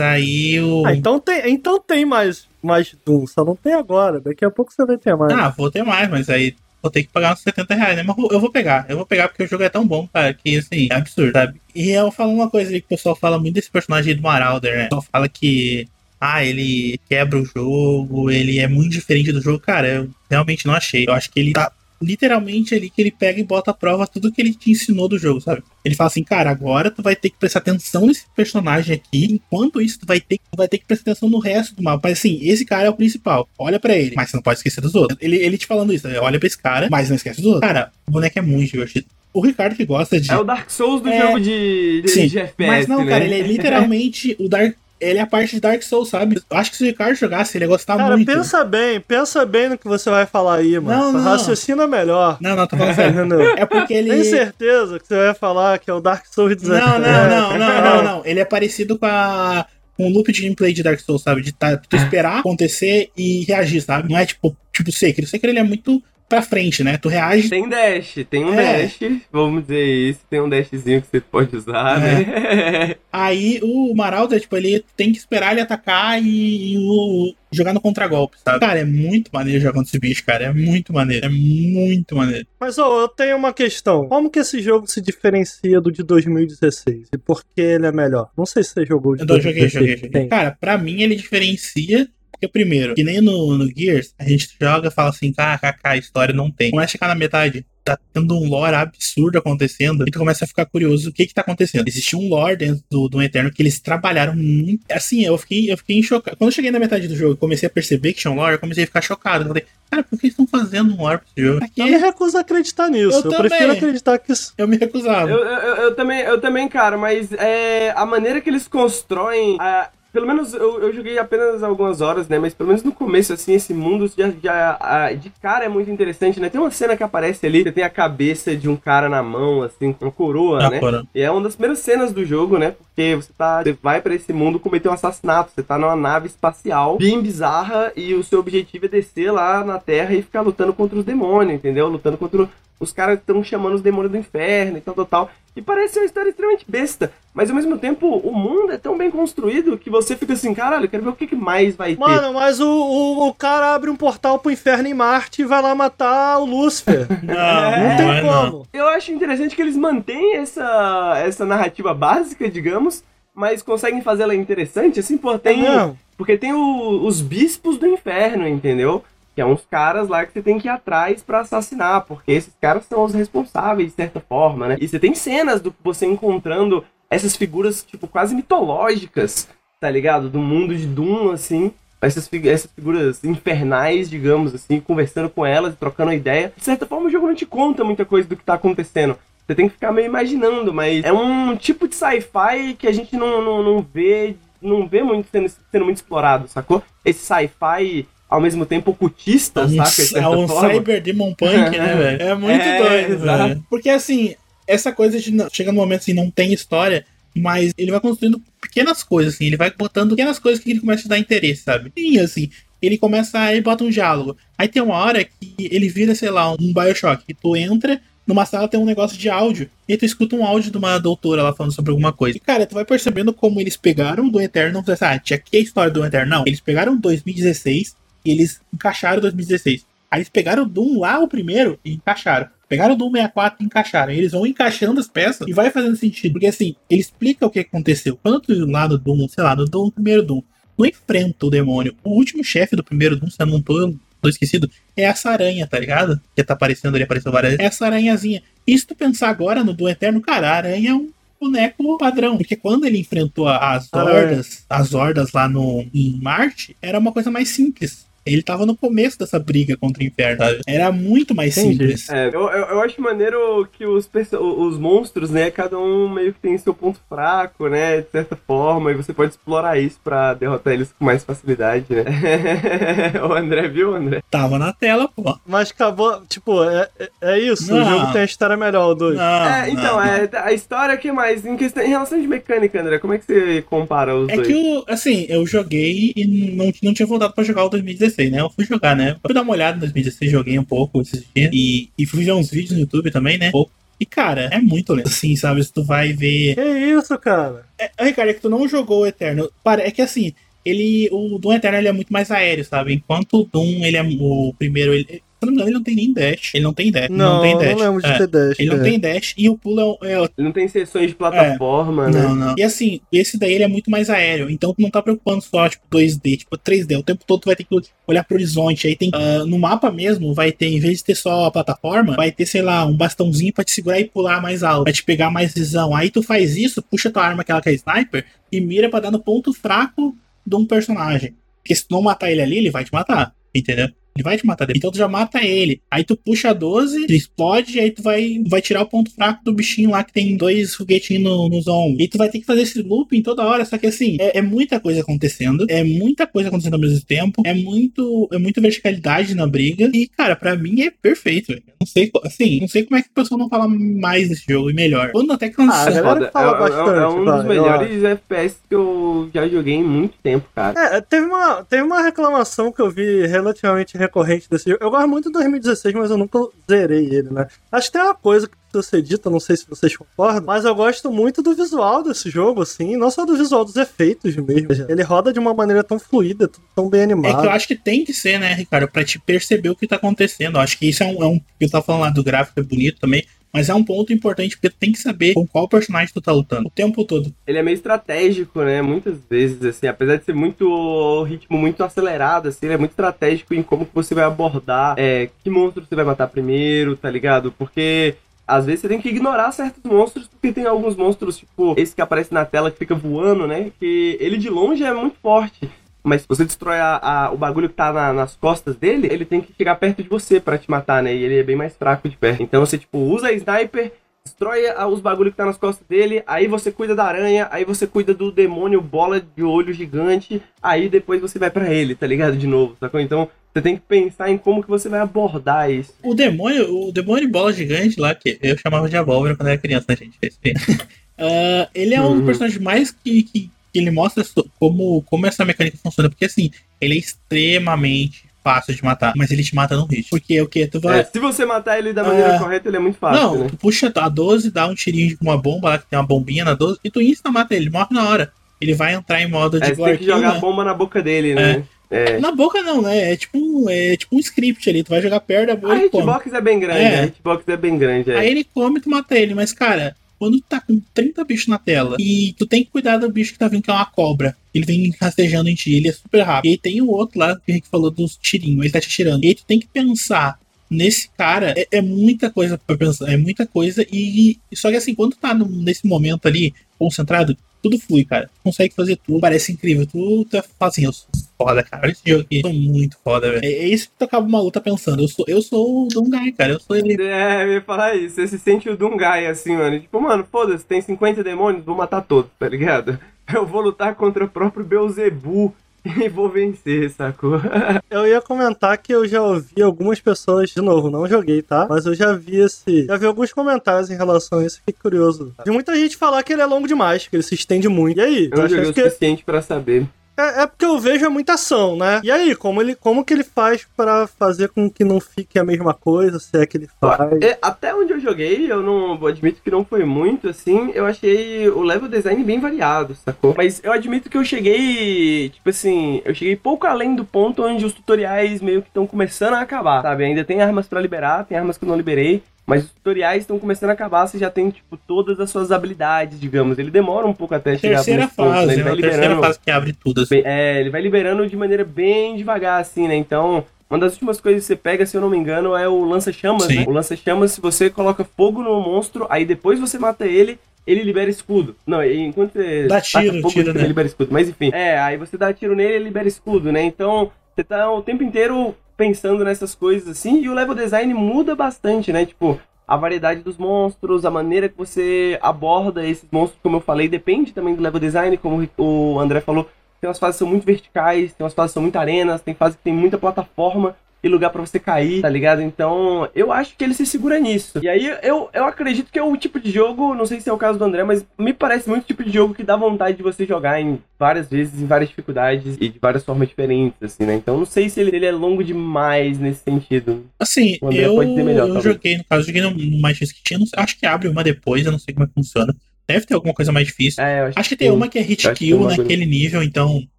Aí o. Ah, então tem, então tem mais, mais Doom, só não tem agora. Daqui a pouco você vai ter mais. Ah, vou ter mais, mas aí vou ter que pagar uns 70 reais, né? Mas eu vou pegar, eu vou pegar porque o jogo é tão bom, cara, que assim, é absurdo, sabe? E eu falo uma coisa que o pessoal fala muito desse personagem do Marauder, né? O pessoal fala que, ah, ele quebra o jogo, ele é muito diferente do jogo. Cara, eu realmente não achei. Eu acho que ele tá literalmente ali que ele pega e bota à prova tudo que ele te ensinou do jogo, sabe? Ele fala assim, cara, agora tu vai ter que prestar atenção nesse personagem aqui, enquanto isso tu vai ter, tu vai ter que prestar atenção no resto do mapa. Mas assim, esse cara é o principal, olha pra ele, mas você não pode esquecer dos outros. Ele, ele te falando isso, né? olha pra esse cara, mas não esquece dos outros. Cara, o boneco é muito divertido. O Ricardo que gosta de... É o Dark Souls do É. jogo de, de, Sim, de FPS, mas não, né? cara, ele é literalmente o Dark... Ele é a parte de Dark Souls, sabe? Eu acho que se o Ricardo jogasse, ele ia gostar Cara, muito. pensa bem, pensa bem no que você vai falar aí, mano. Não, não. Raciocina melhor. Não, não, tô falando sério. [LAUGHS] É porque ele... Tem certeza que você vai falar que é o Dark Souls 17. Não, não, não, não, [LAUGHS] não, não. Ele é parecido com a. O loop de gameplay de Dark Souls, sabe? De tá, tu [LAUGHS] esperar acontecer e reagir, sabe? Não é tipo, tipo Sekiro. Sekiro ele é muito pra frente, né? Tu reage. Tem dash, tem um É. dash, vamos dizer isso, tem um dashzinho que você pode usar, né? [LAUGHS] Aí o Marauder, tipo, ele tem que esperar ele atacar e, e o, jogar no contragolpe, sabe? Cara, é muito maneiro jogar contra esse bicho, cara. É muito maneiro. É muito maneiro. Mas ó, eu tenho uma questão. Como que esse jogo se diferencia do de 2016? E por que ele é melhor? Não sei se você jogou o de Eu tô- joguei, 2016. joguei, joguei. Cara, pra mim ele diferencia. Porque, primeiro, que nem no, no Gears, a gente joga e fala assim, kkk, a história não tem. Começa a chegar na metade, tá tendo um lore absurdo acontecendo, e tu começa a ficar curioso o que que tá acontecendo. Existe um lore dentro do, do Eterno que eles trabalharam muito. Assim, eu fiquei, eu fiquei chocado. Quando eu cheguei na metade do jogo e comecei a perceber que tinha um lore, eu comecei a ficar chocado. Eu falei, cara, por que eles estão fazendo um lore pra esse jogo? Pra Eu me recuso a acreditar nisso. Eu Eu, prefiro também. acreditar que isso. Eu me recusava. Eu, eu, eu também, eu também, cara, mas é, a maneira que eles constroem. a- pelo menos eu, eu joguei apenas algumas horas, né? Mas pelo menos no começo, assim, esse mundo já, já a- de cara é muito interessante, né? Tem uma cena que aparece ali, você tem a cabeça de um cara na mão, assim, com uma coroa, Ah, né? E é uma das primeiras cenas do jogo, né? Porque você tá. Você vai pra esse mundo cometer um assassinato. Você tá numa nave espacial bem bizarra e o seu objetivo é descer lá na Terra e ficar lutando contra os demônios, entendeu? Lutando contra, os caras estão chamando os demônios do inferno e tal, tal, tal. E parece uma história extremamente besta. Mas ao mesmo tempo, o mundo é tão bem construído que você fica assim, caralho, eu quero ver o que, que mais vai ter. Mano, mas o, o, o cara abre um portal pro inferno em Marte e vai lá matar o Lúcifer. [LAUGHS] Não, Não tem é não. como. Eu acho interessante que eles mantêm essa, essa narrativa básica, digamos, mas conseguem fazer ela interessante, assim, pô, tem... Não. Porque tem o- os bispos do inferno, entendeu? Que é uns caras lá que você tem que ir atrás pra assassinar, porque esses caras são os responsáveis, de certa forma, né? E você tem cenas do você encontrando essas figuras, tipo, quase mitológicas, tá ligado? Do mundo de Doom, assim. Essas, fi- essas figuras infernais, digamos assim, conversando com elas, trocando ideia. De certa forma, o jogo não te conta muita coisa do que tá acontecendo. Você tem que ficar meio imaginando, mas é um tipo de sci-fi que a gente não, não, não vê não vê muito sendo, sendo muito explorado, sacou? Esse sci-fi ao mesmo tempo ocultista, Um, saca? É um forma. Cyber Demon Punk, né, [LAUGHS] velho? É muito É, doido, velho. Porque assim, essa coisa de não- chega no momento assim, não tem história, mas ele vai construindo pequenas coisas, assim, ele vai botando pequenas coisas que ele começa a dar interesse, sabe? E assim, ele começa, ele bota um diálogo. Aí tem uma hora que ele vira, sei lá, um Bioshock, que tu entra. Numa sala tem um negócio de áudio, e tu escuta um áudio de uma doutora lá falando sobre alguma coisa. E, cara, tu vai percebendo como eles pegaram do Eterno, não assim, ah, tinha aqui a história do Eterno. Não, eles pegaram 2016 e eles encaixaram 2016. Aí eles pegaram o Doom lá, o primeiro, e encaixaram. Pegaram o Doom 64 e encaixaram. Eles vão encaixando as peças e vai fazendo sentido. Porque assim, ele explica o que aconteceu. Quando tu lá no Doom, sei lá, no Doom, primeiro Doom, tu enfrenta o demônio. O último chefe do primeiro Doom, se eu não tô, tô esquecido, é essa aranha, tá ligado? Que tá aparecendo ali, apareceu várias vezes. É essa aranhazinha. E se tu pensar agora no Doom Eterno, cara, a aranha é um boneco padrão. Porque quando ele enfrentou as Aranha. hordas, as hordas lá no, em Marte, era uma coisa mais simples. Ele tava no começo dessa briga contra o inferno, sabe? Era muito mais Entendi. simples. É, eu, eu, eu acho maneiro que os, os monstros, né, cada um meio que tem seu ponto fraco, né, de certa forma, e você pode explorar isso pra derrotar eles com mais facilidade, né. [LAUGHS] o André viu, André? Tava na tela, pô. Mas acabou, tipo, é, é, é isso. O Não. jogo tem a história melhor, o 2. Não, é, então, não. é, a história que mais, em, questão, em relação de mecânica, André, como é que você compara os É dois? que, eu, assim, eu joguei e não, não tinha voltado pra jogar o 2016, né? Eu fui jogar, né? Fui dar uma olhada no 2016, joguei um pouco esses dias. E, e fui ver uns vídeos no YouTube também, né? Pouco. E, cara, é muito lento. Assim, sabe? Se tu vai ver. Que isso, cara? É, Ricardo, é que tu não jogou o Eterno. Para, é que assim, ele. O Doom Eterno ele é muito mais aéreo, sabe? Enquanto o Doom, ele é o primeiro. Ele, se não me engano, ele não tem nem dash. Ele não tem dash. Não, tem não dash. lembro de É, ter dash. Ele não é. tem dash. E o pulo é, é Ele não tem sessões de plataforma, né? não, não. E assim, esse daí ele é muito mais aéreo. Então tu não tá preocupando só, tipo, 2D, tipo, 3D. O tempo todo tu vai ter que olhar pro horizonte. Aí tem. ah, no mapa mesmo, vai ter, em vez de ter só a plataforma, vai ter, sei lá, um bastãozinho pra te segurar e pular mais alto. Vai te pegar mais visão. Aí tu faz isso, puxa tua arma, aquela que é sniper, e mira pra dar no ponto fraco de um personagem. Porque se tu não matar ele ali, ele vai te matar. Entendeu? Ele vai te matar. Então tu já mata ele. Aí tu puxa a 12, tu explode, e aí tu vai, vai tirar o ponto fraco do bichinho lá que tem dois foguetinhos no, nos ombros. E tu vai ter que fazer esse looping toda hora. Só que assim, é, é muita coisa acontecendo. É muita coisa acontecendo ao mesmo tempo. É muito. É muita verticalidade na briga. E, cara, pra mim é perfeito. velho. Não sei, assim, não sei como é que o pessoal não fala mais desse jogo e melhor. Quando até Ah, cansar. a galera Foda. fala é, é- bastante, é um vai, dos eu melhores FPS que eu já joguei em muito tempo, cara. É, teve uma, teve uma reclamação que eu vi relativamente recorrente desse jogo. Eu gosto muito do 2016, mas eu nunca zerei ele, né? Acho que tem uma coisa que ser dita, não sei se vocês concordam, mas eu gosto muito do visual desse jogo, assim, não só do visual dos efeitos mesmo. Ele roda de uma maneira tão fluida, tão bem É animado. que eu acho que tem que ser, né, Ricardo, pra te perceber o que tá acontecendo. Eu acho que isso é um. É um eu tava falando lá do gráfico, é bonito também. Mas é um ponto importante, porque tu tem que saber com qual personagem tu tá lutando o tempo todo. Ele é meio estratégico, né? Muitas vezes, assim, apesar de ser muito ritmo muito acelerado, assim, ele é muito estratégico em como você vai abordar, é, que monstro você vai matar primeiro, tá ligado? Porque às vezes você tem que ignorar certos monstros, porque tem alguns monstros, tipo, esse que aparece na tela que fica voando, né? Que ele de longe é muito forte. Mas se você destrói a- a- o bagulho que tá na- nas costas dele, ele tem que chegar perto de você pra te matar, né? E ele é bem mais fraco de perto. Então você, tipo, usa a sniper, destrói os bagulho que tá nas costas dele, aí você cuida da aranha, aí você cuida do demônio bola de olho gigante, aí depois você vai pra ele, tá ligado? De novo, sacou? Então você tem que pensar em como que você vai abordar isso. O demônio, o demônio bola gigante lá, que eu chamava de abóbora quando era criança, né, gente? [LAUGHS] Ah, ele é um dos Uhum. personagens mais que, que, que ele mostra como, como essa mecânica funciona. Porque assim, ele é extremamente fácil de matar, mas ele te mata no hit. Porque o que? Tu vai. É, se você matar ele da maneira É. correta, ele é muito fácil, não, né? tu puxa a 12, dá um tirinho com uma bomba lá, que tem uma bombinha na 12, e tu insta mata ele, morre na hora. Ele vai entrar em modo de É, você tem que jogar né? bomba na boca dele, né? É. Na boca não, né? É tipo, um, é tipo um script ali. Tu vai jogar perto da boca A come. hitbox é bem grande, É. a hitbox é bem grande. É. Aí ele come e tu mata ele. Mas, cara, quando tu tá com 30 bichos na tela e tu tem que cuidar do bicho que tá vindo, que é uma cobra. Ele vem rastejando em ti, ele é super rápido. E aí tem o outro lá que falou dos tirinhos, ele tá te tirando. E aí tu tem que pensar. Nesse cara, é, é muita coisa pra pensar, é muita coisa. E só que assim, quando tá no- nesse momento ali, concentrado, tudo flui, cara. Consegue fazer tudo, parece incrível. Tu, fala assim, eu sou foda, cara. Esse jogo aqui, sou muito foda, velho. É, é isso que tu acaba uma luta pensando. Eu sou, eu sou o Dungai, cara. Eu sou ele. É, eu ia falar isso. Você se sente o Dungai, assim, mano. Tipo, mano, foda-se, tem 50 demônios, vou matar todos, tá ligado? [LAUGHS] Eu vou lutar contra o próprio Beelzebub [LAUGHS] e vou vencer, sacou? [LAUGHS] Eu ia comentar que eu já ouvi algumas pessoas, de novo, não joguei, tá? Mas eu já vi esse. Já vi alguns comentários em relação a isso, fiquei curioso. De muita gente falar que ele é longo demais, que ele se estende muito. E aí? Eu não joguei o que- suficiente pra saber. É, é porque eu vejo é muita ação, né? E aí, como, ele, como que ele faz pra fazer com que não fique a mesma coisa, se é que ele faz? É, até onde eu joguei, eu não eu admito que não foi muito, assim, eu achei o level design bem variado, sacou? Mas eu admito que eu cheguei, tipo assim, eu cheguei pouco além do ponto onde os tutoriais meio que estão começando a acabar, sabe? Ainda tem armas pra liberar, tem armas que eu não liberei, mas os tutoriais estão começando a acabar, você já tem, tipo, todas as suas habilidades, digamos. Ele demora um pouco até chegar Terceira ponto, né? fase, Ele né? vai A terceira liberando... fase que abre tudo, assim. É, ele vai liberando de maneira bem devagar, assim, né? Então, uma das últimas coisas que você pega, se eu não me engano, é o lança-chamas, né? O lança-chamas, se você coloca fogo no monstro, aí depois você mata ele, ele libera escudo. Não, enquanto você Dá tiro, fogo, tiro, ele né? libera escudo. Mas enfim, é, aí você dá tiro nele, ele libera escudo, né? Então, você tá o tempo inteiro pensando nessas coisas, assim, e o level design muda bastante, né? Tipo, a variedade dos monstros, a maneira que você aborda esses monstros, como eu falei, depende também do level design, como o André falou. Tem umas fases que são muito verticais, tem umas fases que são muito arenas, tem fases que tem muita plataforma e lugar pra você cair, tá ligado? Então, eu acho que ele se segura nisso. E aí, eu, eu acredito que é o tipo de jogo, não sei se é o caso do André, mas me parece muito o tipo de jogo que dá vontade de você jogar em várias vezes, em várias dificuldades e de várias formas diferentes, assim, né? Então, não sei se ele, ele é longo demais nesse sentido. Assim, O André eu, pode dizer melhor, eu talvez. joguei, no caso, eu joguei no, mais difícil que tinha. não acho que abre uma depois, eu não sei como é que funciona. Deve ter alguma coisa mais difícil. É, acho, Acho que tem uma que é hit que kill tem naquele nível, então,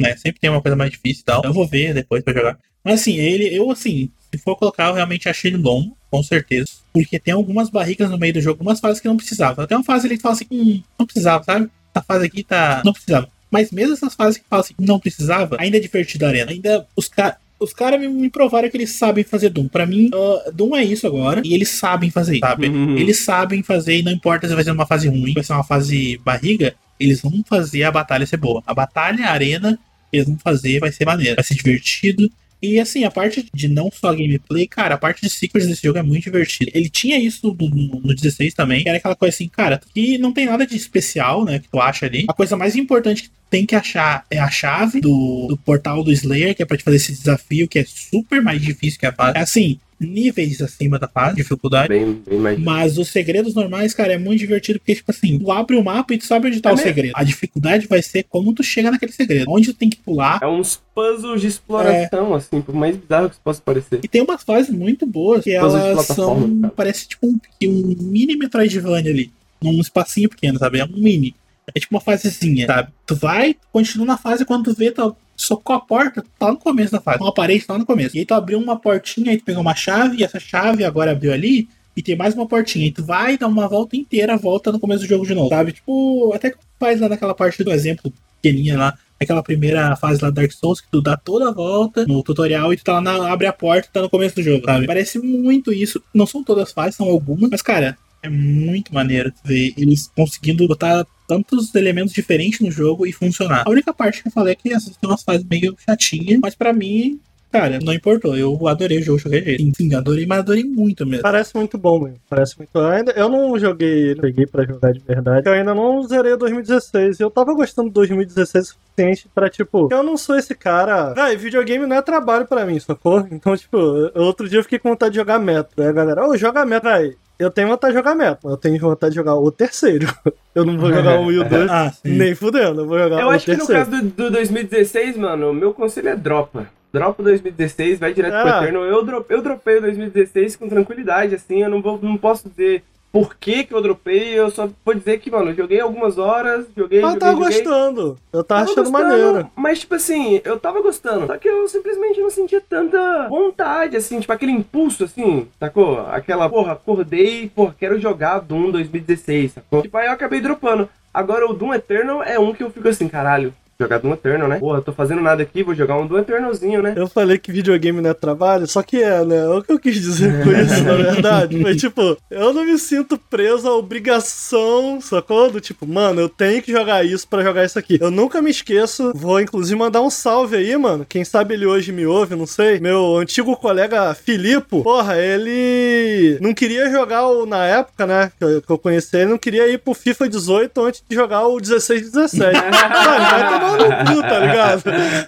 né, sempre tem uma coisa mais difícil e tal. Eu vou ver depois pra jogar. Mas assim, ele, eu assim, se for colocar, eu realmente achei ele longo, com certeza. Porque tem algumas barrigas no meio do jogo, algumas fases que não precisava. Até uma fase ali que fala assim, hum, não precisava, sabe? Essa fase aqui tá. Não precisava. Mas mesmo essas fases que falam assim, não precisava, ainda é divertido a arena. Ainda os caras. Os caras me, me provaram que eles sabem fazer Doom. Pra mim, ah, Doom é isso agora. E eles sabem fazer, sabe? Uhum. Eles sabem fazer, e não importa se vai ser uma fase ruim, vai ser uma fase barriga, eles vão fazer a batalha ser boa. A batalha, a arena, eles vão fazer, vai ser maneiro, vai ser divertido. E assim, a parte de não só gameplay, cara, a parte de secrets desse jogo é muito divertida. Ele tinha isso no, no, no 16 também, que era aquela coisa assim, cara, que não tem nada de especial, né, que tu acha ali. A coisa mais importante que tem que achar é a chave do, do portal do Slayer, que é pra te fazer esse desafio, que é super mais difícil que a fase. É assim, níveis acima da fase, dificuldade. bem, bem mais. Mas os segredos normais, cara, é muito divertido, porque, tipo assim, tu abre o mapa e tu sabe onde tá É o mesmo? segredo. A dificuldade vai ser como tu chega naquele segredo. Onde tu tem que pular. É uns puzzles de exploração, É. assim, por mais bizarro que possa parecer. E tem umas fases muito boas, que Puzzle de elas são. cara. Parece tipo um, um mini Metroidvania ali. Num espacinho pequeno, sabe? É um mini. É tipo uma fasezinha, sabe? Tu vai, continua na fase quando tu vê, tu socou a porta, tá no começo da fase. Uma parede tá no começo. E aí tu abriu uma portinha, aí tu pegou uma chave, e essa chave agora abriu ali. E tem mais uma portinha. E tu vai dar uma volta inteira, volta no começo do jogo de novo, sabe? Tipo, até que faz lá naquela parte do exemplo pequenininha lá. Aquela primeira fase lá do Dark Souls que tu dá toda a volta no tutorial e tu tá lá, na, abre a porta tá no começo do jogo, sabe? Parece muito isso. Não são todas as fases, são algumas, mas cara, é muito maneiro ver eles conseguindo botar tantos elementos diferentes no jogo e funcionar. A única parte que eu falei é que essas tem umas fases meio chatinhas, mas pra mim, cara, não importou. Eu adorei o jogo, joguei jeito. Enfim, adorei, mas adorei muito mesmo. Parece muito bom, mesmo. Parece muito eu ainda Eu não joguei, não peguei pra jogar de verdade. Eu ainda não zerei o 2016. Eu tava gostando do 2016 o suficiente pra, tipo, eu não sou esse cara. Véi, videogame não é trabalho pra mim, sacou? Então, tipo, outro dia eu fiquei com vontade de jogar Metro. Aí a galera, ô, joga Metro. Véi, eu tenho vontade de jogar Metro, mas eu tenho vontade de jogar o terceiro. [LAUGHS] Eu não vou jogar o 1 e o [LAUGHS] 2. Ah, sim. Nem fudendo, eu vou jogar Eu o acho que no terceiro. caso do, do 2016, mano, o meu conselho é dropa. dropa o 2016, vai direto pro Ah. Eternal. Eu, dro- eu dropei o 2016 com tranquilidade, assim, eu não, vou, não posso dizer por que que eu dropei, eu só vou dizer que, mano, eu joguei algumas horas, joguei, Eu joguei, tava joguei. gostando. Eu tava, achando gostando, maneiro. Mas, tipo assim, eu tava gostando. Só que eu simplesmente não sentia tanta vontade, assim, tipo, aquele impulso, assim, sacou? Aquela, porra, acordei, porra, quero jogar Doom 2016, sacou? Tipo, aí eu acabei dropando. Agora o Doom Eternal é um que eu fico assim, caralho, jogar Doom Eternal, né? Porra, tô fazendo nada aqui, vou jogar um Doom Eternalzinho, né? Eu falei que videogame não é trabalho, só que é, né? O que eu quis dizer com [LAUGHS] isso, na verdade, foi tipo, eu não me sinto preso à obrigação, sacou? Do tipo, mano, eu tenho que jogar isso pra jogar isso aqui. Eu nunca me esqueço, vou inclusive mandar um salve aí, mano. Quem sabe ele hoje me ouve, não sei. Meu antigo colega Filipe, porra, ele não queria jogar o, na época, né, que eu, que eu conheci ele, não queria ir pro FIFA 18 antes de jogar o 16 17. [LAUGHS] Mano, vai tomar no cu, tá [LAUGHS] ligado?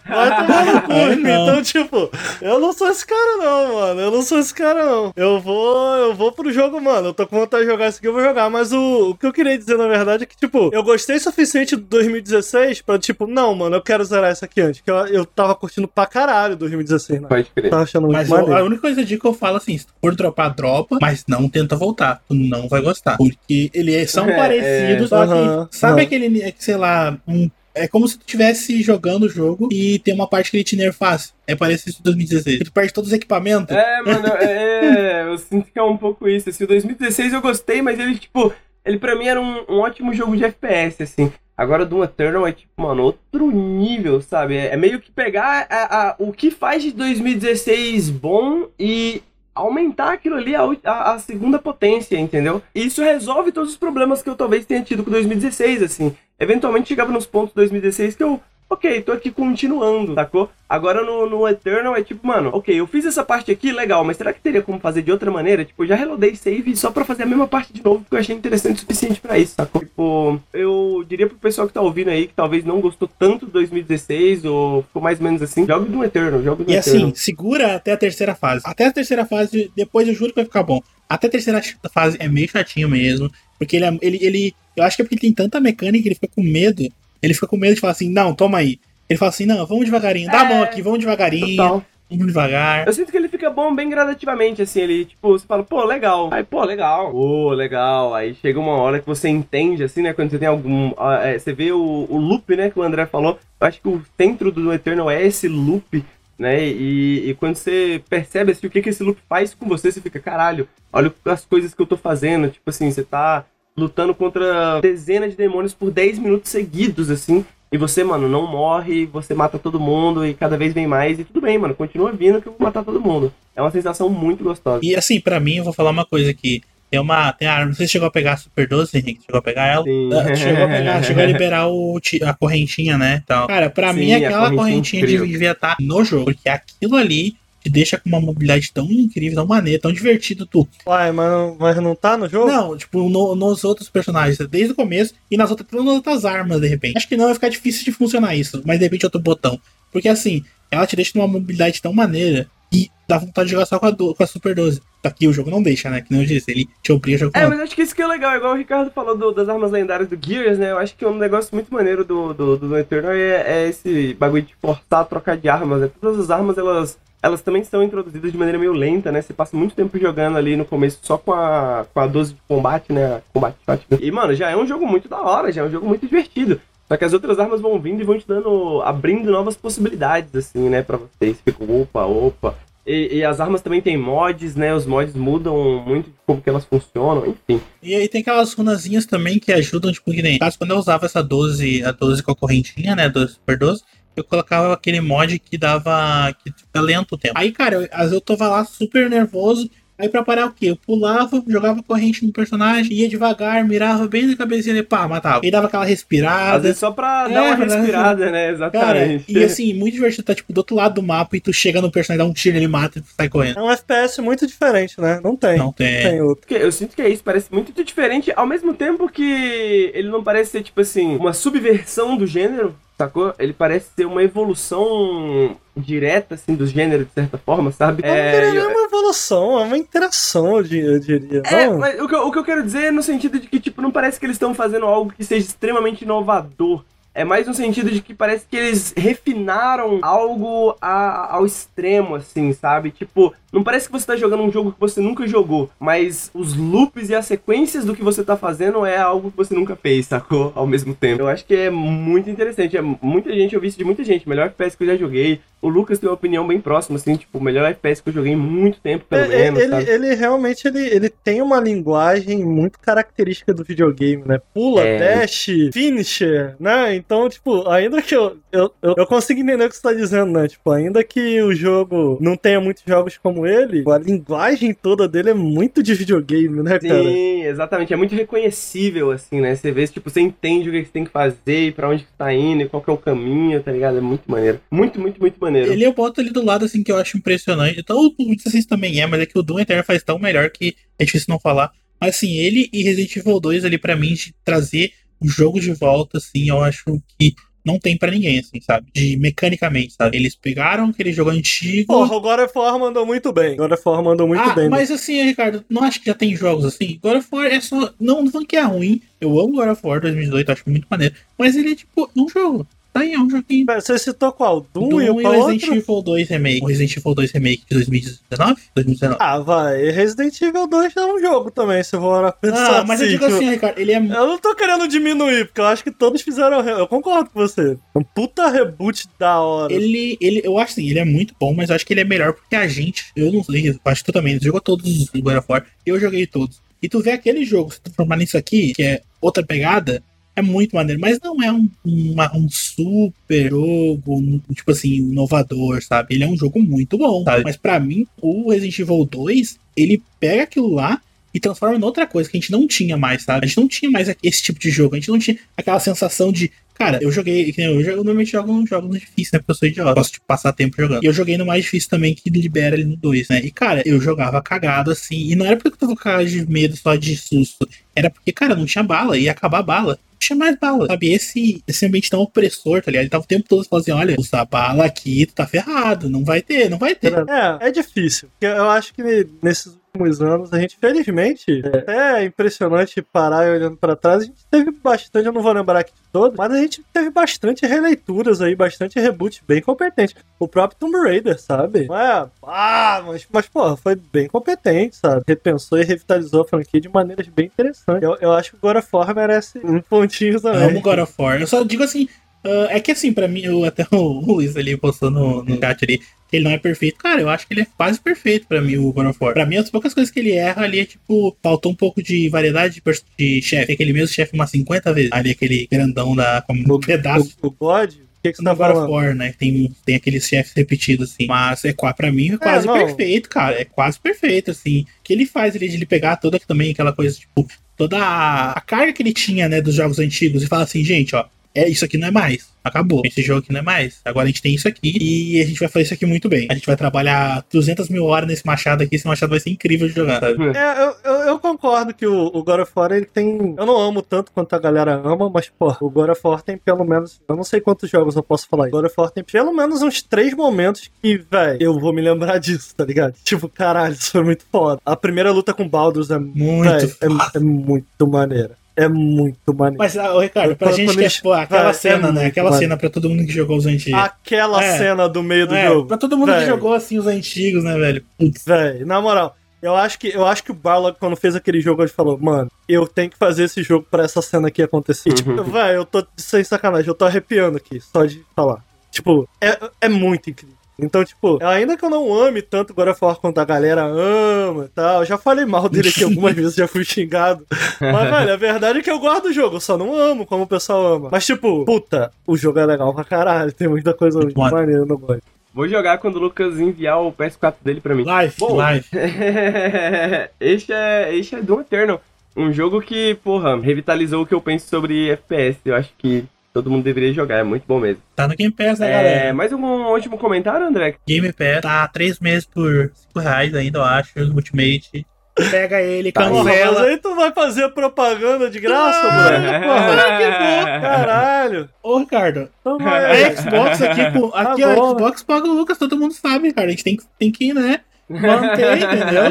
Vai tomar no cu. É. Então, tipo, eu não sou esse cara, não, mano. Eu não sou esse cara, não. Eu vou, eu vou pro jogo, mano. Eu tô com vontade de jogar isso aqui, eu vou jogar. Mas o, o que eu queria dizer, na verdade, é que, tipo, eu gostei o suficiente do 2016 pra, tipo, não, mano, eu quero zerar isso aqui antes. Que eu, eu tava curtindo pra caralho 2016, né? Pode crer. Tava achando muito Mas maneiro. a única coisa de que eu falo assim, se tu for dropar, dropa, mas não tenta voltar. Tu não vai gostar. Porque eles são [LAUGHS] É, parecidos, é. só que. Aham, sabe aham. aquele, é que, sei lá, um. É como se tu estivesse jogando o jogo e tem uma parte que ele te nerfasse. É parecido com 2016. Tu perde todos os equipamentos. É, mano, é, eu sinto que é um pouco isso, assim, o 2016 eu gostei, mas ele, tipo, ele pra mim era um, um ótimo jogo de FPS, assim. Agora o Doom Eternal é, tipo, mano, outro nível, sabe? É, é meio que pegar a- a- o que faz de 2016 bom e aumentar aquilo ali a, a- a segunda potência, entendeu? Isso resolve todos os problemas que eu talvez tenha tido com 2016, assim. Eventualmente chegava nos pontos de 2016 que eu, ok, tô aqui continuando, sacou? Agora no, no Eternal é tipo, mano, ok, eu fiz essa parte aqui, legal, mas será que teria como fazer de outra maneira? Tipo, eu já reloadei save só pra fazer a mesma parte de novo, porque eu achei interessante o suficiente pra isso, sacou? Tipo, eu diria pro pessoal que tá ouvindo aí, que talvez não gostou tanto do 2016, ou ficou mais ou menos assim, jogue no Eternal, jogue no E Eternal. assim, segura até a terceira fase. Até a terceira fase, depois eu juro que vai ficar bom. Até a terceira fase é meio chatinho mesmo. Porque ele, é- ele, ele. Eu acho que é porque ele tem tanta mecânica que ele fica com medo. Ele fica com medo de falar assim, não, toma aí. Ele fala assim, não, vamos devagarinho, dá a mão É, aqui, vamos devagarinho, Total. vamos devagar. Eu sinto que ele fica bom bem gradativamente, assim, ele, tipo, você fala, pô, legal. Aí, pô, legal. Pô, legal. Aí chega uma hora que você entende, assim, né, quando você tem algum... ah, é, você vê o, o loop, né, que o André falou. Eu acho que o centro do Eternal é esse loop, né, e, e quando você percebe, assim, o que que esse loop faz com você, você fica, caralho, olha as coisas que eu tô fazendo. Tipo assim, você tá lutando contra dezenas de demônios por 10 minutos seguidos, assim. E você, mano, não morre, você mata todo mundo e cada vez vem mais. E tudo bem, mano, continua vindo que eu vou matar todo mundo. É uma sensação muito gostosa. E assim, pra mim, eu vou falar uma coisa aqui. Tem uma. Tem a arma. Não sei se chegou a pegar a Super 12, Henrique. Chegou a pegar ela? Sim. Ah, Chegou a pegar, chegou a [LAUGHS] liberar o, a correntinha, né? Então, cara, pra Sim, mim aquela correntinha correntinha incrível. devia estar no jogo. Porque aquilo ali te deixa com uma mobilidade tão incrível, tão maneira, tão divertido tu. Uai, mas, não- mas não tá no jogo? Não, tipo, no- nos outros personagens, desde o começo e nas outras, nas outras armas, de repente. Acho que não vai ficar difícil de funcionar isso, mas de repente outro botão. Porque assim, ela te deixa numa mobilidade tão maneira que dá vontade de jogar só com a, do- com a Super 12. Aqui o jogo não deixa, né? Que nem eu disse, ele te obriga a jogar É, mas acho que isso que é legal, igual o Ricardo falou do- das armas lendárias do Gears, né? Eu acho que um negócio muito maneiro do, do, do Eternal é, é esse bagulho de forçar a trocar de armas, né? Todas as armas, elas, elas também são introduzidas de maneira meio lenta, né? Você passa muito tempo jogando ali no começo só com a, com a 12 de combate, né? Combate shotgun. E, mano, já é um jogo muito da hora, já é um jogo muito divertido. Só que as outras armas vão vindo e vão te dando, abrindo novas possibilidades, assim, né, pra vocês. Fica, opa, opa. E, e as armas também tem mods, né? Os mods mudam muito como que elas funcionam, enfim. E aí tem aquelas runazinhas também que ajudam, tipo, que nem. Caso, quando eu usava essa 12, a 12 com a correntinha, né? 12 Super 12, eu colocava aquele mod que dava. que fica lento o tempo. Aí, cara, eu, eu tava lá super nervoso. Aí pra parar o quê? Eu pulava, jogava corrente no personagem, ia devagar, mirava bem na cabecinha e pá, matava. E dava aquela Às respirada. vezes só pra É, dar uma respirada, né? Cara, Exatamente. e assim, muito divertido. Tá tipo do outro lado do mapa e tu chega no personagem, dá um tiro, ele mata e tu sai correndo. É um FPS muito diferente, né? Não tem. Não tem. Tem outro. Porque eu sinto que é isso, parece muito diferente, ao mesmo tempo que ele não parece ser, tipo assim, uma subversão do gênero, sacou? Ele parece ser uma evolução direta, assim, do gênero, de certa forma, sabe? Não é uma evolução, é uma interação, eu di- eu diria. É, mas o que, eu, o que eu quero dizer é no sentido de que, tipo, não parece que eles estão fazendo algo que seja extremamente inovador. É mais no sentido de que parece que eles refinaram algo a- ao extremo, assim, sabe? Tipo, não parece que você tá jogando um jogo que você nunca jogou, mas os loops e as sequências do que você tá fazendo é algo que você nunca fez, sacou? Ao mesmo tempo. Eu acho que é muito interessante. É muita gente, eu vi isso de muita gente. Melhor FPS que eu já joguei. O Lucas tem uma opinião bem próxima, assim, tipo, o melhor FPS que eu joguei em muito tempo, pelo menos. ele, sabe? ele realmente ele, ele tem uma linguagem muito característica do videogame, né? Pula, É. dash, finisher, né? Então, tipo, ainda que eu, eu, eu, eu consigo entender o que você tá dizendo, né? Tipo, ainda que o jogo não tenha muitos jogos como ele, a linguagem toda dele é muito de videogame, né, cara? Sim, exatamente. É muito reconhecível, assim, né? Você vê, tipo, você entende o que você tem que fazer e pra onde que tá indo e qual que é o caminho, tá ligado? É muito maneiro. Muito, muito, muito maneiro. Ele eu boto ali do lado, assim, que eu acho impressionante. Então, o Doom Assassin's também é, mas é que o Doom Eternal faz tão melhor que é difícil não falar. Mas, assim, ele e Resident Evil 2 ali, pra mim, de trazer o jogo de volta, assim, eu acho que não tem pra ninguém, assim, sabe? De mecanicamente, sabe? Eles pegaram aquele jogo antigo. Porra, o God of War mandou muito bem. God of War mandou muito ah, bem. né? mas assim, Ricardo, não acho que já tem jogos assim. God of War é só. Não, não que é ruim. Eu amo God of War 2018, acho muito maneiro. Mas ele é tipo um jogo. Aí, é um joguinho. Você citou qual? Doom, Doom e o Resident outro? Evil 2 Remake. O Resident Evil 2 Remake de 2019? 2019. Ah, vai. Resident Evil 2 é um jogo também, se eu for pensar Ah, mas eu assim, digo tipo, assim, Ricardo, ele é. Eu não tô querendo diminuir, porque eu acho que todos fizeram. Eu concordo com você. Um puta reboot da hora. Ele, ele, eu acho assim, ele é muito bom, mas eu acho que ele é melhor porque a gente, eu não sei, eu acho que tu também, jogou todos os God of War, eu joguei todos. E tu vê aquele jogo, se tu formar nisso aqui, que é outra pegada, é muito maneiro, mas não é um, uma- um super jogo, um, tipo assim, inovador, sabe? Ele é um jogo muito bom, sabe? Mas pra mim, o Resident Evil 2, ele pega aquilo lá e transforma em outra coisa que a gente não tinha mais, sabe? A gente não tinha mais esse tipo de jogo, a gente não tinha aquela sensação de. Cara, eu joguei. Eu, eu normalmente jogo nos jogos difíceis, né? Porque eu sou idiota. Posso tipo, passar tempo jogando. E eu joguei no mais difícil também, que libera ali no 2, né? E, cara, eu jogava cagado assim. E não era porque eu tava com de medo só de susto. Era porque, cara, não tinha bala. Ia acabar a bala. Tinha mais bala. Sabe? Esse, esse ambiente tão opressor, tá ligado? Ele tava o tempo todo falando assim: olha, usa bala aqui, tu tá ferrado. Não vai ter, não vai ter. É, é difícil. Eu acho que nesses últimos anos, a gente, felizmente, é até impressionante parar e olhando pra trás, a gente teve bastante, eu não vou lembrar aqui de todos, mas a gente teve bastante releituras aí, bastante reboot bem competente. O próprio Tomb Raider, sabe? Não é, ah, mas, mas porra, foi bem competente, sabe? Repensou e revitalizou a franquia de maneiras bem interessantes. Eu, eu acho que o God of War merece um pontinho também. Amo God of War. Eu só digo assim. Ah, é que assim, pra mim, eu, até [LAUGHS] o Luiz ali postou no, no chat ali que ele não é perfeito. Cara, eu acho que ele é quase perfeito pra mim, o God of War. Pra mim, as poucas coisas que ele erra ali é tipo, faltou um pouco de variedade de, de chefe. Aquele mesmo chefe umas 50 vezes. Ali, aquele grandão da. com um pedaço. O, o God? O que, que você tá God falando? War, né? Tem, tem aqueles chefes repetidos, assim. Mas é pra mim é quase não. perfeito, cara. É quase perfeito, assim. O que ele faz ali de ele pegar toda também aquela coisa, tipo, toda a, a carga que ele tinha, né, dos jogos antigos e falar assim, gente, ó, é isso aqui não é mais. Acabou. Esse jogo aqui não é mais. Agora a gente tem isso aqui e a gente vai fazer isso aqui muito bem. A gente vai trabalhar 200 mil horas nesse machado aqui. Esse machado vai ser incrível de jogar, sabe? É, eu, eu, eu concordo que o, o God of War ele tem. Eu não amo tanto quanto a galera ama, mas, pô, o God of War tem pelo menos. Eu não sei quantos jogos eu posso falar. O God of War tem pelo menos uns três momentos que, velho, eu vou me lembrar [LAUGHS] disso, tá ligado? Tipo, caralho, isso foi muito foda. A primeira luta com Baldur's é Muito véi, é, é muito maneira. É muito maneiro. Mas, ah, ô, Ricardo, pra gente que é, pô, aquela é cena, né? muito Aquela maneiro. cena pra todo mundo que jogou os antigos. Aquela É. cena do meio do É, jogo. Pra todo mundo que Véi. jogou, assim, os antigos, né, velho? Putz. Véi, na moral, eu acho que eu acho que o Barlog, quando fez aquele jogo, ele falou, mano, eu tenho que fazer esse jogo pra essa cena aqui acontecer. E, tipo, véi, eu tô sem sacanagem, eu tô arrepiando aqui, só de falar. Tipo, é, é muito incrível. Então, tipo, ainda que eu não ame tanto God of War quanto a galera ama e tal, eu já falei mal dele aqui algumas [LAUGHS] vezes, já fui xingado. Mas, [LAUGHS] velho, a verdade é que eu gosto do jogo, eu só não amo como o pessoal ama. Mas, tipo, puta, o jogo é legal pra caralho, tem muita coisa muito maneira no God. Vou jogar quando o Lucas enviar o PS4 dele pra mim. Live, Bom. live. [LAUGHS] este é, este é Doom Eternal. Um jogo que, porra, revitalizou o que eu penso sobre FPS. Eu acho que todo mundo deveria jogar, é muito bom mesmo. Tá no Game Pass, né, É, galera? mais algum último comentário, André? Game Pass tá três meses por 5 reais ainda, eu acho. Ultimate. Pega ele, Tá. Cancela. aí tu vai fazer propaganda de graça, Ah, moleque? [LAUGHS] Porra, que bom, [LAUGHS] caralho. Ô, Ricardo, a. [LAUGHS] Xbox aqui, pô, Tá aqui, ó, bom. Xbox paga o Lucas, todo mundo sabe, cara. A gente tem que, tem que né, manter, entendeu?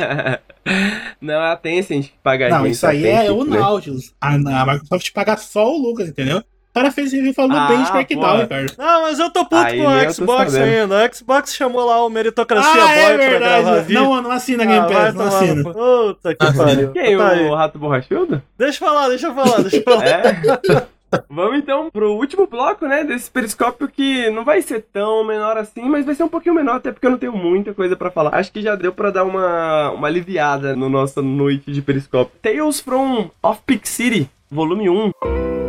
Não, é a Tencent que paga a Não, isso a aí é o né? Nautilus. A, a Microsoft paga só o Lucas, entendeu? Cara fez review falando Ah, bem de pô. Crackdown, cara. Não, mas eu tô puto Aí com o tô Xbox ainda. O Xbox chamou lá o Meritocracia Ah, Boy é pra gravar verdade. vídeo. Não, não assina Ah, Game vai Pass, não assina. Puta que Ah, pariu. Quem? Tá aí. O Rato Borrachudo? Deixa eu falar, deixa eu falar, deixa eu falar. [LAUGHS] É. Vamos então pro último bloco, né, desse periscópio que não vai ser tão menor assim, mas vai ser um pouquinho menor, até porque eu não tenho muita coisa pra falar. Acho que já deu pra dar uma, uma aliviada no nossa noite de periscópio. Tales from Off-Peak City, volume 1.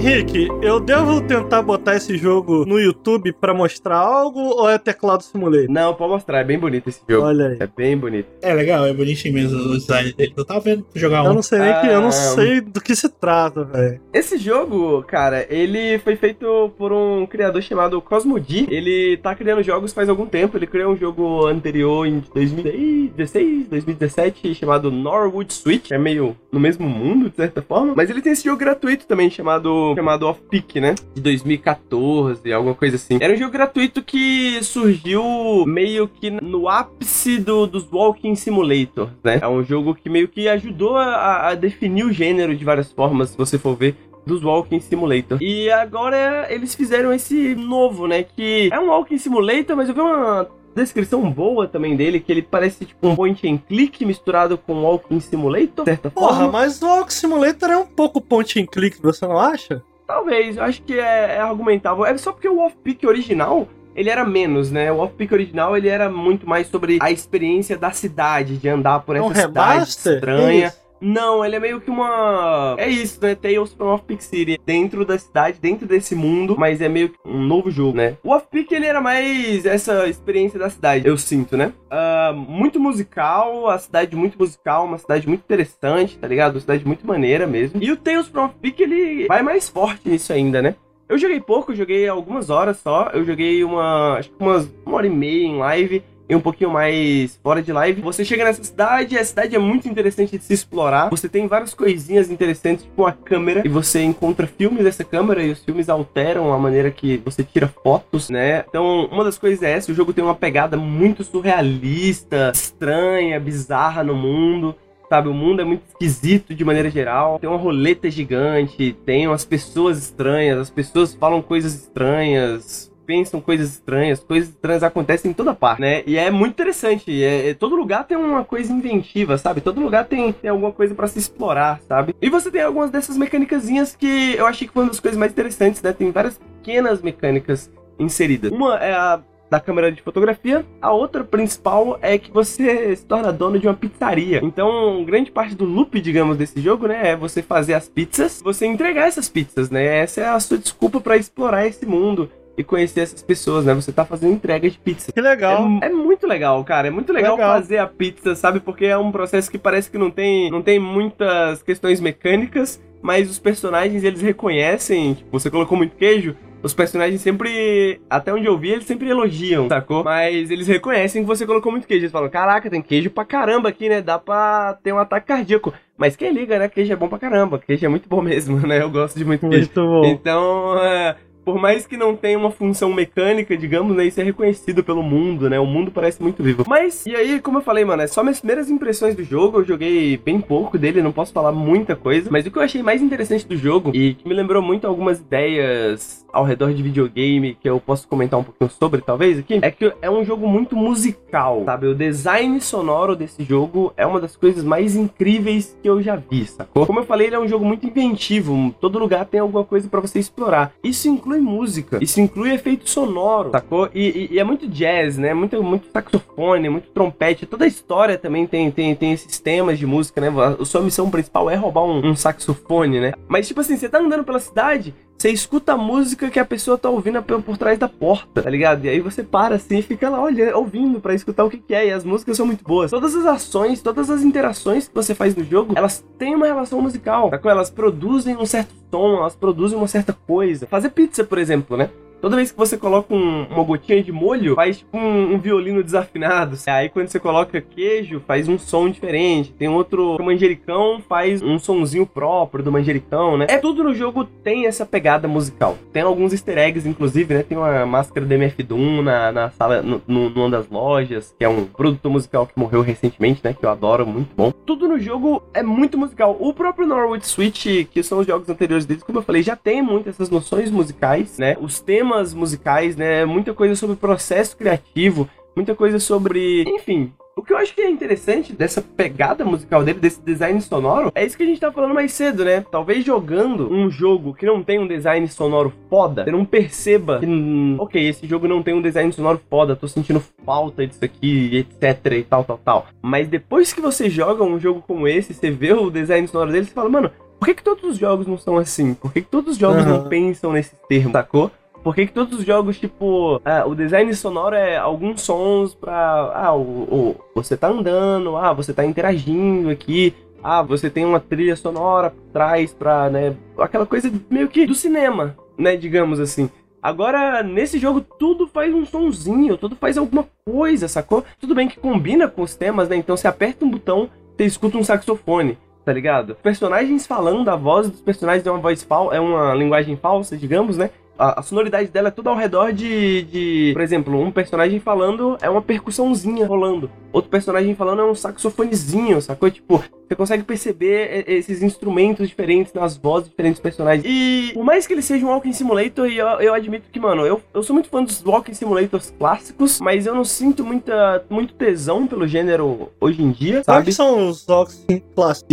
Henrique, eu devo tentar botar esse jogo no YouTube pra mostrar algo ou é teclado simulator? Não, pode mostrar, é bem bonito esse jogo. Olha aí. É bem bonito. É legal, é bonitinho mesmo o design dele. Eu tava vendo jogar Eu um. não sei nem que, eu não Ah. sei do que se trata, velho. Esse jogo, cara, ele foi feito por um criador chamado Cosmodi. Ele tá criando jogos faz algum tempo. Ele criou um jogo anterior em 2016, 2017, chamado Norwood Switch. É meio no mesmo mundo, de certa forma. Mas ele tem esse jogo gratuito também, chamado, chamado Off Peak, né? De 2014, alguma coisa assim. Era um jogo gratuito que surgiu meio que no ápice do, dos Walking Simulator, né? É um jogo que meio que ajudou a, a definir o gênero de várias formas, se você for ver dos Walking Simulator. E agora eles fizeram esse novo, né? Que é um Walking Simulator, mas eu vi uma descrição boa também dele, que ele parece tipo um point and click misturado com Walking Simulator, de certa Porra, forma. mas o Walk Simulator é um pouco point and click, você não acha? Talvez, eu acho que é, é argumentável. É só porque o Off-Peak original, ele era menos, né? O Off-Peak original, ele era muito mais sobre a experiência da cidade, de andar por É essa um cidade remaster? estranha. Isso. Não, ele é meio que uma. É isso, né? Tales from Off-Peak City. Dentro da cidade, dentro desse mundo, mas é meio que um novo jogo, né? O Off-Peak, ele era mais essa experiência da cidade, eu sinto, né? Ah, muito musical, a cidade muito musical, uma cidade muito interessante, tá ligado? Uma cidade muito maneira mesmo. E o Tales from Off-Peak, ele vai mais forte nisso ainda, né? Eu joguei pouco, eu joguei algumas horas só. Eu joguei uma. Acho que umas uma hora e meia em live. E um pouquinho mais fora de live. Você chega nessa cidade, a cidade é muito interessante de se explorar. Você tem várias coisinhas interessantes, tipo uma câmera, e você encontra filmes dessa câmera, e os filmes alteram a maneira que você tira fotos, né? Então, uma das coisas é essa: o jogo tem uma pegada muito surrealista, estranha, bizarra no mundo. Sabe, o mundo é muito esquisito de maneira geral. Tem uma roleta gigante, tem umas pessoas estranhas, as pessoas falam coisas estranhas, pensam coisas estranhas, coisas estranhas acontecem em toda parte, né? E é muito interessante. É, é- todo lugar tem uma coisa inventiva, sabe? Todo lugar tem, tem alguma coisa pra se explorar, sabe? E você tem algumas dessas mecânicazinhas que eu achei que foi uma das coisas mais interessantes, né? Tem várias pequenas mecânicas inseridas. Uma é a da câmera de fotografia. A outra principal é que você se torna dono de uma pizzaria. Então, grande parte do loop, digamos, desse jogo, né, é você fazer as pizzas, você entregar essas pizzas, né? Essa é a sua desculpa pra explorar esse mundo e conhecer essas pessoas, né? Você tá fazendo entrega de pizza. Que legal. É, é muito legal, cara. É muito legal, Legal. fazer a pizza, sabe? Porque é um processo que parece que não tem, não tem muitas questões mecânicas, mas os personagens eles reconhecem. Tipo, você colocou muito queijo. Os personagens sempre, até onde eu vi, eles sempre elogiam, sacou? Mas eles reconhecem que você colocou muito queijo. Eles falam: Caraca, tem queijo pra caramba aqui, né? Dá pra ter um ataque cardíaco. Mas quem liga, né? Queijo é bom pra caramba. Queijo é muito bom [LAUGHS] mesmo, né? Eu gosto de muito queijo. Muito bom. Então, é, por mais que não tenha uma função mecânica, digamos, né, isso é reconhecido pelo mundo, né? O mundo parece muito vivo. Mas, e aí, como eu falei, mano, é só minhas primeiras impressões do jogo. Eu joguei bem pouco dele, não posso falar muita coisa. Mas o que eu achei mais interessante do jogo, e que me lembrou muito algumas ideias ao redor de videogame, que eu posso comentar um pouquinho sobre, talvez, aqui, é que é um jogo muito musical, sabe? O design sonoro desse jogo é uma das coisas mais incríveis que eu já vi, sacou? Como eu falei, ele é um jogo muito inventivo, todo lugar tem alguma coisa pra você explorar. Isso inclui música, isso inclui efeito sonoro, sacou? E, e- e é muito jazz, né? Muito, muito saxofone, muito trompete, toda a história também tem, tem, tem esses temas de música, né? A sua missão principal é roubar um, um saxofone, né? Mas, tipo assim, você tá andando pela cidade, você escuta a música que a pessoa tá ouvindo por, trás da porta, tá ligado? E aí você para assim e fica lá olhando, ouvindo pra escutar o que, que é. E as músicas são muito boas. Todas as ações, todas as interações que você faz no jogo, elas têm uma relação musical, sacou? Elas produzem um certo som, elas produzem uma certa coisa. Fazer pizza, por exemplo, né? Toda vez que você coloca um- uma gotinha de molho, faz tipo um, um violino desafinado. Aí quando você coloca queijo, faz um som diferente. Tem outro, manjericão faz um sonzinho próprio do manjericão, né? É tudo no jogo tem essa pegada musical. Tem alguns easter eggs, inclusive, né? Tem uma máscara do MF Doom na, na sala, no, no, numa das lojas, que é um produtor musical que morreu recentemente, né? Que eu adoro, muito bom. Tudo no jogo é muito musical. O próprio Norwood Switch, que são os jogos anteriores deles, como eu falei, já tem muitas essas noções musicais, né? Os temas musicais, né? Muita coisa sobre processo criativo, muita coisa sobre, enfim, o que eu acho que é interessante dessa pegada musical dele, desse design sonoro, é isso que a gente tá falando mais cedo, né? Talvez jogando um jogo que não tem um design sonoro foda, você não perceba que, hum, ok, esse jogo não tem um design sonoro foda, tô sentindo falta disso aqui, etc e tal, tal, tal. Mas depois que você joga um jogo como esse, você vê o design sonoro dele, você fala, mano, por que, que todos os jogos não são assim? Por que, que todos os jogos não Aham. pensam nesses termos, sacou? Por que, que todos os jogos, tipo, ah, o design sonoro é alguns sons pra. Ah, o, o- você tá andando, ah, você tá interagindo aqui, ah, você tem uma trilha sonora por trás pra, né? Aquela coisa meio que do cinema, né? Digamos assim. Agora, nesse jogo, tudo faz um sonzinho, tudo faz alguma coisa, sacou? Tudo bem que combina com os temas, né? Então você aperta um botão, você escuta um saxofone, tá ligado? Personagens falando, a voz dos personagens é uma voz fal é uma linguagem falsa, digamos, né? A, a sonoridade dela é toda ao redor de, de. Por exemplo, um personagem falando é uma percussãozinha rolando. Outro personagem falando é um saxofonezinho, sacou? Tipo, você consegue perceber esses instrumentos diferentes nas vozes de diferentes personagens. E por mais que ele seja um Walking Simulator, e eu, eu admito que, mano, eu, eu sou muito fã dos Walking Simulators clássicos, mas eu não sinto muita, muito tesão pelo gênero hoje em dia, sabe? Quais são os jogos clássicos?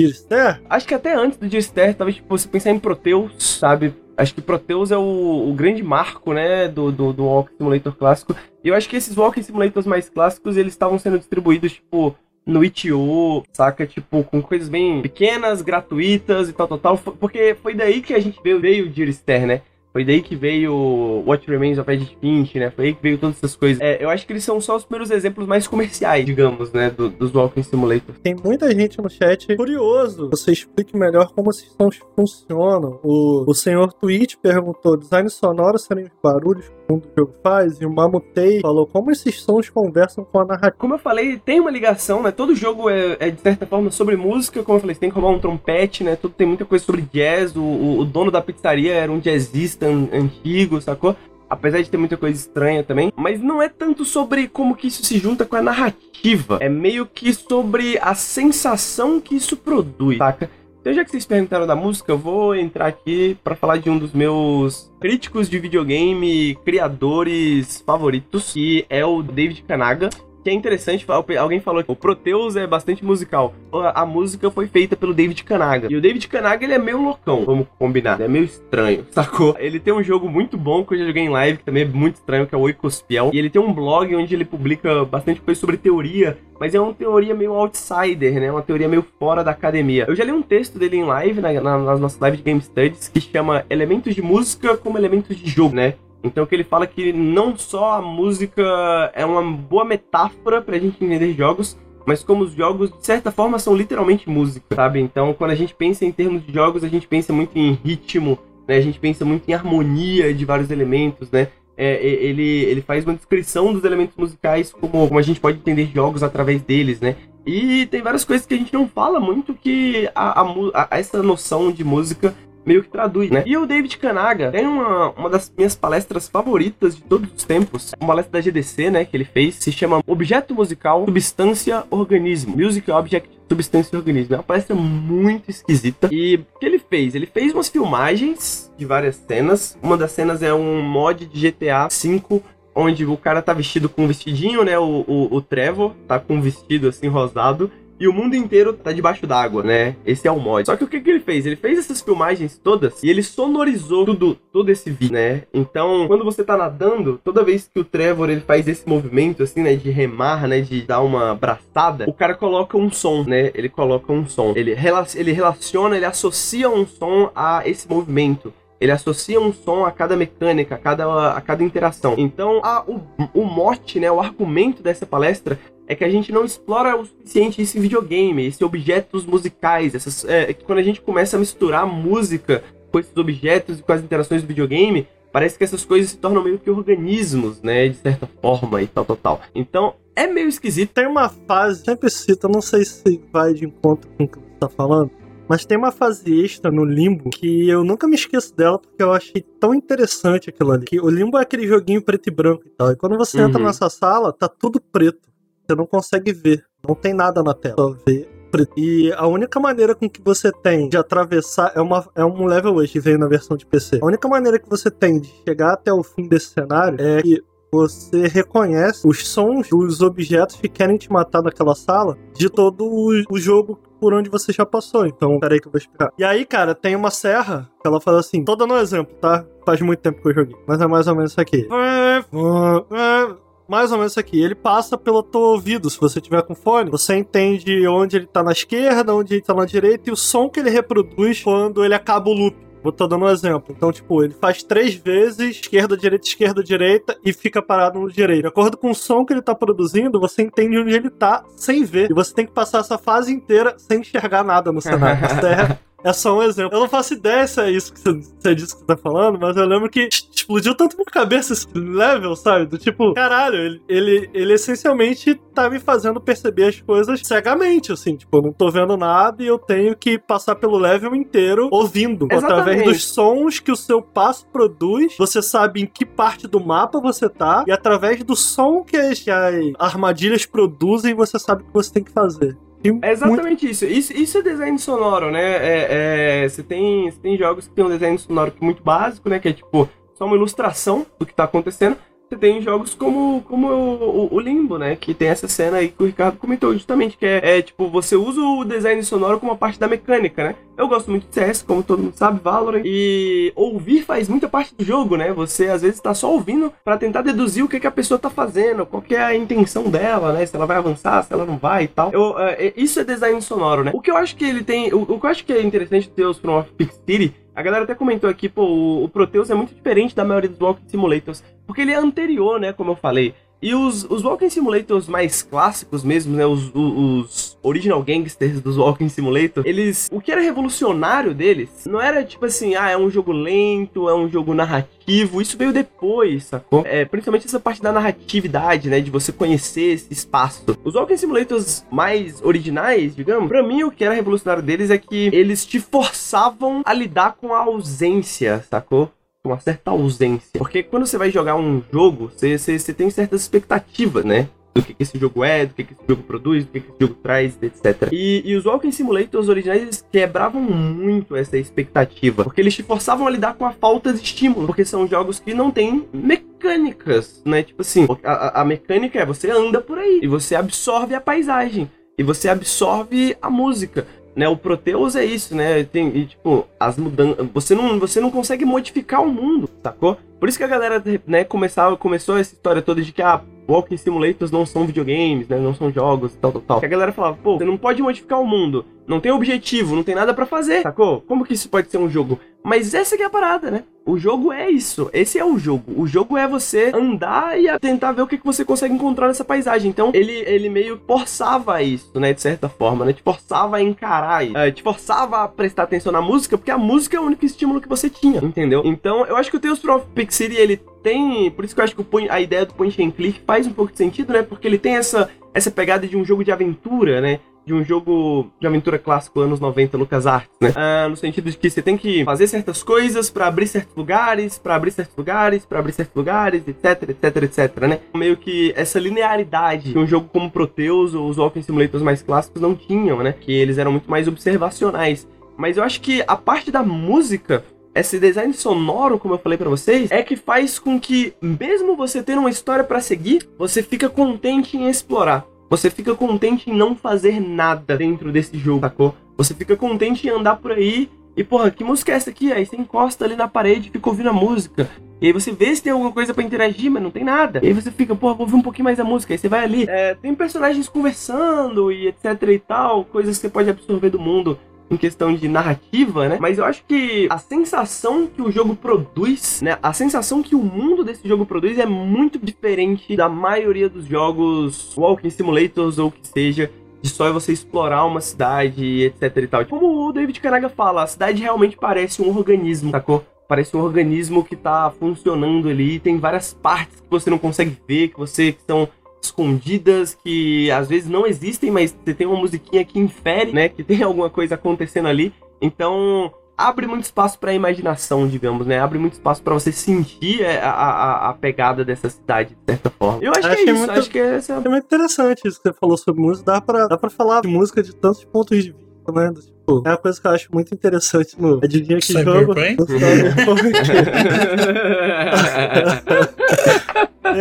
Acho que até antes do Gear talvez tipo, você pensar em Proteus, sabe? Acho que Proteus é o, o grande marco, né, do, do, do Walking Simulator clássico. E eu acho que esses Walking Simulators mais clássicos, eles estavam sendo distribuídos, tipo, no itch.io, saca? Tipo, com coisas bem pequenas, gratuitas e tal, tal, tal. Porque foi daí que a gente veio, veio o Gear né? Foi daí que veio What Remains of Edith Finch, né? Foi aí que veio todas essas coisas. É, eu acho que eles são só os primeiros exemplos mais comerciais, digamos, né? do- dos Walking Simulators. tem muita gente no chat curioso. Você explique melhor como esses sons funcionam. O, o senhor Twitch perguntou: design sonoro serem os barulhos mundo do jogo faz? E o Mamutei falou como esses sons conversam com a narrativa. Como eu falei, tem uma ligação, né? Todo jogo é, é, de certa forma sobre música, como eu falei, tem que roubar um trompete, né? Tudo tem muita coisa sobre jazz. O, o, o dono da pizzaria era um jazzista an- antigo, sacou? Apesar de ter muita coisa estranha também. Mas não é tanto sobre como que isso se junta com a narrativa. É meio que sobre a sensação que isso produz, saca? Então, já que vocês perguntaram da música, eu vou entrar aqui pra falar de um dos meus críticos de videogame, criadores favoritos, que é o David Kanaga. Que é interessante, alguém falou que o Proteus é bastante musical. A, a música foi feita pelo David Kanaga. E o David Kanaga, ele é meio loucão, vamos combinar. Ele é meio estranho, [LAUGHS] sacou? Ele tem um jogo muito bom que eu já joguei em live, que também é muito estranho, que é o Oikospiel. E ele tem um blog onde ele publica bastante coisa sobre teoria, mas é uma teoria meio outsider, né? Uma teoria meio fora da academia. Eu já li um texto dele em live, na, na, na nossa live de Game Studies, que chama Elementos de Música como Elementos de Jogo, né? Então que ele fala que não só a música é uma boa metáfora pra gente entender jogos, mas como os jogos, de certa forma, são literalmente música, sabe? Então, quando a gente pensa em termos de jogos, a gente pensa muito em ritmo, né? A gente pensa muito em harmonia de vários elementos, né? É, ele, ele faz uma descrição dos elementos musicais, como, como a gente pode entender jogos através deles, né? E tem várias coisas que a gente não fala muito que a, a a- essa noção de música meio que traduz, né? E o David Kanaga tem uma, uma das minhas palestras favoritas de todos os tempos, uma palestra da GDC, né, que ele fez, se chama Objeto Musical, Substância, Organismo. Music Object, Substância Organismo. É uma palestra muito esquisita. E o que ele fez? Ele fez umas filmagens de várias cenas. Uma das cenas é um mod de GTA V onde o cara tá vestido com um vestidinho, né? O, o, o Trevor tá com um vestido assim rosado. E o mundo inteiro tá debaixo d'água, né? Esse é o mod. Só que o que, que ele fez? Ele fez essas filmagens todas e ele sonorizou tudo, todo esse vídeo, né? Então, quando você tá nadando, toda vez que o Trevor ele faz esse movimento, assim, né? De remar, né? De dar uma braçada, o cara coloca um som, né? Ele coloca um som. Ele, rela ele relaciona, ele associa um som a esse movimento. Ele associa um som a cada mecânica, a cada, a cada interação. Então, a, o, o mote, né, o argumento dessa palestra é que a gente não explora o suficiente esse videogame, esses objetos musicais. Essas, é, que quando a gente começa a misturar música com esses objetos e com as interações do videogame, Parece que essas coisas se tornam meio que organismos, né? De certa forma e tal, tal, tal. Então, é meio esquisito. Tem uma fase, sempre cito, eu não sei se vai de encontro com o que você tá falando, mas tem uma fase extra no Limbo que eu nunca me esqueço dela porque eu achei tão interessante aquilo ali. Que o Limbo é aquele joguinho preto e branco e tal. E quando você entra Uhum. nessa sala, tá tudo preto. Você não consegue ver. Não tem nada na tela. Só vê. E a única maneira com que você tem de atravessar é, uma, é um level 8 que veio na versão de PC. A única maneira que você tem de chegar até o fim desse cenário é que você reconhece os sons dos objetos que querem te matar naquela sala de todo o, o jogo por onde você já passou. Então, peraí que eu vou explicar. E aí, cara, tem uma serra que ela fala assim, tô dando um exemplo, tá? Faz muito tempo que eu joguei, mas é mais ou menos isso aqui. Mais ou menos isso aqui. Ele passa pelo teu ouvido. Se você tiver com fone, você entende onde ele tá na esquerda, onde ele tá na direita e o som que ele reproduz quando ele acaba o loop. Vou tô dando um exemplo. Então, tipo, ele faz três vezes esquerda, direita, esquerda, direita e fica parado no direito. De acordo com o som que ele tá produzindo, você entende onde ele tá sem ver. E você tem que passar essa fase inteira sem enxergar nada no cenário. [LAUGHS] Isso é, é só um exemplo. Eu não faço ideia se é isso que você, se é disso que você tá falando, mas eu lembro que explodiu tanto minha cabeça esse level, sabe? Do tipo, caralho, ele, ele, ele essencialmente tá me fazendo perceber as coisas cegamente, assim. Tipo, eu não tô vendo nada e eu tenho que passar pelo level inteiro ouvindo. Através Exatamente. dos sons que o seu passo produz, você sabe em que parte do mapa você tá, e através do som que as, que as armadilhas produzem, você sabe o que você tem que fazer. É muito- exatamente isso. isso. Isso é design sonoro, né? É, é, você, tem, você tem jogos que tem um design sonoro muito básico, né? Que é tipo só uma ilustração do que tá acontecendo. Você tem jogos como, como o, o- Limbo, né? Que tem essa cena aí que o Ricardo comentou justamente, que é, é, tipo, você usa o design sonoro como uma parte da mecânica, né? Eu gosto muito de CS, como todo mundo sabe, Valorant. E ouvir faz muita parte do jogo, né? Você às vezes tá só ouvindo pra tentar deduzir o que, que a pessoa tá fazendo, qual é a intenção dela, né? Se ela vai avançar, se ela não vai e tal. Eu, é, é, isso é design sonoro, né? O que eu acho que ele tem. O, o que eu acho que é interessante ter os From of Peak City. A galera até comentou aqui, pô, o Proteus é muito diferente da maioria dos Walking Simulators, porque ele é anterior, né, como eu falei. E os, os Walking Simulators mais clássicos mesmo, né? Os, os, os original gangsters dos Walking Simulator, eles. O que era revolucionário deles não era tipo assim, ah, é um jogo lento, é um jogo narrativo. Isso veio depois, sacou? É, principalmente essa parte da narratividade, né? De você conhecer esse espaço. Os Walking Simulators mais originais, digamos, pra mim o que era revolucionário deles é que eles te forçavam a lidar com a ausência, sacou? Uma certa ausência. Porque quando você vai jogar um jogo, você, você, você tem certas expectativas, né? Do que, que esse jogo é, do que, que esse jogo produz, do que, que esse jogo traz, etc. E, e os Walking Simulators originais eles quebravam muito essa expectativa. Porque eles te forçavam a lidar com a falta de estímulo. Porque são jogos que não têm mecânicas, né? Tipo assim, a- a mecânica é você anda por aí e você absorve a paisagem. E você absorve a música né? O Proteus é isso, né? Tem, e, tipo, as mudanças. Você não, você não consegue modificar o mundo, sacou? Por isso que a galera, né, começava, começou essa história toda de que ah, Walking Simulators não são videogames, né? Não são jogos e tal, tal, tal. Que a galera falava, pô, você não pode modificar o mundo. Não tem objetivo, não tem nada pra fazer, sacou? Como que isso pode ser um jogo? Mas essa que é a parada, né? O jogo é isso. Esse é o jogo. O jogo é você andar e tentar ver o que, que você consegue encontrar nessa paisagem. Então, ele, ele meio forçava isso, né? De certa forma, né? Te forçava a encarar isso. É, te forçava a prestar atenção na música, porque a música é o único estímulo que você tinha, entendeu? Então, eu acho que o Tales Big City, ele tem... Por isso que eu acho que a ideia do point and click faz um pouco de sentido, né? Porque ele tem essa, essa pegada de um jogo de aventura, né? De um jogo de aventura clássico anos 90 LucasArts, né? Ah, no sentido de que você tem que fazer certas coisas pra abrir certos lugares, pra abrir certos lugares, pra abrir certos lugares, etc, etc, etc, né? Meio que essa linearidade que um jogo como Proteus ou os Walking Simulators mais clássicos não tinham, né? Que eles eram muito mais observacionais. Mas eu acho que a parte da música esse design sonoro, como eu falei pra vocês, é que faz com que, mesmo você tendo uma história pra seguir, você fica contente em explorar. Você fica contente em não fazer nada dentro desse jogo, sacou? Você fica contente em andar por aí e, porra, que música é essa aqui? Aí você encosta ali na parede e fica ouvindo a música. E aí você vê se tem alguma coisa pra interagir, mas não tem nada. E aí você fica, porra, vou ouvir um pouquinho mais a música. Aí você vai ali, é, tem personagens conversando e etc e tal, coisas que você pode absorver do mundo em questão de narrativa, né? Mas eu acho que a sensação que o jogo produz, né? A sensação que o mundo desse jogo produz é muito diferente da maioria dos jogos Walking Simulators ou que seja. De só você explorar uma cidade, etc e tal. Como o David Kanaga fala, a cidade realmente parece um organismo, sacou? parece um organismo que tá funcionando ali, tem várias partes que você não consegue ver, que você que são escondidas, que às vezes não existem, mas você tem uma musiquinha que infere, né, que tem alguma coisa acontecendo ali. Então, abre muito espaço pra imaginação, digamos, né? Abre muito espaço pra você sentir é, a, a, a pegada dessa cidade, de certa forma. Eu acho que é isso, muito- acho que essa É muito interessante isso que você falou sobre música. Dá pra, dá pra falar de música de tantos pontos de vista, né? Tipo, é uma coisa que eu acho muito interessante no Adivinha que jogo. Tem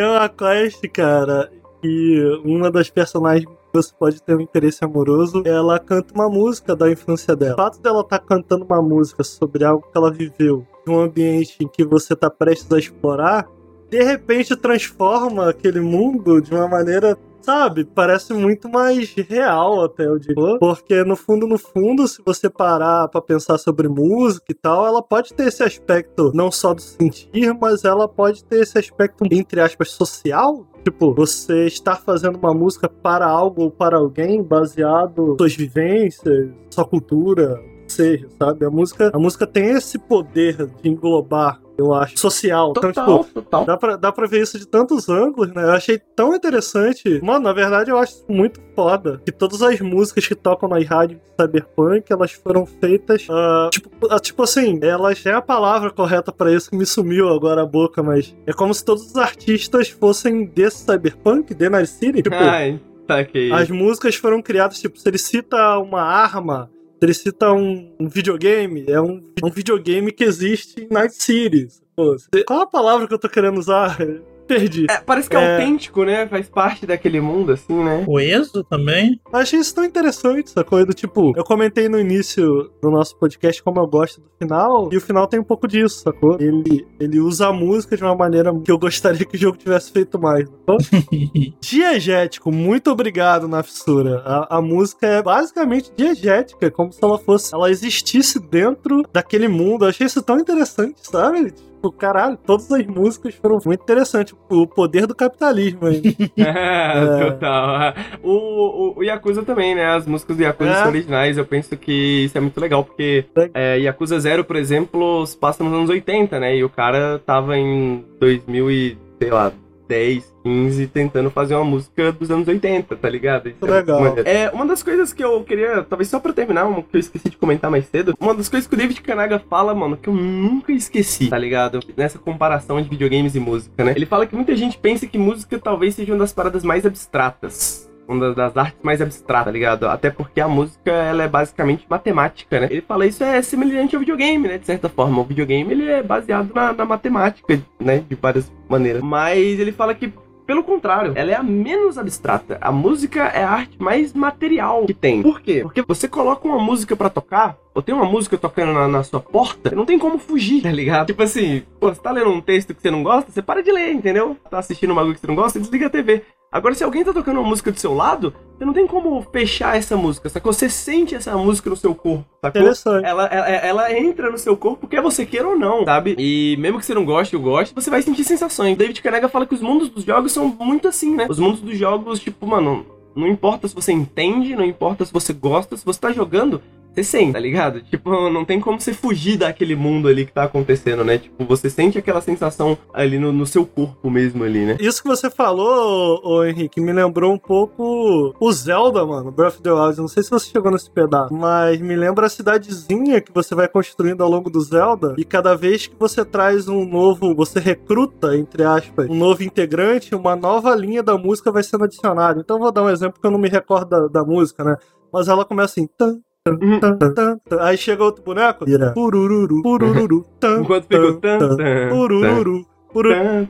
uma [LAUGHS] [LAUGHS] quest, cara, que uma das personagens que você pode ter um interesse amoroso, ela canta uma música da infância dela. O fato dela estar cantando uma música sobre algo que ela viveu, um ambiente em que você está prestes a explorar, de repente transforma aquele mundo de uma maneira sabe, parece muito mais real até, eu digo. Porque no fundo, no fundo, se você parar pra pensar sobre música e tal, ela pode ter esse aspecto não só do sentir, mas ela pode ter esse aspecto, entre aspas, social. Tipo, você estar fazendo uma música para algo ou para alguém baseado em suas vivências, sua cultura, seja, sabe? A música, a música tem esse poder de englobar, eu acho, social. Então, tipo, Total, total. Dá pra, dá pra ver isso de tantos ângulos, né? Eu achei tão interessante. Mano, na verdade, eu acho muito foda. Que todas as músicas que tocam nas rádios de Cyberpunk, elas foram feitas. ah, tipo, ah, tipo assim, elas é a palavra correta pra isso que me sumiu agora a boca, mas é como se todos os artistas fossem desse Cyberpunk, de Night City. Tipo, Ai, tá as músicas foram criadas, tipo, se ele cita uma arma, ele cita um, um videogame, é um, um videogame que existe em Night City. Pô, qual a palavra que eu tô querendo usar? Perdi. É, parece que é, É. autêntico, né? Faz parte daquele mundo, assim, né? O Exo também? Eu achei isso tão interessante, essa coisa do tipo. Eu comentei no início do nosso podcast como eu gosto do final, e o final tem um pouco disso, sacou? Ele, ele usa a música de uma maneira que eu gostaria que o jogo tivesse feito mais. sacou? [LAUGHS] diegético, muito obrigado, Nafsura. A, a música é basicamente diegética, como se ela fosse. Ela existisse dentro daquele mundo. Eu achei isso tão interessante, sabe? Tipo, caralho, todas as músicas foram muito interessantes. O poder do capitalismo aí. [LAUGHS] É, [LAUGHS] Total. O, o, o Yakuza também, né? As músicas do Yakuza É. são originais. Eu penso que isso é muito legal, porque é, Yakuza Zero, por exemplo, passa nos anos 80, né? E o cara tava em 2000 e, sei lá, 10, 15, tentando fazer uma música dos anos 80, tá ligado? Isso é Legal. É, uma das coisas que eu queria, talvez só pra terminar, uma que eu esqueci de comentar mais cedo, uma das coisas que o David Kanaga fala, mano, que eu nunca esqueci, tá ligado? Nessa comparação de videogames e música, né? Ele fala que muita gente pensa que música talvez seja uma das paradas mais abstratas. Uma das- artes mais abstratas, tá ligado? Até porque a música, ela é basicamente matemática, né? Ele fala isso é semelhante ao videogame, né? De certa forma. O videogame, ele é baseado na, na matemática, né? De várias maneiras. Mas ele fala que pelo contrário, ela é a menos abstrata. A música é a arte mais material que tem. Por quê? Porque você coloca uma música pra tocar, ou tem uma música tocando na, na sua porta, não tem como fugir, tá ligado? Tipo assim, pô, você tá lendo um texto que você não gosta, você para de ler, entendeu? Tá assistindo um bagulho que você não gosta, desliga a TV. Agora, se alguém tá tocando uma música do seu lado, você não tem como fechar essa música, sacou? Você sente essa música no seu corpo, sacou? Interessante. Ela, ela, ela entra no seu corpo quer você queira ou não, sabe? E mesmo que você não goste ou goste, você vai sentir sensações. David Kanega fala que os mundos dos jogos são muito assim, né? Os mundos dos jogos, tipo, mano, não importa se você entende, não importa se você gosta, se você tá jogando, você sente, tá ligado? Tipo, não tem como você fugir daquele mundo ali que tá acontecendo, né? Tipo, você sente aquela sensação ali no, no seu corpo mesmo ali, né? Isso que você falou, ô, ô, Henrique, me lembrou um pouco o Zelda, mano, Breath of the Wild. Não sei se você chegou nesse pedaço, mas me lembra a cidadezinha que você vai construindo ao longo do Zelda. E cada vez que você traz um novo, você recruta, entre aspas, um novo integrante, uma nova linha da música vai sendo adicionada. Então eu vou dar um exemplo que eu não me recordo da, da música, né? Mas ela começa assim. Tan, tan. Aí chega outro boneco, vira purururu, purururu, [LAUGHS] tan, Enquanto o tan, tan, purururu,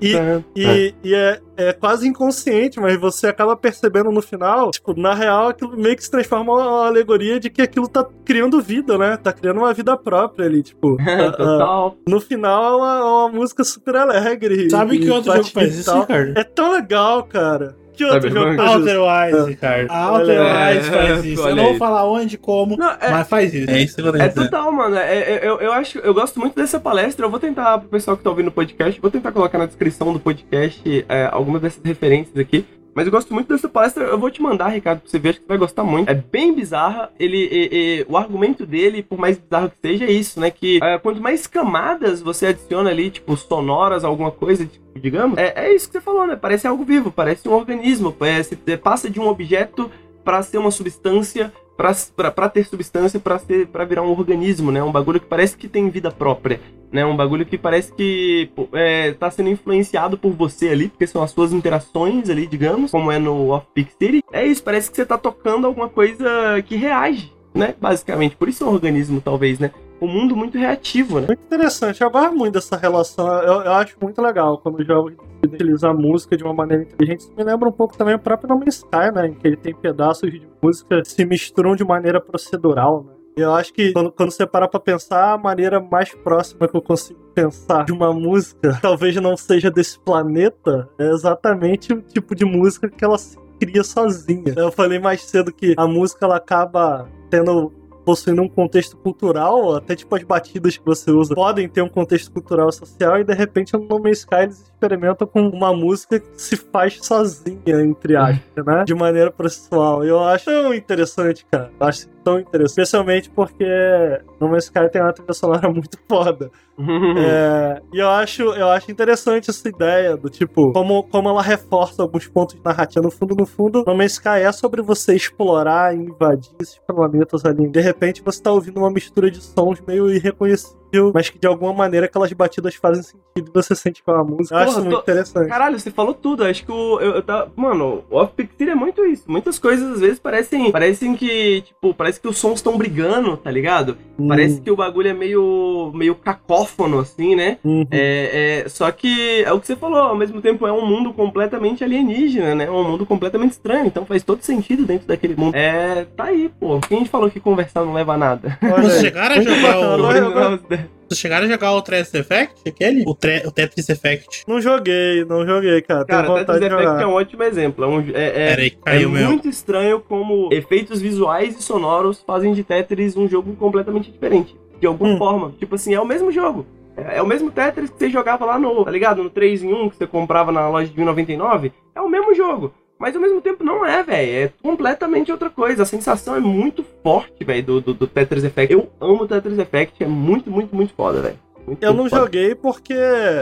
E- tan, E, e é, é quase inconsciente, mas você acaba percebendo no final, tipo, na real, aquilo meio que se transforma uma alegoria de que aquilo tá criando vida, né? Tá criando uma vida própria ali, tipo. [LAUGHS] ah, ah, Total. no final é uma, é uma música super alegre. Sabe que outro jogo faz isso. Ricardo? É tão legal, cara. Que outro Cyberpunk? jogo? Outer Wise, Ricardo. A Outer Wise faz isso. Eu não vou falar onde, como, Não, é- mas faz isso. É isso que eu É dizendo. total, mano. É, é- eu, eu acho, eu gosto muito dessa palestra. Eu vou tentar, pro pessoal que tá ouvindo o podcast, vou tentar colocar na descrição do podcast é, algumas dessas referências aqui. Mas eu gosto muito dessa palestra. Eu vou te mandar, Ricardo, pra você ver, acho que você vai gostar muito. É bem bizarra. Ele, o argumento dele, por mais bizarro que seja, é isso, né? Que é, quanto mais camadas você adiciona ali, tipo, sonoras, alguma coisa, tipo, digamos, é, é isso que você falou, né? Parece algo vivo, parece um organismo. É, você passa de um objeto para ser uma substância pra- ter substância pra ser para virar um organismo, né? Um bagulho que parece que tem vida própria, né? Um bagulho que parece que é, tá sendo influenciado por você ali, porque são as suas interações ali, digamos, como é no Off Peak City. É isso, parece que você tá tocando alguma coisa que reage, né? Basicamente, por isso é um organismo, talvez, né? Um mundo muito reativo, né? Muito interessante, eu gosto muito dessa relação. Eu, eu acho muito legal quando os jogos utilizam a música de uma maneira inteligente. Isso me lembra um pouco também o próprio No Man's Sky, né? Em que ele tem pedaços de música que se misturam de maneira procedural, né? Eu acho que quando, quando você para pra pensar, a maneira mais próxima que eu consigo pensar de uma música, [LAUGHS] talvez não seja desse planeta, é exatamente o tipo de música que ela se cria sozinha. Eu falei mais cedo que a música ela acaba tendo possuindo um contexto cultural, até tipo as batidas que você usa podem ter um contexto cultural e social, e de repente no No Man's Sky eles experimentam com uma música que se faz sozinha, entre aspas, né? De maneira processual. E eu acho tão interessante, cara. Eu acho tão interessante. Especialmente porque No Man's Sky tem uma trilha sonora [LAUGHS] muito foda. É, e eu acho, eu acho interessante essa ideia do tipo, como, como ela reforça alguns pontos de narrativa. No fundo, no fundo, No Man's Sky é sobre você explorar e invadir esses planetas ali. De repente, você tá ouvindo uma mistura de sons meio irreconhecível, mas que de alguma maneira aquelas batidas fazem sentido e você sente com a música. Eu acho Porra, isso muito tô- interessante. Caralho, você falou tudo. Acho que o. Eu, eu tá, mano, o Off City é muito isso. Muitas coisas às vezes parecem. Parecem que. Tipo, parece que os sons estão brigando, tá ligado? Hum, Parece que o bagulho é meio. meio cacófono, assim, né? uhum. É, é, só que é o que você falou, ao mesmo tempo é um mundo completamente alienígena, né? É um mundo completamente estranho, então faz todo sentido dentro daquele mundo. É, tá aí, pô. Quem falou que conversar não leva a nada? Vocês chegaram a jogar o- olha. Vocês chegaram a jogar o Tetris Effect, aquele? O, tre- o Tetris Effect. Não joguei, não joguei, cara. Tenho Cara, vontade Tetris de Effect jogar. é um ótimo exemplo. É, um, é, é, é muito estranho como efeitos visuais e sonoros fazem de Tetris um jogo completamente diferente. De alguma Hum. forma. Tipo assim, é o mesmo jogo. É, é o mesmo Tetris que você jogava lá no, tá ligado? No 3 em 1 que você comprava na loja de 1099. É o mesmo jogo. Mas ao mesmo tempo não é, velho. É completamente outra coisa. A sensação é muito forte, velho, do, do, do Tetris Effect. Eu amo o Tetris Effect. É muito, muito, muito foda, velho. Eu não foda. joguei porque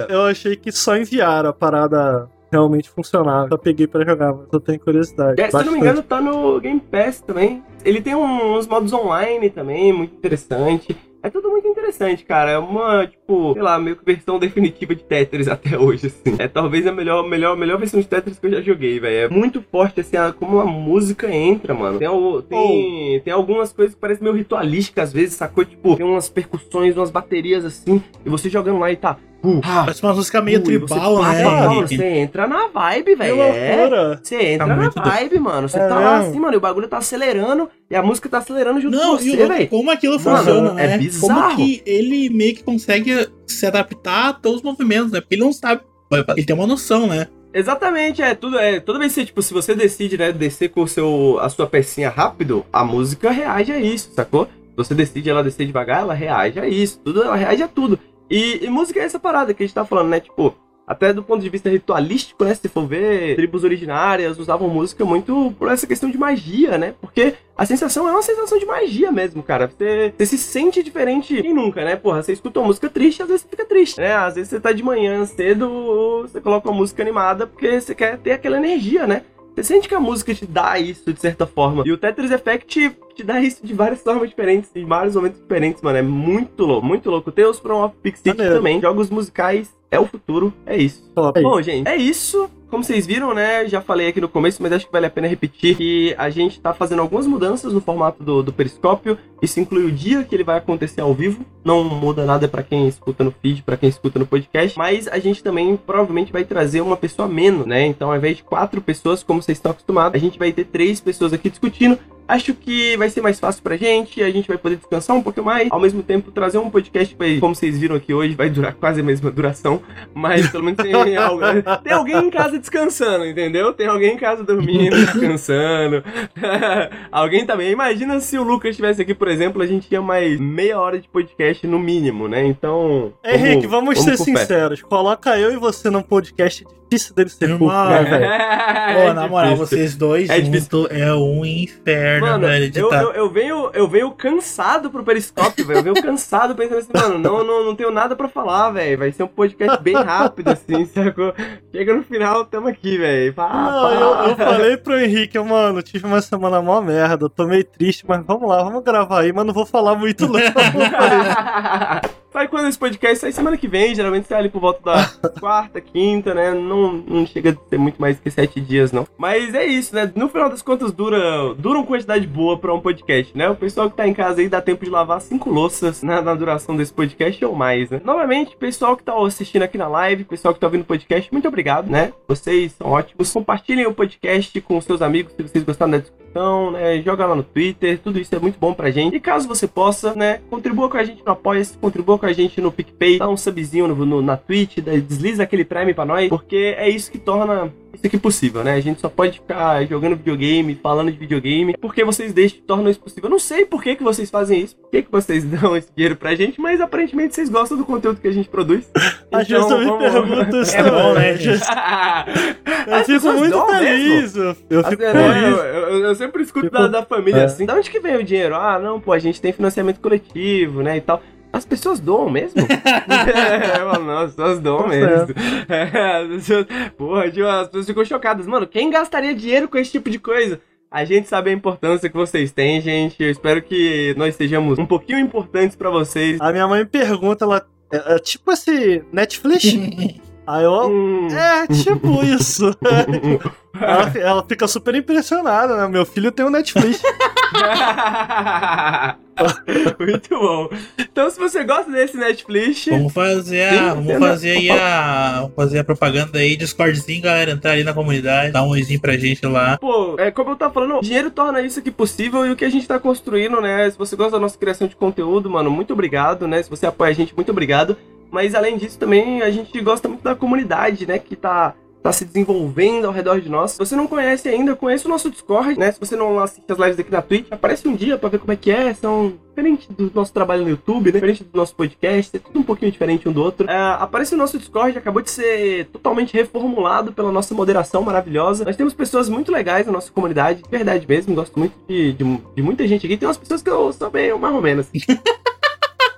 eu achei que só enviaram a parada realmente funcionava. Só peguei pra jogar, mas eu tenho curiosidade. É, se eu não me engano, tá no Game Pass também. Ele tem uns modos online também, muito interessante. É tudo muito interessante, cara. É uma, tipo, sei lá, meio que versão definitiva de Tetris até hoje, assim. É talvez a melhor, melhor, melhor versão de Tetris que eu já joguei, velho. É muito forte, assim, a- como a música entra, mano. Tem, tem, tem algumas coisas que parecem meio ritualísticas, às vezes, sacou? Tipo, tem umas percussões, umas baterias, assim, e você jogando lá e tá... Uh, ah, Parece uma música meio uh, você tribal, bate né? Henrique? Você entra na vibe, velho. É. Você entra Tá na vibe, mano. Você É tá lá assim, mano, e o bagulho tá acelerando e a música tá acelerando junto Não, com e você, o- velho. como aquilo Mano, funciona, é né? bizarro. Como que ele meio que consegue se adaptar a todos os movimentos, né? Porque ele não sabe. Ele tem uma noção, né? Exatamente, é tudo. É, toda vez que você, tipo, se você decide, né, descer com o seu, a sua pecinha rápido, a música reage a isso, sacou? Se você decide ela descer devagar, ela reage a isso. Tudo, ela reage a tudo. E, e música é essa parada que a gente tá falando, né? Tipo, até do ponto de vista ritualístico, né? Se for ver, tribos originárias usavam música muito por essa questão de magia, né? Porque a sensação é uma sensação de magia mesmo, cara. Você, você se sente diferente e nunca, né? Porra, você escuta uma música triste, às vezes você fica triste, né? Às vezes você tá de manhã cedo, você coloca uma música animada porque você quer ter aquela energia, né? Você sente que a música te dá isso de certa forma. E o Tetris Effect te, dá isso de várias formas diferentes, em vários momentos diferentes, mano. É muito louco, muito louco. Tales from Off Maneiro. também. Jogos musicais é o futuro, é isso. Top. Bom, gente, é isso. Como vocês viram, né? Já falei aqui no começo, mas acho que vale a pena repetir que a gente tá fazendo algumas mudanças no formato do, do Periscópio. Isso inclui o dia que ele vai acontecer ao vivo. Não muda nada pra quem escuta no feed, pra quem escuta no podcast. Mas a gente também provavelmente vai trazer uma pessoa menos, né? Então, ao invés de quatro pessoas, como vocês estão acostumados, a gente vai ter três pessoas aqui discutindo. Acho que vai ser mais fácil pra gente, a gente vai poder descansar um pouquinho mais, ao mesmo tempo trazer um podcast que vai, como vocês viram aqui hoje, vai durar quase a mesma duração, mas pelo menos tem, [LAUGHS] algo, tem alguém em casa descansando, entendeu? Tem alguém em casa dormindo, [LAUGHS] descansando. [LAUGHS] alguém também. Imagina se o Lucas estivesse aqui, por exemplo, a gente tinha mais meia hora de podcast no mínimo, né? Então. Henrique, vamos, ser com fé. sinceros. Coloca eu e você num podcast difícil dele ser Irmão, fofo, né, velho? [LAUGHS] É Pô, na moral, vocês dois É juntos é um inferno, Mano, velho. De eu, tá... eu, eu venho, eu venho cansado pro Periscópio, velho. Eu venho cansado pensando assim, mano, não, não, não tenho nada pra falar, velho. Vai ser um podcast bem rápido, assim, [LAUGHS] sacou? Chega no final, tamo aqui, velho. Pá, Não, pá. eu, eu falei pro Henrique, mano, tive uma semana mó merda, eu tô meio triste, mas vamos lá, vamos gravar aí, mas não vou falar muito não. [LAUGHS] Sai quando esse podcast sai semana que vem, geralmente sai ali por volta da quarta, quinta, né? Não, não chega a ser muito mais que sete dias, não. Mas é isso, né? No final das contas, dura, dura uma quantidade boa pra um podcast, né? O pessoal que tá em casa aí dá tempo de lavar cinco louças na, na duração desse podcast ou mais, né? Novamente, pessoal que tá assistindo aqui na live, pessoal que tá ouvindo o podcast, muito obrigado, né? Vocês são ótimos. Compartilhem o podcast com seus amigos se vocês gostaram da discussão, né? Joga lá no Twitter, tudo isso é muito bom pra gente. E caso você possa, né? Contribua com a gente no Apoia-se, contribua com a gente no PicPay, dá um subzinho no, no- na Twitch, desliza aquele Prime pra nós, porque é isso que torna isso aqui possível, né? A gente só pode ficar jogando videogame, falando de videogame, porque vocês deixam, tornam isso possível. Eu não sei por que, que vocês fazem isso, por que, que vocês [LAUGHS] dão esse dinheiro pra gente, mas aparentemente vocês gostam do conteúdo que a gente produz. Às vezes eu me vamos- pergunto [LAUGHS] isso É bom, né, gente? [LAUGHS] Eu As fico muito feliz, eu, eu fico né, feliz. eu, eu- eu sempre escuto Fico- da, da família É. assim, da onde que vem o dinheiro? Ah, não, pô, a gente tem financiamento coletivo, né, e tal. As pessoas doam mesmo? [LAUGHS] é, eu falo, não, as pessoas doam Tá mesmo. [LAUGHS] É, as pessoas, porra, tipo, as pessoas ficam chocadas. Mano, quem gastaria dinheiro com esse tipo de coisa? A gente sabe a importância que vocês têm, gente. Eu espero que nós sejamos um pouquinho importantes pra vocês. A minha mãe me pergunta, ela. É, é tipo esse Netflix? [LAUGHS] Aí eu. Hum. É, tipo isso. [LAUGHS] ela, ela fica super impressionada, né? Meu filho tem um Netflix. [LAUGHS] Muito bom. Então, se você gosta desse Netflix, Vamos fazer a. Vamos fazer aí a. Vamos fazer a propaganda aí, Discordzinho, galera. Entrar ali na comunidade, dar um oizinho pra gente lá. Pô, é como eu tava falando, o dinheiro torna isso aqui possível e o que a gente tá construindo, né? Se você gosta da nossa criação de conteúdo, mano, muito obrigado, né? Se você apoia a gente, muito obrigado. Mas além disso, também a gente gosta muito da comunidade, né? Que tá. Tá se desenvolvendo ao redor de nós. Se você não conhece ainda, conheça o nosso Discord, né? Se você não assiste as lives aqui na Twitch, aparece um dia pra ver como é que é. São diferente do nosso trabalho no YouTube, né? Diferente do nosso podcast, é tudo um pouquinho diferente um do outro. É, aparece o nosso Discord, acabou de ser totalmente reformulado pela nossa moderação maravilhosa. Nós temos pessoas muito legais na nossa comunidade, de verdade mesmo, gosto muito de, de, de muita gente aqui. Tem umas pessoas que eu sou meio mais ou menos. [LAUGHS]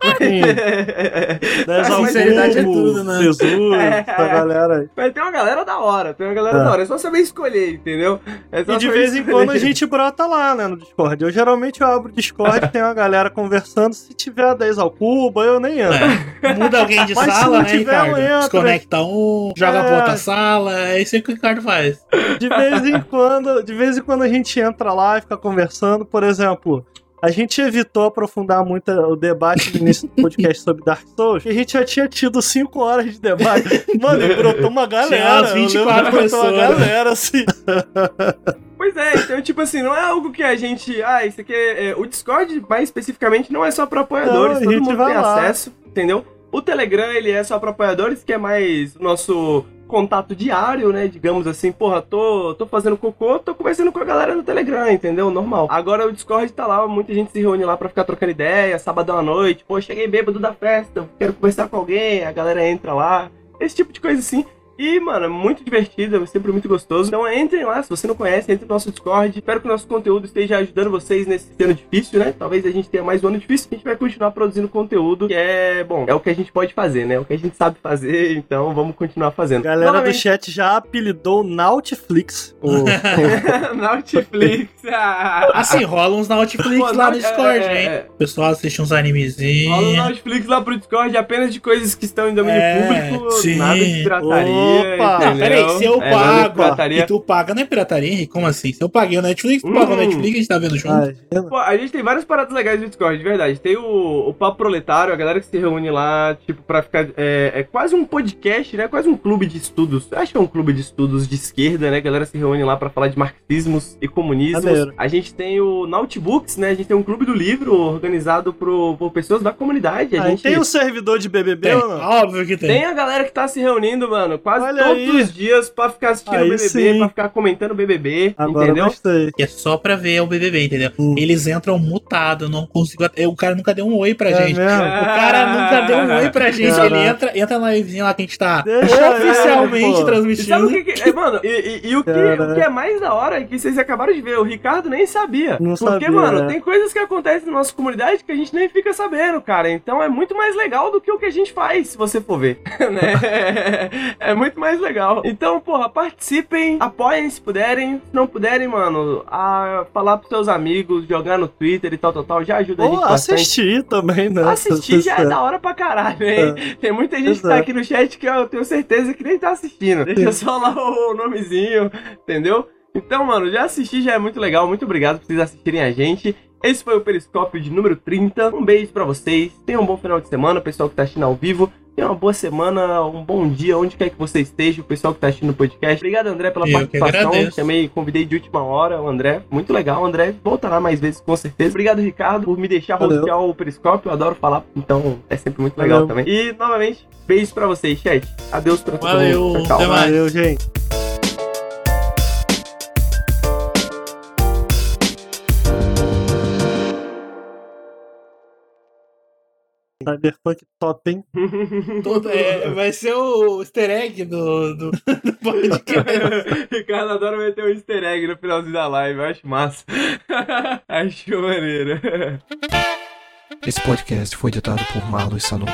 [LAUGHS] Dez A ao sinceridade é tudo, né? Jesus, É. essa galera aí. Mas tem uma galera da hora, tem uma galera É. da hora. É só saber escolher, entendeu? É só E de vez em quando a gente brota lá, né, no Discord. Eu geralmente eu abro o Discord, tem uma galera conversando. Se tiver 10 ao cubo, eu nem entro. É. Muda alguém de Mas sala, né, tiver, Ricardo? entro. Desconecta um, joga É. pra outra sala. É isso aí que o Ricardo faz. De vez em quando, de vez em quando a gente entra lá e fica conversando, por exemplo. A gente evitou aprofundar muito o debate no início do podcast sobre Dark Souls, porque a gente já tinha tido 5 horas de debate. Mano, e brotou uma [LAUGHS] galera. eu 24 lembro que brotou uma pessoas. galera, assim. [LAUGHS] Pois é, então, tipo assim, não é algo que a gente. Ah, isso aqui é. é, o Discord, mais especificamente, não é só para apoiadores, Não, a todo gente mundo tem lá. acesso, entendeu? O Telegram, ele é só para apoiadores, que é mais o nosso contato diário, né? Digamos assim, porra, tô, tô fazendo cocô, tô conversando com a galera no Telegram, entendeu? Normal. Agora o Discord tá lá, muita gente se reúne lá pra ficar trocando ideia, sábado à noite, pô, cheguei bêbado da festa, quero conversar com alguém, a galera entra lá. Esse tipo de coisa assim. E, mano, é muito divertido, é sempre muito gostoso. Então entrem lá, se você não conhece, entre no nosso Discord. Espero que o nosso conteúdo esteja ajudando vocês nesse ano difícil, né? Talvez a gente tenha mais um ano difícil. A gente vai continuar produzindo conteúdo, que é, bom, é o que a gente pode fazer, né? É o que a gente sabe fazer, então vamos continuar A fazendo. galera do Novamente, chat já apelidou Nautflix. O... [LAUGHS] Netflix. [LAUGHS] ah. Assim, rola uns Netflix Pô, lá no Discord, é, é, hein? é. O pessoal assiste uns Rola o animezinhos. Netflix lá pro Discord apenas de coisas que estão em domínio É, público, sim. nada de pirataria. Opa! Não, peraí, se eu É, pago e tu paga, não é pirataria, Henrique? Como assim? Se eu paguei o Netflix, tu Hum. pagou o Netflix, a gente tá vendo junto. Pô, a gente tem várias paradas legais no Discord, de verdade. Tem o, o Papo Proletário, a galera que se reúne lá, tipo, pra ficar. É, é quase um podcast, né? Quase um clube de estudos. Eu acho que é um clube de estudos de esquerda, né? A galera se reúne lá pra falar de marxismos e comunismos. A gente tem o Notebooks, né? A gente tem um clube do livro organizado por, por pessoas da comunidade. A Ah, gente tem o servidor de BBB Tem, ou não? óbvio que tem. tem a galera que tá se reunindo, mano. Quase quase Olha todos aí. os dias pra ficar assistindo Aí BBB, sim. pra ficar comentando BBB, Agora entendeu? gostei. É só pra ver o BBB, entendeu? Hum. Eles entram mutados, não consigo. O cara nunca deu um oi pra É gente. mesmo? O cara nunca deu um oi pra gente. Caraca. Ele entra, entra na livezinha lá que a gente tá Deixa oficialmente. E sabe o transmitindo. que, que é, mano? E, e- e o, que, o que é mais da hora é que vocês acabaram de ver, o Ricardo nem sabia. Não Porque, sabia, mano, né? tem coisas que acontecem na nossa comunidade que a gente nem fica sabendo, cara. Então é muito mais legal do que o que a gente faz, se você for ver. [LAUGHS] né? É muito mais legal. Então, porra, participem, apoiem se puderem. Se não puderem, mano, a falar pros seus amigos, jogar no Twitter e tal, tal, tal, já ajuda a Ou gente bastante. assistir também, né? Assistir já é da hora pra caralho, hein? Tem muita gente que tá Exato. aqui no chat que eu tenho certeza que nem tá assistindo. Deixa só lá o nomezinho, entendeu? Então, mano, já assistir já é muito legal. Muito obrigado por vocês assistirem a gente. Esse foi o Periscópio de número 30. Um beijo pra vocês. Tenham um bom final de semana, pessoal que tá assistindo ao vivo. Tenham uma boa semana, um bom dia, onde quer que você esteja, o pessoal que tá assistindo o podcast. Obrigado, André, pela Eu participação. Chamei, convidei de última hora o André. Muito legal, André. Voltará mais vezes, com certeza. Obrigado, Ricardo, por me deixar rostear o Periscópio. Eu adoro falar, então é sempre muito legal Valeu. também. E, novamente, beijos pra vocês, chat. Adeus pra todo Valeu, mundo. Tchau, tchau. até mais. Valeu, gente. Cyberpunk top, hein? [LAUGHS] Todo- é, vai ser o easter egg do, do, do [LAUGHS] podcast. Ricardo adora meter um easter egg no finalzinho da live, eu acho massa. [LAUGHS] acho maneiro. Esse podcast foi editado por Marlos Sanuto.